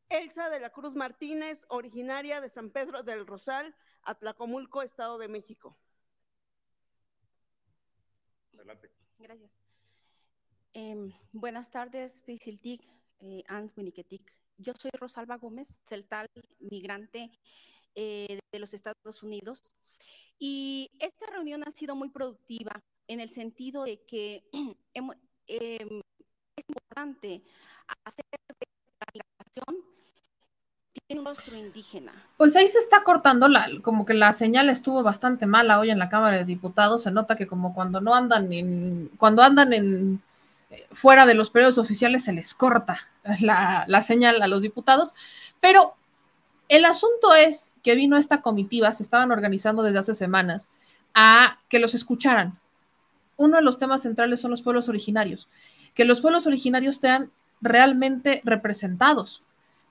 Elsa de la Cruz Martínez, originaria de San Pedro del Rosal, Atlacomulco, Estado de México. Adelante. Gracias. Eh, buenas tardes, Pisiltic, eh, Ans. Yo soy Rosalba Gómez, celtal migrante eh, de los Estados Unidos. Y esta reunión ha sido muy productiva en el sentido de que (clears throat) em, es importante hacer la migración tiene un rostro indígena. Pues ahí se está cortando la, como que la señal estuvo bastante mala hoy en la Cámara de Diputados. Se nota que como cuando no andan en, cuando andan en eh, fuera de los periodos oficiales se les corta la señal a los diputados. Pero el asunto es que vino esta comitiva, se estaban organizando desde hace semanas, a que los escucharan. Uno de los temas centrales son los pueblos originarios, que los pueblos originarios sean realmente representados.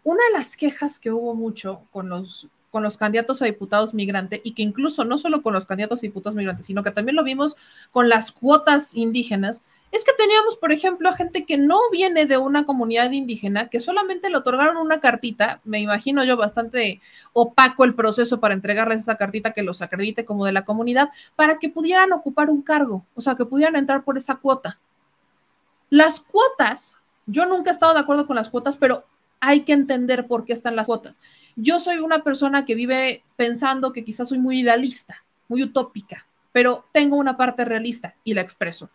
Una de las quejas que hubo mucho con los, con los candidatos a diputados migrantes y que incluso no solo con los candidatos a diputados migrantes, sino que también lo vimos con las cuotas indígenas, es que teníamos, por ejemplo, a gente que no viene de una comunidad indígena, que solamente le otorgaron una cartita, me imagino yo bastante opaco el proceso para entregarles esa cartita que los acredite como de la comunidad, para que pudieran ocupar un cargo, o sea, que pudieran entrar por esa cuota. Las cuotas, yo nunca he estado de acuerdo con las cuotas, pero hay que entender por qué están las cuotas. Yo soy una persona que vive pensando que quizás soy muy idealista, muy utópica, pero tengo una parte realista y la expreso.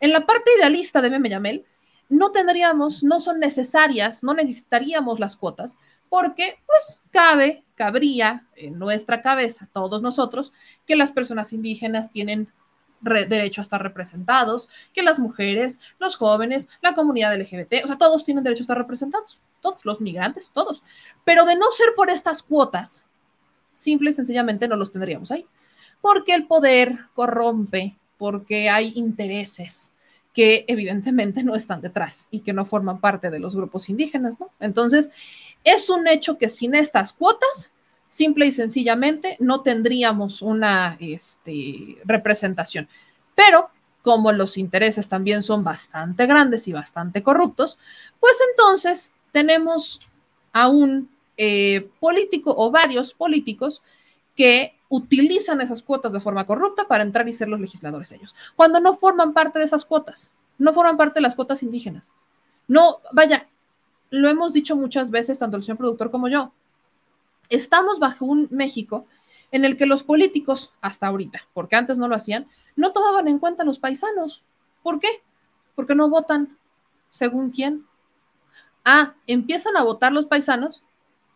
En la parte idealista de Meme Yamel, no tendríamos, no son necesarias, no necesitaríamos las cuotas, porque pues cabe, cabría en nuestra cabeza, todos nosotros, que las personas indígenas tienen derecho a estar representados, que las mujeres, los jóvenes, la comunidad LGBT, o sea, todos tienen derecho a estar representados. Todos los migrantes, todos. Pero de no ser por estas cuotas, simple y sencillamente no los tendríamos ahí. Porque el poder corrompe, porque hay intereses que evidentemente no están detrás y que no forman parte de los grupos indígenas, ¿no? Entonces, es un hecho que sin estas cuotas, simple y sencillamente, no tendríamos una este, representación. Pero como los intereses también son bastante grandes y bastante corruptos, pues entonces tenemos a un eh, político o varios políticos que utilizan esas cuotas de forma corrupta para entrar y ser los legisladores ellos, cuando no forman parte de esas cuotas, no forman parte de las cuotas indígenas. No, vaya, lo hemos dicho muchas veces, tanto el señor productor como yo, estamos bajo un México en el que los políticos, hasta ahorita, porque antes no lo hacían, no tomaban en cuenta a los paisanos. ¿Por qué? Porque no votan según quién. Ah, empiezan a votar los paisanos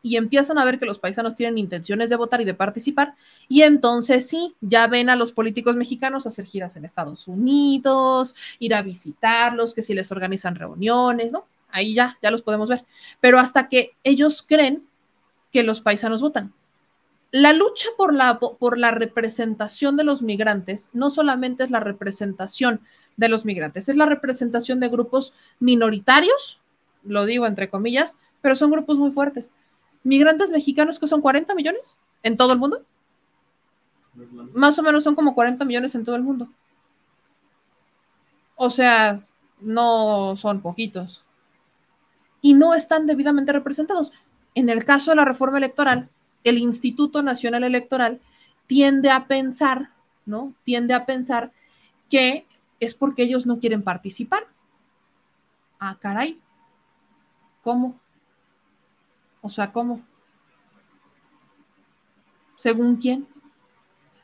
y empiezan a ver que los paisanos tienen intenciones de votar y de participar, y entonces sí, ya ven a los políticos mexicanos hacer giras en Estados Unidos, ir a visitarlos, que si les organizan reuniones, ¿no? Ahí ya, ya los podemos ver. Pero hasta que ellos creen que los paisanos votan. La lucha por la, por la representación de los migrantes no solamente es la representación de los migrantes, es la representación de grupos minoritarios, lo digo entre comillas, pero son grupos muy fuertes migrantes mexicanos que son 40 millones en todo el mundo. Más o menos son como 40 millones en todo el mundo. O sea, no son poquitos. Y no están debidamente representados. En el caso de la reforma electoral, el Instituto Nacional Electoral tiende a pensar, ¿no? Tiende a pensar que es porque ellos no quieren participar. Ah, caray. ¿Cómo? O sea, ¿cómo? ¿Según quién?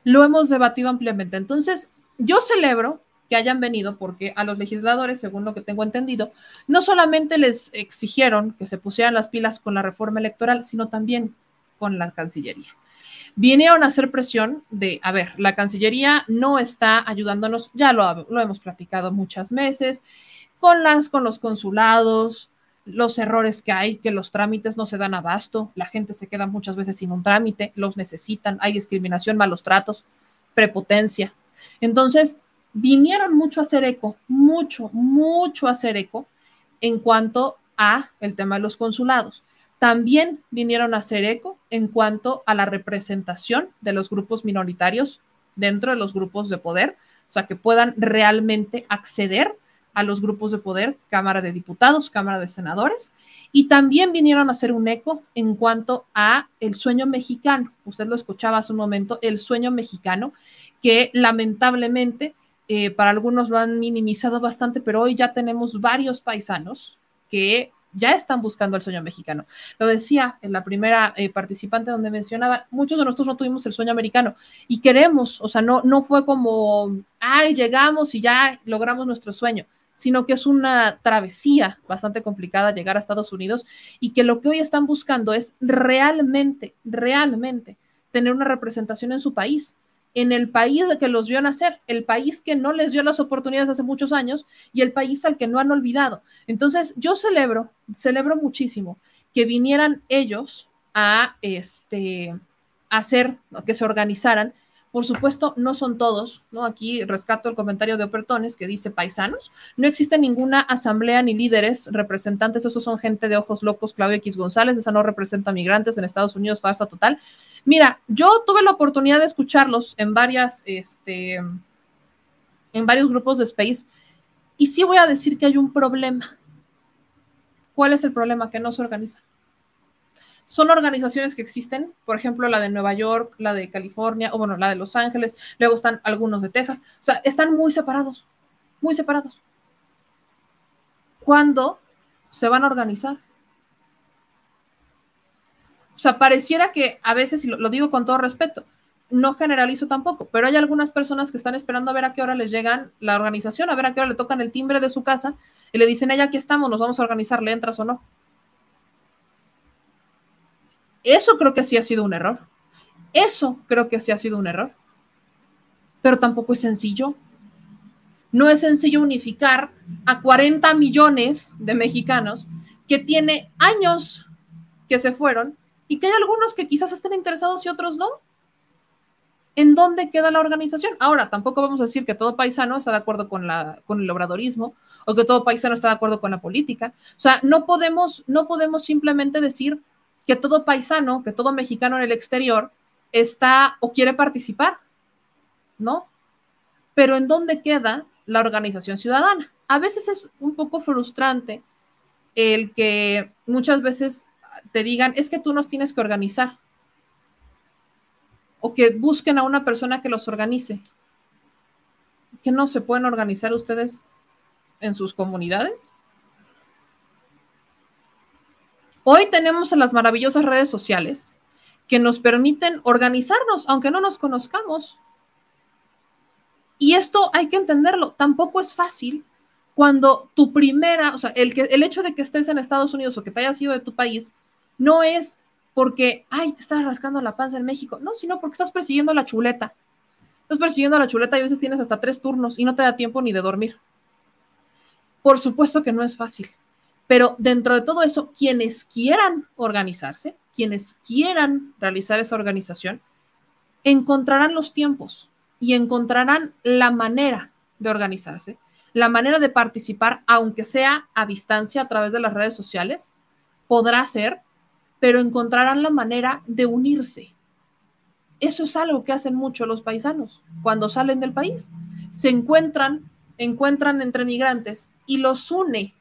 Lo hemos debatido ampliamente. Entonces, yo celebro que hayan venido porque a los legisladores, según lo que tengo entendido, no solamente les exigieron que se pusieran las pilas con la reforma electoral, sino también con la Cancillería. Vinieron a hacer presión de, a ver, la Cancillería no está ayudándonos, ya lo, lo hemos platicado muchas veces, con las, con los consulados, los errores que hay, que los trámites no se dan abasto, la gente se queda muchas veces sin un trámite, los necesitan, hay discriminación, malos tratos, prepotencia. Entonces, vinieron mucho a hacer eco, mucho, mucho a hacer eco en cuanto a el tema de los consulados. También vinieron a hacer eco en cuanto a la representación de los grupos minoritarios dentro de los grupos de poder, o sea, que puedan realmente acceder a los grupos de poder, Cámara de Diputados, Cámara de Senadores, y también vinieron a hacer un eco en cuanto a el sueño mexicano. Usted lo escuchaba hace un momento, el sueño mexicano, que lamentablemente eh, para algunos lo han minimizado bastante, pero hoy ya tenemos varios paisanos que ya están buscando el sueño mexicano. Lo decía en la primera eh, participante donde mencionaba, muchos de nosotros no tuvimos el sueño americano y queremos, o sea, no, no fue como, ay, llegamos y ya logramos nuestro sueño sino que es una travesía bastante complicada llegar a Estados Unidos y que lo que hoy están buscando es realmente, realmente tener una representación en su país, en el país que los vio nacer, el país que no les dio las oportunidades hace muchos años y el país al que no han olvidado. Entonces, yo celebro, celebro muchísimo que vinieran ellos a este hacer que se organizaran por supuesto, no son todos, ¿no? Aquí rescato el comentario de Opertones que dice paisanos. No existe ninguna asamblea ni líderes, representantes, esos son gente de ojos locos, Claudio X González, esa no representa migrantes en Estados Unidos, farsa total. Mira, yo tuve la oportunidad de escucharlos en varias, este, en varios grupos de Space, y sí voy a decir que hay un problema. ¿Cuál es el problema? Que no se organiza. Son organizaciones que existen, por ejemplo, la de Nueva York, la de California, o bueno, la de Los Ángeles, luego están algunos de Texas, o sea, están muy separados, muy separados. ¿Cuándo se van a organizar? O sea, pareciera que a veces, y lo, digo con todo respeto, no generalizo tampoco, pero hay algunas personas que están esperando a ver a qué hora les llegan la organización, a ver a qué hora le tocan el timbre de su casa y le dicen, ella, aquí estamos, nos vamos a organizar, ¿le entras o no? Eso creo que sí ha sido un error. Eso creo que sí ha sido un error. Pero tampoco es sencillo. No es sencillo unificar a 40 millones de mexicanos que tiene años que se fueron y que hay algunos que quizás estén interesados y otros no. ¿En dónde queda la organización? Ahora, tampoco vamos a decir que todo paisano está de acuerdo con, la, con el obradorismo o que todo paisano está de acuerdo con la política. O sea, no podemos, no podemos simplemente decir que todo paisano, que todo mexicano en el exterior está o quiere participar, ¿no? Pero ¿en dónde queda la organización ciudadana? A veces es un poco frustrante el que muchas veces te digan, es que tú nos tienes que organizar o que busquen a una persona que los organice. ¿Que no se pueden organizar ustedes en sus comunidades? Hoy tenemos en las maravillosas redes sociales que nos permiten organizarnos, aunque no nos conozcamos. Y esto hay que entenderlo, tampoco es fácil cuando tu primera, o sea, el, que, el hecho de que estés en Estados Unidos o que te hayas ido de tu país, no es porque, ay, te estás rascando la panza en México. No, sino porque estás persiguiendo la chuleta. Estás persiguiendo la chuleta y a veces tienes hasta tres turnos y no te da tiempo ni de dormir. Por supuesto que no es fácil, pero dentro de todo eso, quienes quieran organizarse, quienes quieran realizar esa organización, encontrarán los tiempos y encontrarán la manera de organizarse, la manera de participar, aunque sea a distancia a través de las redes sociales, podrá ser pero encontrarán la manera de unirse. Eso es algo que hacen mucho los paisanos cuando salen del país. Se encuentran, encuentran entre migrantes y los une,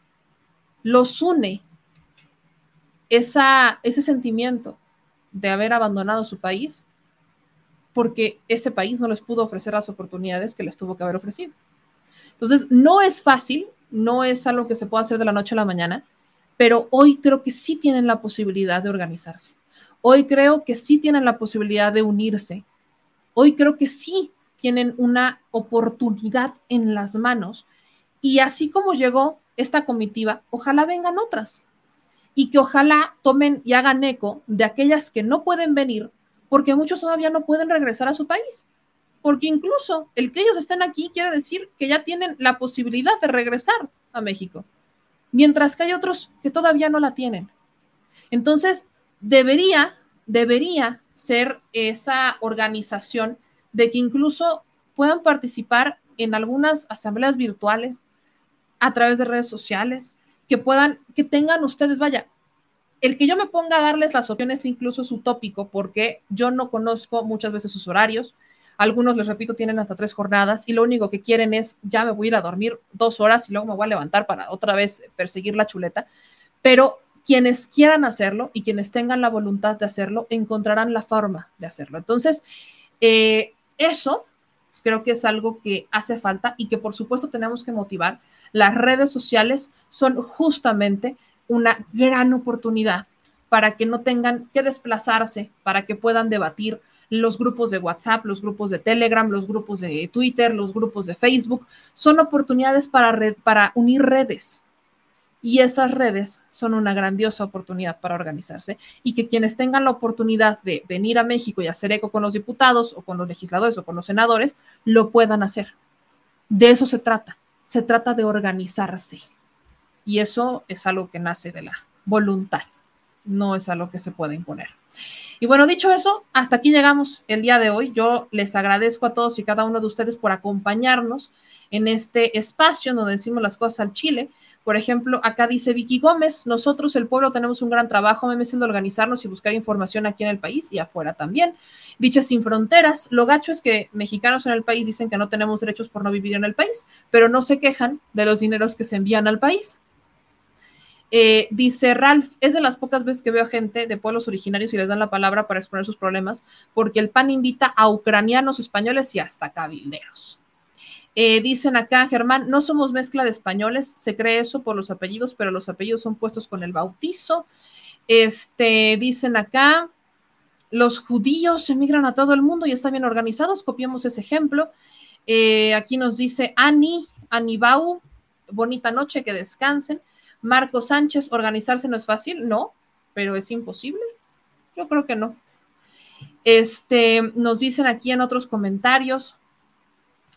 los une esa, ese sentimiento de haber abandonado su país porque ese país no les pudo ofrecer las oportunidades que les tuvo que haber ofrecido. Entonces, no es fácil, no es algo que se pueda hacer de la noche a la mañana, pero hoy creo que sí tienen la posibilidad de organizarse. Hoy creo que sí tienen la posibilidad de unirse. Hoy creo que sí tienen una oportunidad en las manos. Y así como llegó esta comitiva, ojalá vengan otras. Y que ojalá tomen y hagan eco de aquellas que no pueden venir, porque muchos todavía no pueden regresar a su país. Porque incluso el que ellos estén aquí quiere decir que ya tienen la posibilidad de regresar a México mientras que hay otros que todavía no la tienen. Entonces, debería, debería ser esa organización de que incluso puedan participar en algunas asambleas virtuales a través de redes sociales, que puedan, que tengan ustedes, vaya, el que yo me ponga a darles las opciones incluso es utópico porque yo no conozco muchas veces sus horarios, algunos, les repito, tienen hasta tres jornadas y lo único que quieren es, ya me voy a ir a dormir dos horas y luego me voy a levantar para otra vez perseguir la chuleta. Pero quienes quieran hacerlo y quienes tengan la voluntad de hacerlo, encontrarán la forma de hacerlo. Entonces, eh, eso creo que es algo que hace falta y que por supuesto tenemos que motivar. Las redes sociales son justamente una gran oportunidad para que no tengan que desplazarse, para que puedan debatir, los grupos de WhatsApp, los grupos de Telegram, los grupos de Twitter, los grupos de Facebook, son oportunidades para, para unir redes. Y esas redes son una grandiosa oportunidad para organizarse y que quienes tengan la oportunidad de venir a México y hacer eco con los diputados o con los legisladores o con los senadores, lo puedan hacer. De eso se trata. Se trata de organizarse. Y eso es algo que nace de la voluntad, no es algo que se pueda imponer. Y bueno, dicho eso, hasta aquí llegamos el día de hoy. Yo les agradezco a todos y cada uno de ustedes por acompañarnos en este espacio donde decimos las cosas al Chile. Por ejemplo, acá dice Vicky Gómez, nosotros el pueblo tenemos un gran trabajo, me de organizarnos y buscar información aquí en el país y afuera también. Dice Sin Fronteras, lo gacho es que mexicanos en el país dicen que no tenemos derechos por no vivir en el país, pero no se quejan de los dineros que se envían al país. Eh, dice Ralph, es de las pocas veces que veo gente de pueblos originarios y les dan la palabra para exponer sus problemas, porque el PAN invita a ucranianos, españoles y hasta cabilderos. Eh, dicen acá, Germán, no somos mezcla de españoles, se cree eso por los apellidos, pero los apellidos son puestos con el bautizo. Este, dicen acá, los judíos emigran a todo el mundo y están bien organizados, copiemos ese ejemplo. Eh, aquí nos dice Ani, Anibau, bonita noche, que descansen. Marco Sánchez, organizarse no es fácil, no, pero es imposible. Yo creo que no. Este, nos dicen aquí en otros comentarios,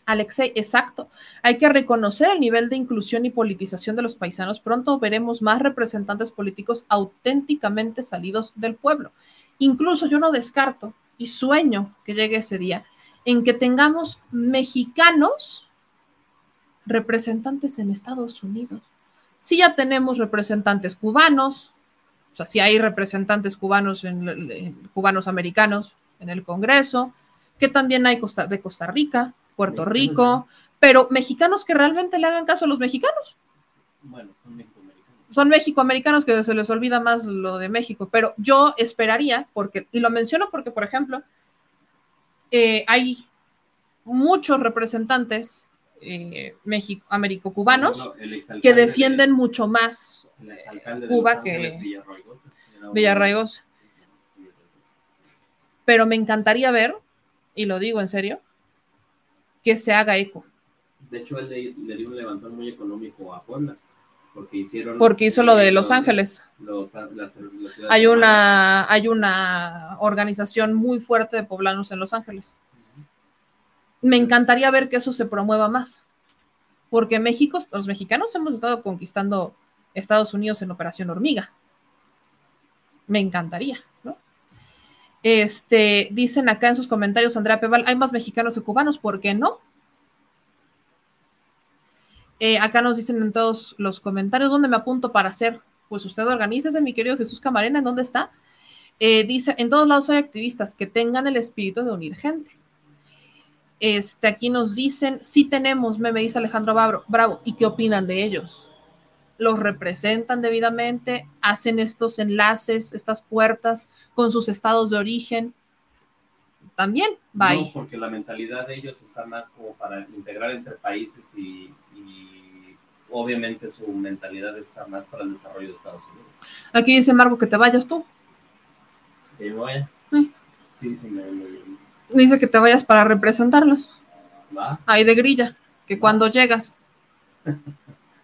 Alexei, exacto. Hay que reconocer el nivel de inclusión y politización de los paisanos. Pronto veremos más representantes políticos auténticamente salidos del pueblo. Incluso yo no descarto y sueño que llegue ese día en que tengamos mexicanos representantes en Estados Unidos. Si ya tenemos representantes cubanos, o sea, si hay representantes cubanos, en, en- cubanos americanos en el Congreso, que también hay Costa- de Costa Rica, Puerto Rico, pero mexicanos que realmente le hagan caso a los mexicanos. Bueno, son mexicoamericanos. Son mexicoamericanos que se les olvida más lo de México, pero yo esperaría, porque, y lo menciono porque, por ejemplo, eh, hay muchos representantes eh, México, No, exalcalde que de- defienden mucho más El exalcalde de Cuba que Villarraigosa. Pero me encantaría ver, y lo digo en serio, que se haga eco, De hecho, él le, le dio un levantón muy económico a Puebla. Porque hicieron. porque hizo lo de Los Ángeles. los- las- las ciudades Hay una, hay una organización muy fuerte de poblanos en Los Ángeles. Me encantaría ver que eso se promueva más, porque México, los mexicanos hemos estado conquistando Estados Unidos en Operación Hormiga. Me encantaría, ¿no? Este, dicen acá en sus comentarios, Andrea Peval, hay más mexicanos que cubanos, ¿por qué no? Eh, acá nos dicen en todos los comentarios dónde me apunto para hacer. Pues usted organícese, mi querido Jesús Camarena, ¿en dónde está? Eh, dice, en todos lados hay activistas que tengan el espíritu de unir gente. Este, aquí nos dicen, sí tenemos, me, me dice Alejandro Bravo, Bravo, ¿y qué opinan de ellos? ¿Los representan debidamente? ¿Hacen estos enlaces, estas puertas con sus estados de origen? También va. No, porque la mentalidad de ellos está más como para integrar entre países y, y obviamente su mentalidad está más para el desarrollo de Estados Unidos. Aquí dice Marco que te vayas tú. Que yo vaya. Sí. Sí, sí, me, me- Dice que te vayas para representarlos. va. Ahí de grilla, que cuando llegas, (laughs)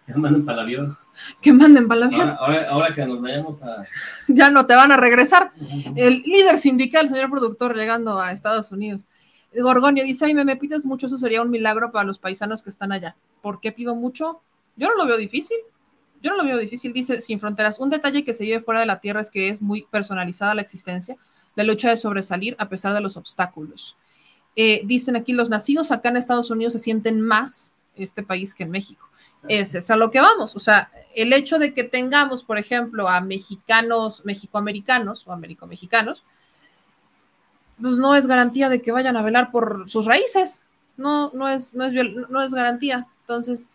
Ya mandan para el avión. que manden para el avión. Ahora, ahora, ahora que nos vayamos a. (laughs) ya no te van a regresar. El líder sindical, señor productor, llegando a Estados Unidos. Gorgonio dice, ay, me, me pides mucho, eso sería un milagro para los paisanos que están allá. ¿Por qué pido mucho? Yo no lo veo difícil. Yo no lo veo difícil, dice Sin Fronteras. Un detalle que se vive fuera de la Tierra es que es muy personalizada la existencia, la lucha de sobresalir a pesar de los obstáculos. Eh, dicen aquí, los nacidos acá en Estados Unidos se sienten más este país que en México. Es, es a lo que vamos. O sea, el hecho de que tengamos, por ejemplo, a mexicanos, mexicoamericanos o americomexicanos, pues no es garantía de que vayan a velar por sus raíces. No, no es, no es, no es garantía. Entonces,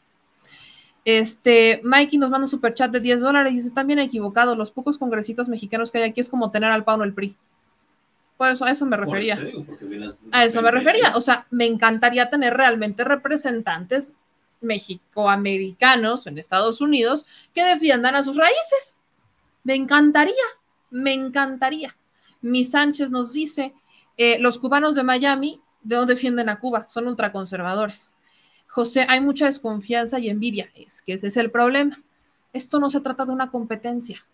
este, Mikey nos manda un superchat de 10 dólares y dice, están bien equivocados, los pocos congresistas mexicanos que hay aquí es como tener al PAN o el PRI. Por eso, a eso me refería. digo, las- A eso me refería. O sea, me encantaría tener realmente representantes mexicoamericanos en Estados Unidos que defiendan a sus raíces. Me encantaría, me encantaría. Mi Sánchez nos dice, eh, los cubanos de Miami no defienden a Cuba, son ultraconservadores. José, hay mucha desconfianza y envidia. Es que ese es el problema. Esto no se trata de una competencia.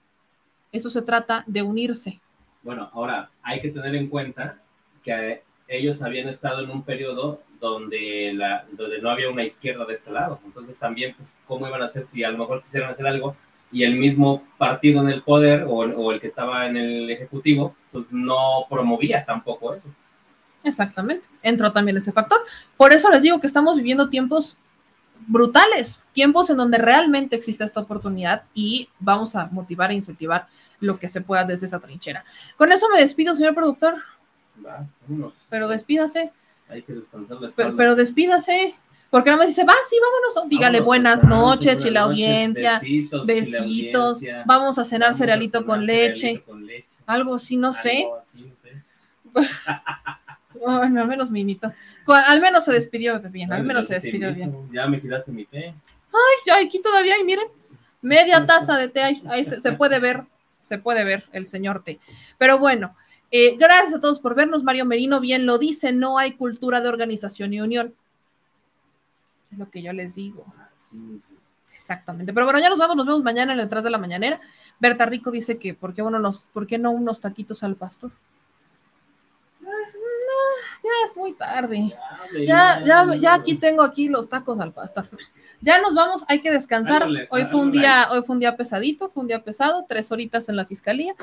Esto se trata de unirse. Bueno, ahora hay que tener en cuenta que ellos habían estado en un periodo donde, la, donde no había una izquierda de este lado. Entonces también, pues, ¿cómo iban a hacer si a lo mejor quisieran hacer algo y el mismo partido en el poder o, o el que estaba en el ejecutivo, pues no promovía tampoco eso? Exactamente. Entró también ese factor. Por eso les digo que estamos viviendo tiempos brutales, tiempos en donde realmente existe esta oportunidad y vamos a motivar e incentivar lo que se pueda desde esta trinchera. Con eso me despido, señor productor, Va, vámonos. pero despídase, Hay que descansar la pero, espalda. pero despídase. Porque nada más dice, va, sí, vámonos. Dígale Vámonos, buenas noches, noches, audiencia, besitos, besitos, audiencia. vamos a cenar Vamos a cerealito cenar con cerealito leche, con leche. algo así, no sé. Algo así, no sé. (laughs) Bueno, al menos minito. Cu- Al menos se despidió de bien, al menos se ya te despidió bien. Ya me quitaste mi té. Ay, aquí todavía hay, miren, media taza de té, ahí, ahí se, se puede ver, se puede ver el señor té. Pero bueno, eh, gracias a todos por vernos. Mario Merino bien lo dice, no hay cultura de organización y unión. Es lo que yo les digo. Sí, sí. Exactamente. Pero bueno, ya nos vamos, nos vemos mañana en el detrás de la mañanera. Berta Rico dice que ¿por qué, uno nos, ¿por qué no unos taquitos al pastor? Ya es muy tarde. Ya, ya, ya aquí tengo aquí los tacos al pastor. Ya nos vamos, hay que descansar. Hoy fue un día, hoy fue un día pesadito, fue un día pesado, tres horitas en la fiscalía.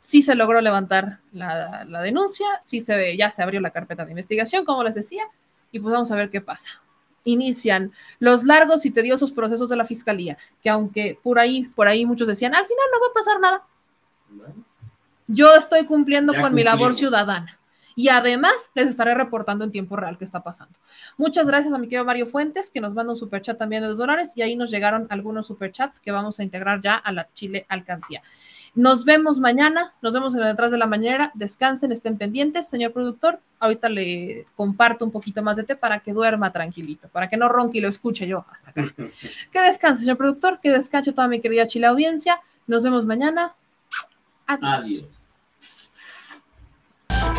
Sí se logró levantar la, la denuncia, sí se ve, ya se abrió la carpeta de investigación, como les decía, y pues vamos a ver qué pasa. Inician los largos y tediosos procesos de la fiscalía, que aunque por ahí, por ahí muchos decían, al final no va a pasar nada. Yo estoy cumpliendo Ya con mi labor ciudadana. Y además les estaré reportando en tiempo real qué está pasando. Muchas gracias a mi querido Mario Fuentes, que nos manda un superchat también de dos dólares, y ahí nos llegaron algunos superchats que vamos a integrar ya a la Chile Alcancía. Nos vemos mañana, nos vemos en el detrás de la mañana. Descansen, estén pendientes, señor productor. Ahorita le comparto un poquito más de té para que duerma tranquilito, para que no ronque y lo escuche yo hasta acá. (laughs) Que descanse, señor productor, que descanse toda mi querida Chile audiencia. Nos vemos mañana. Adiós. Adiós.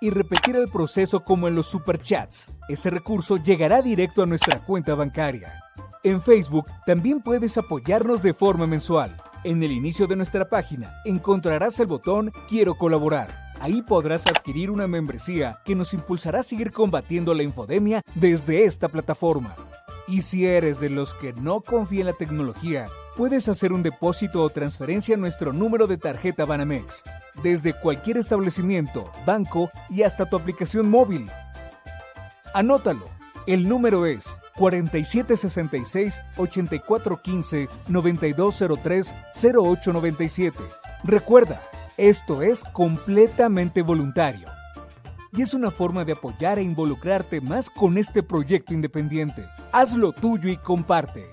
y repetir el proceso como en los superchats. Ese recurso llegará directo a nuestra cuenta bancaria. En Facebook también puedes apoyarnos de forma mensual. En el inicio de nuestra página encontrarás el botón Quiero colaborar. Ahí podrás adquirir una membresía que nos impulsará a seguir combatiendo la infodemia desde esta plataforma. Y si eres de los que no confía en la tecnología, puedes hacer un depósito o transferencia a nuestro número de tarjeta Banamex, desde cualquier establecimiento, banco y hasta tu aplicación móvil. Anótalo. El número es 4766-8415-9203-0897. Recuerda, esto es completamente voluntario. Y es una forma de apoyar e involucrarte más con este proyecto independiente. Hazlo tuyo y comparte.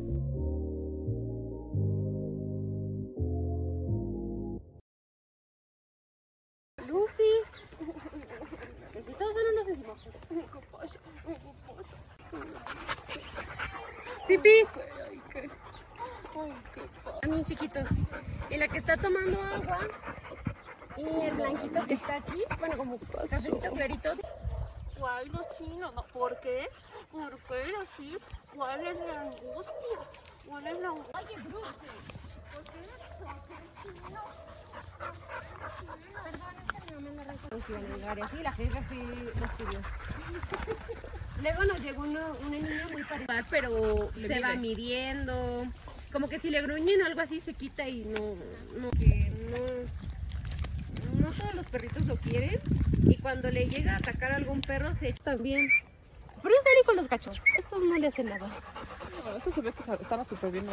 Sipi. También chiquitos. Y la que está tomando agua. Y el blanquito que está aquí. Bueno, como cafecito clarito. Guay, los chinos, ¿no? ¿por qué? ¿Por qué así? ¿Cuál es la angustia? ¿Cuál es la angustia? Oye, Bruce, ¿por qué chino? Sí, la gente sí lo estudió. (laughs) Luego nos llegó una, una niña muy parecida, pero se va midiendo. Como que si le gruñen o algo así se quita y no, no, que no, no todos los perritos lo quieren. Y cuando le llega a atacar a algún perro se echa también. Pero es serio con los cachos. Estos no le hacen nada. Esto se ve que estaba súper bien.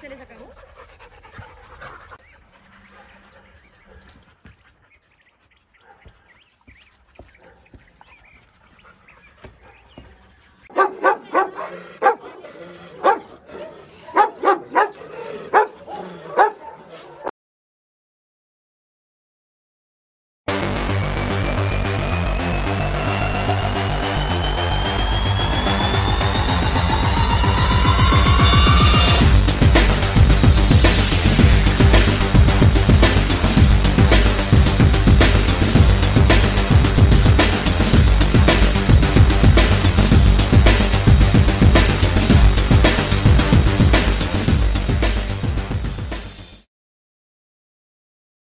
¿Se les acabó?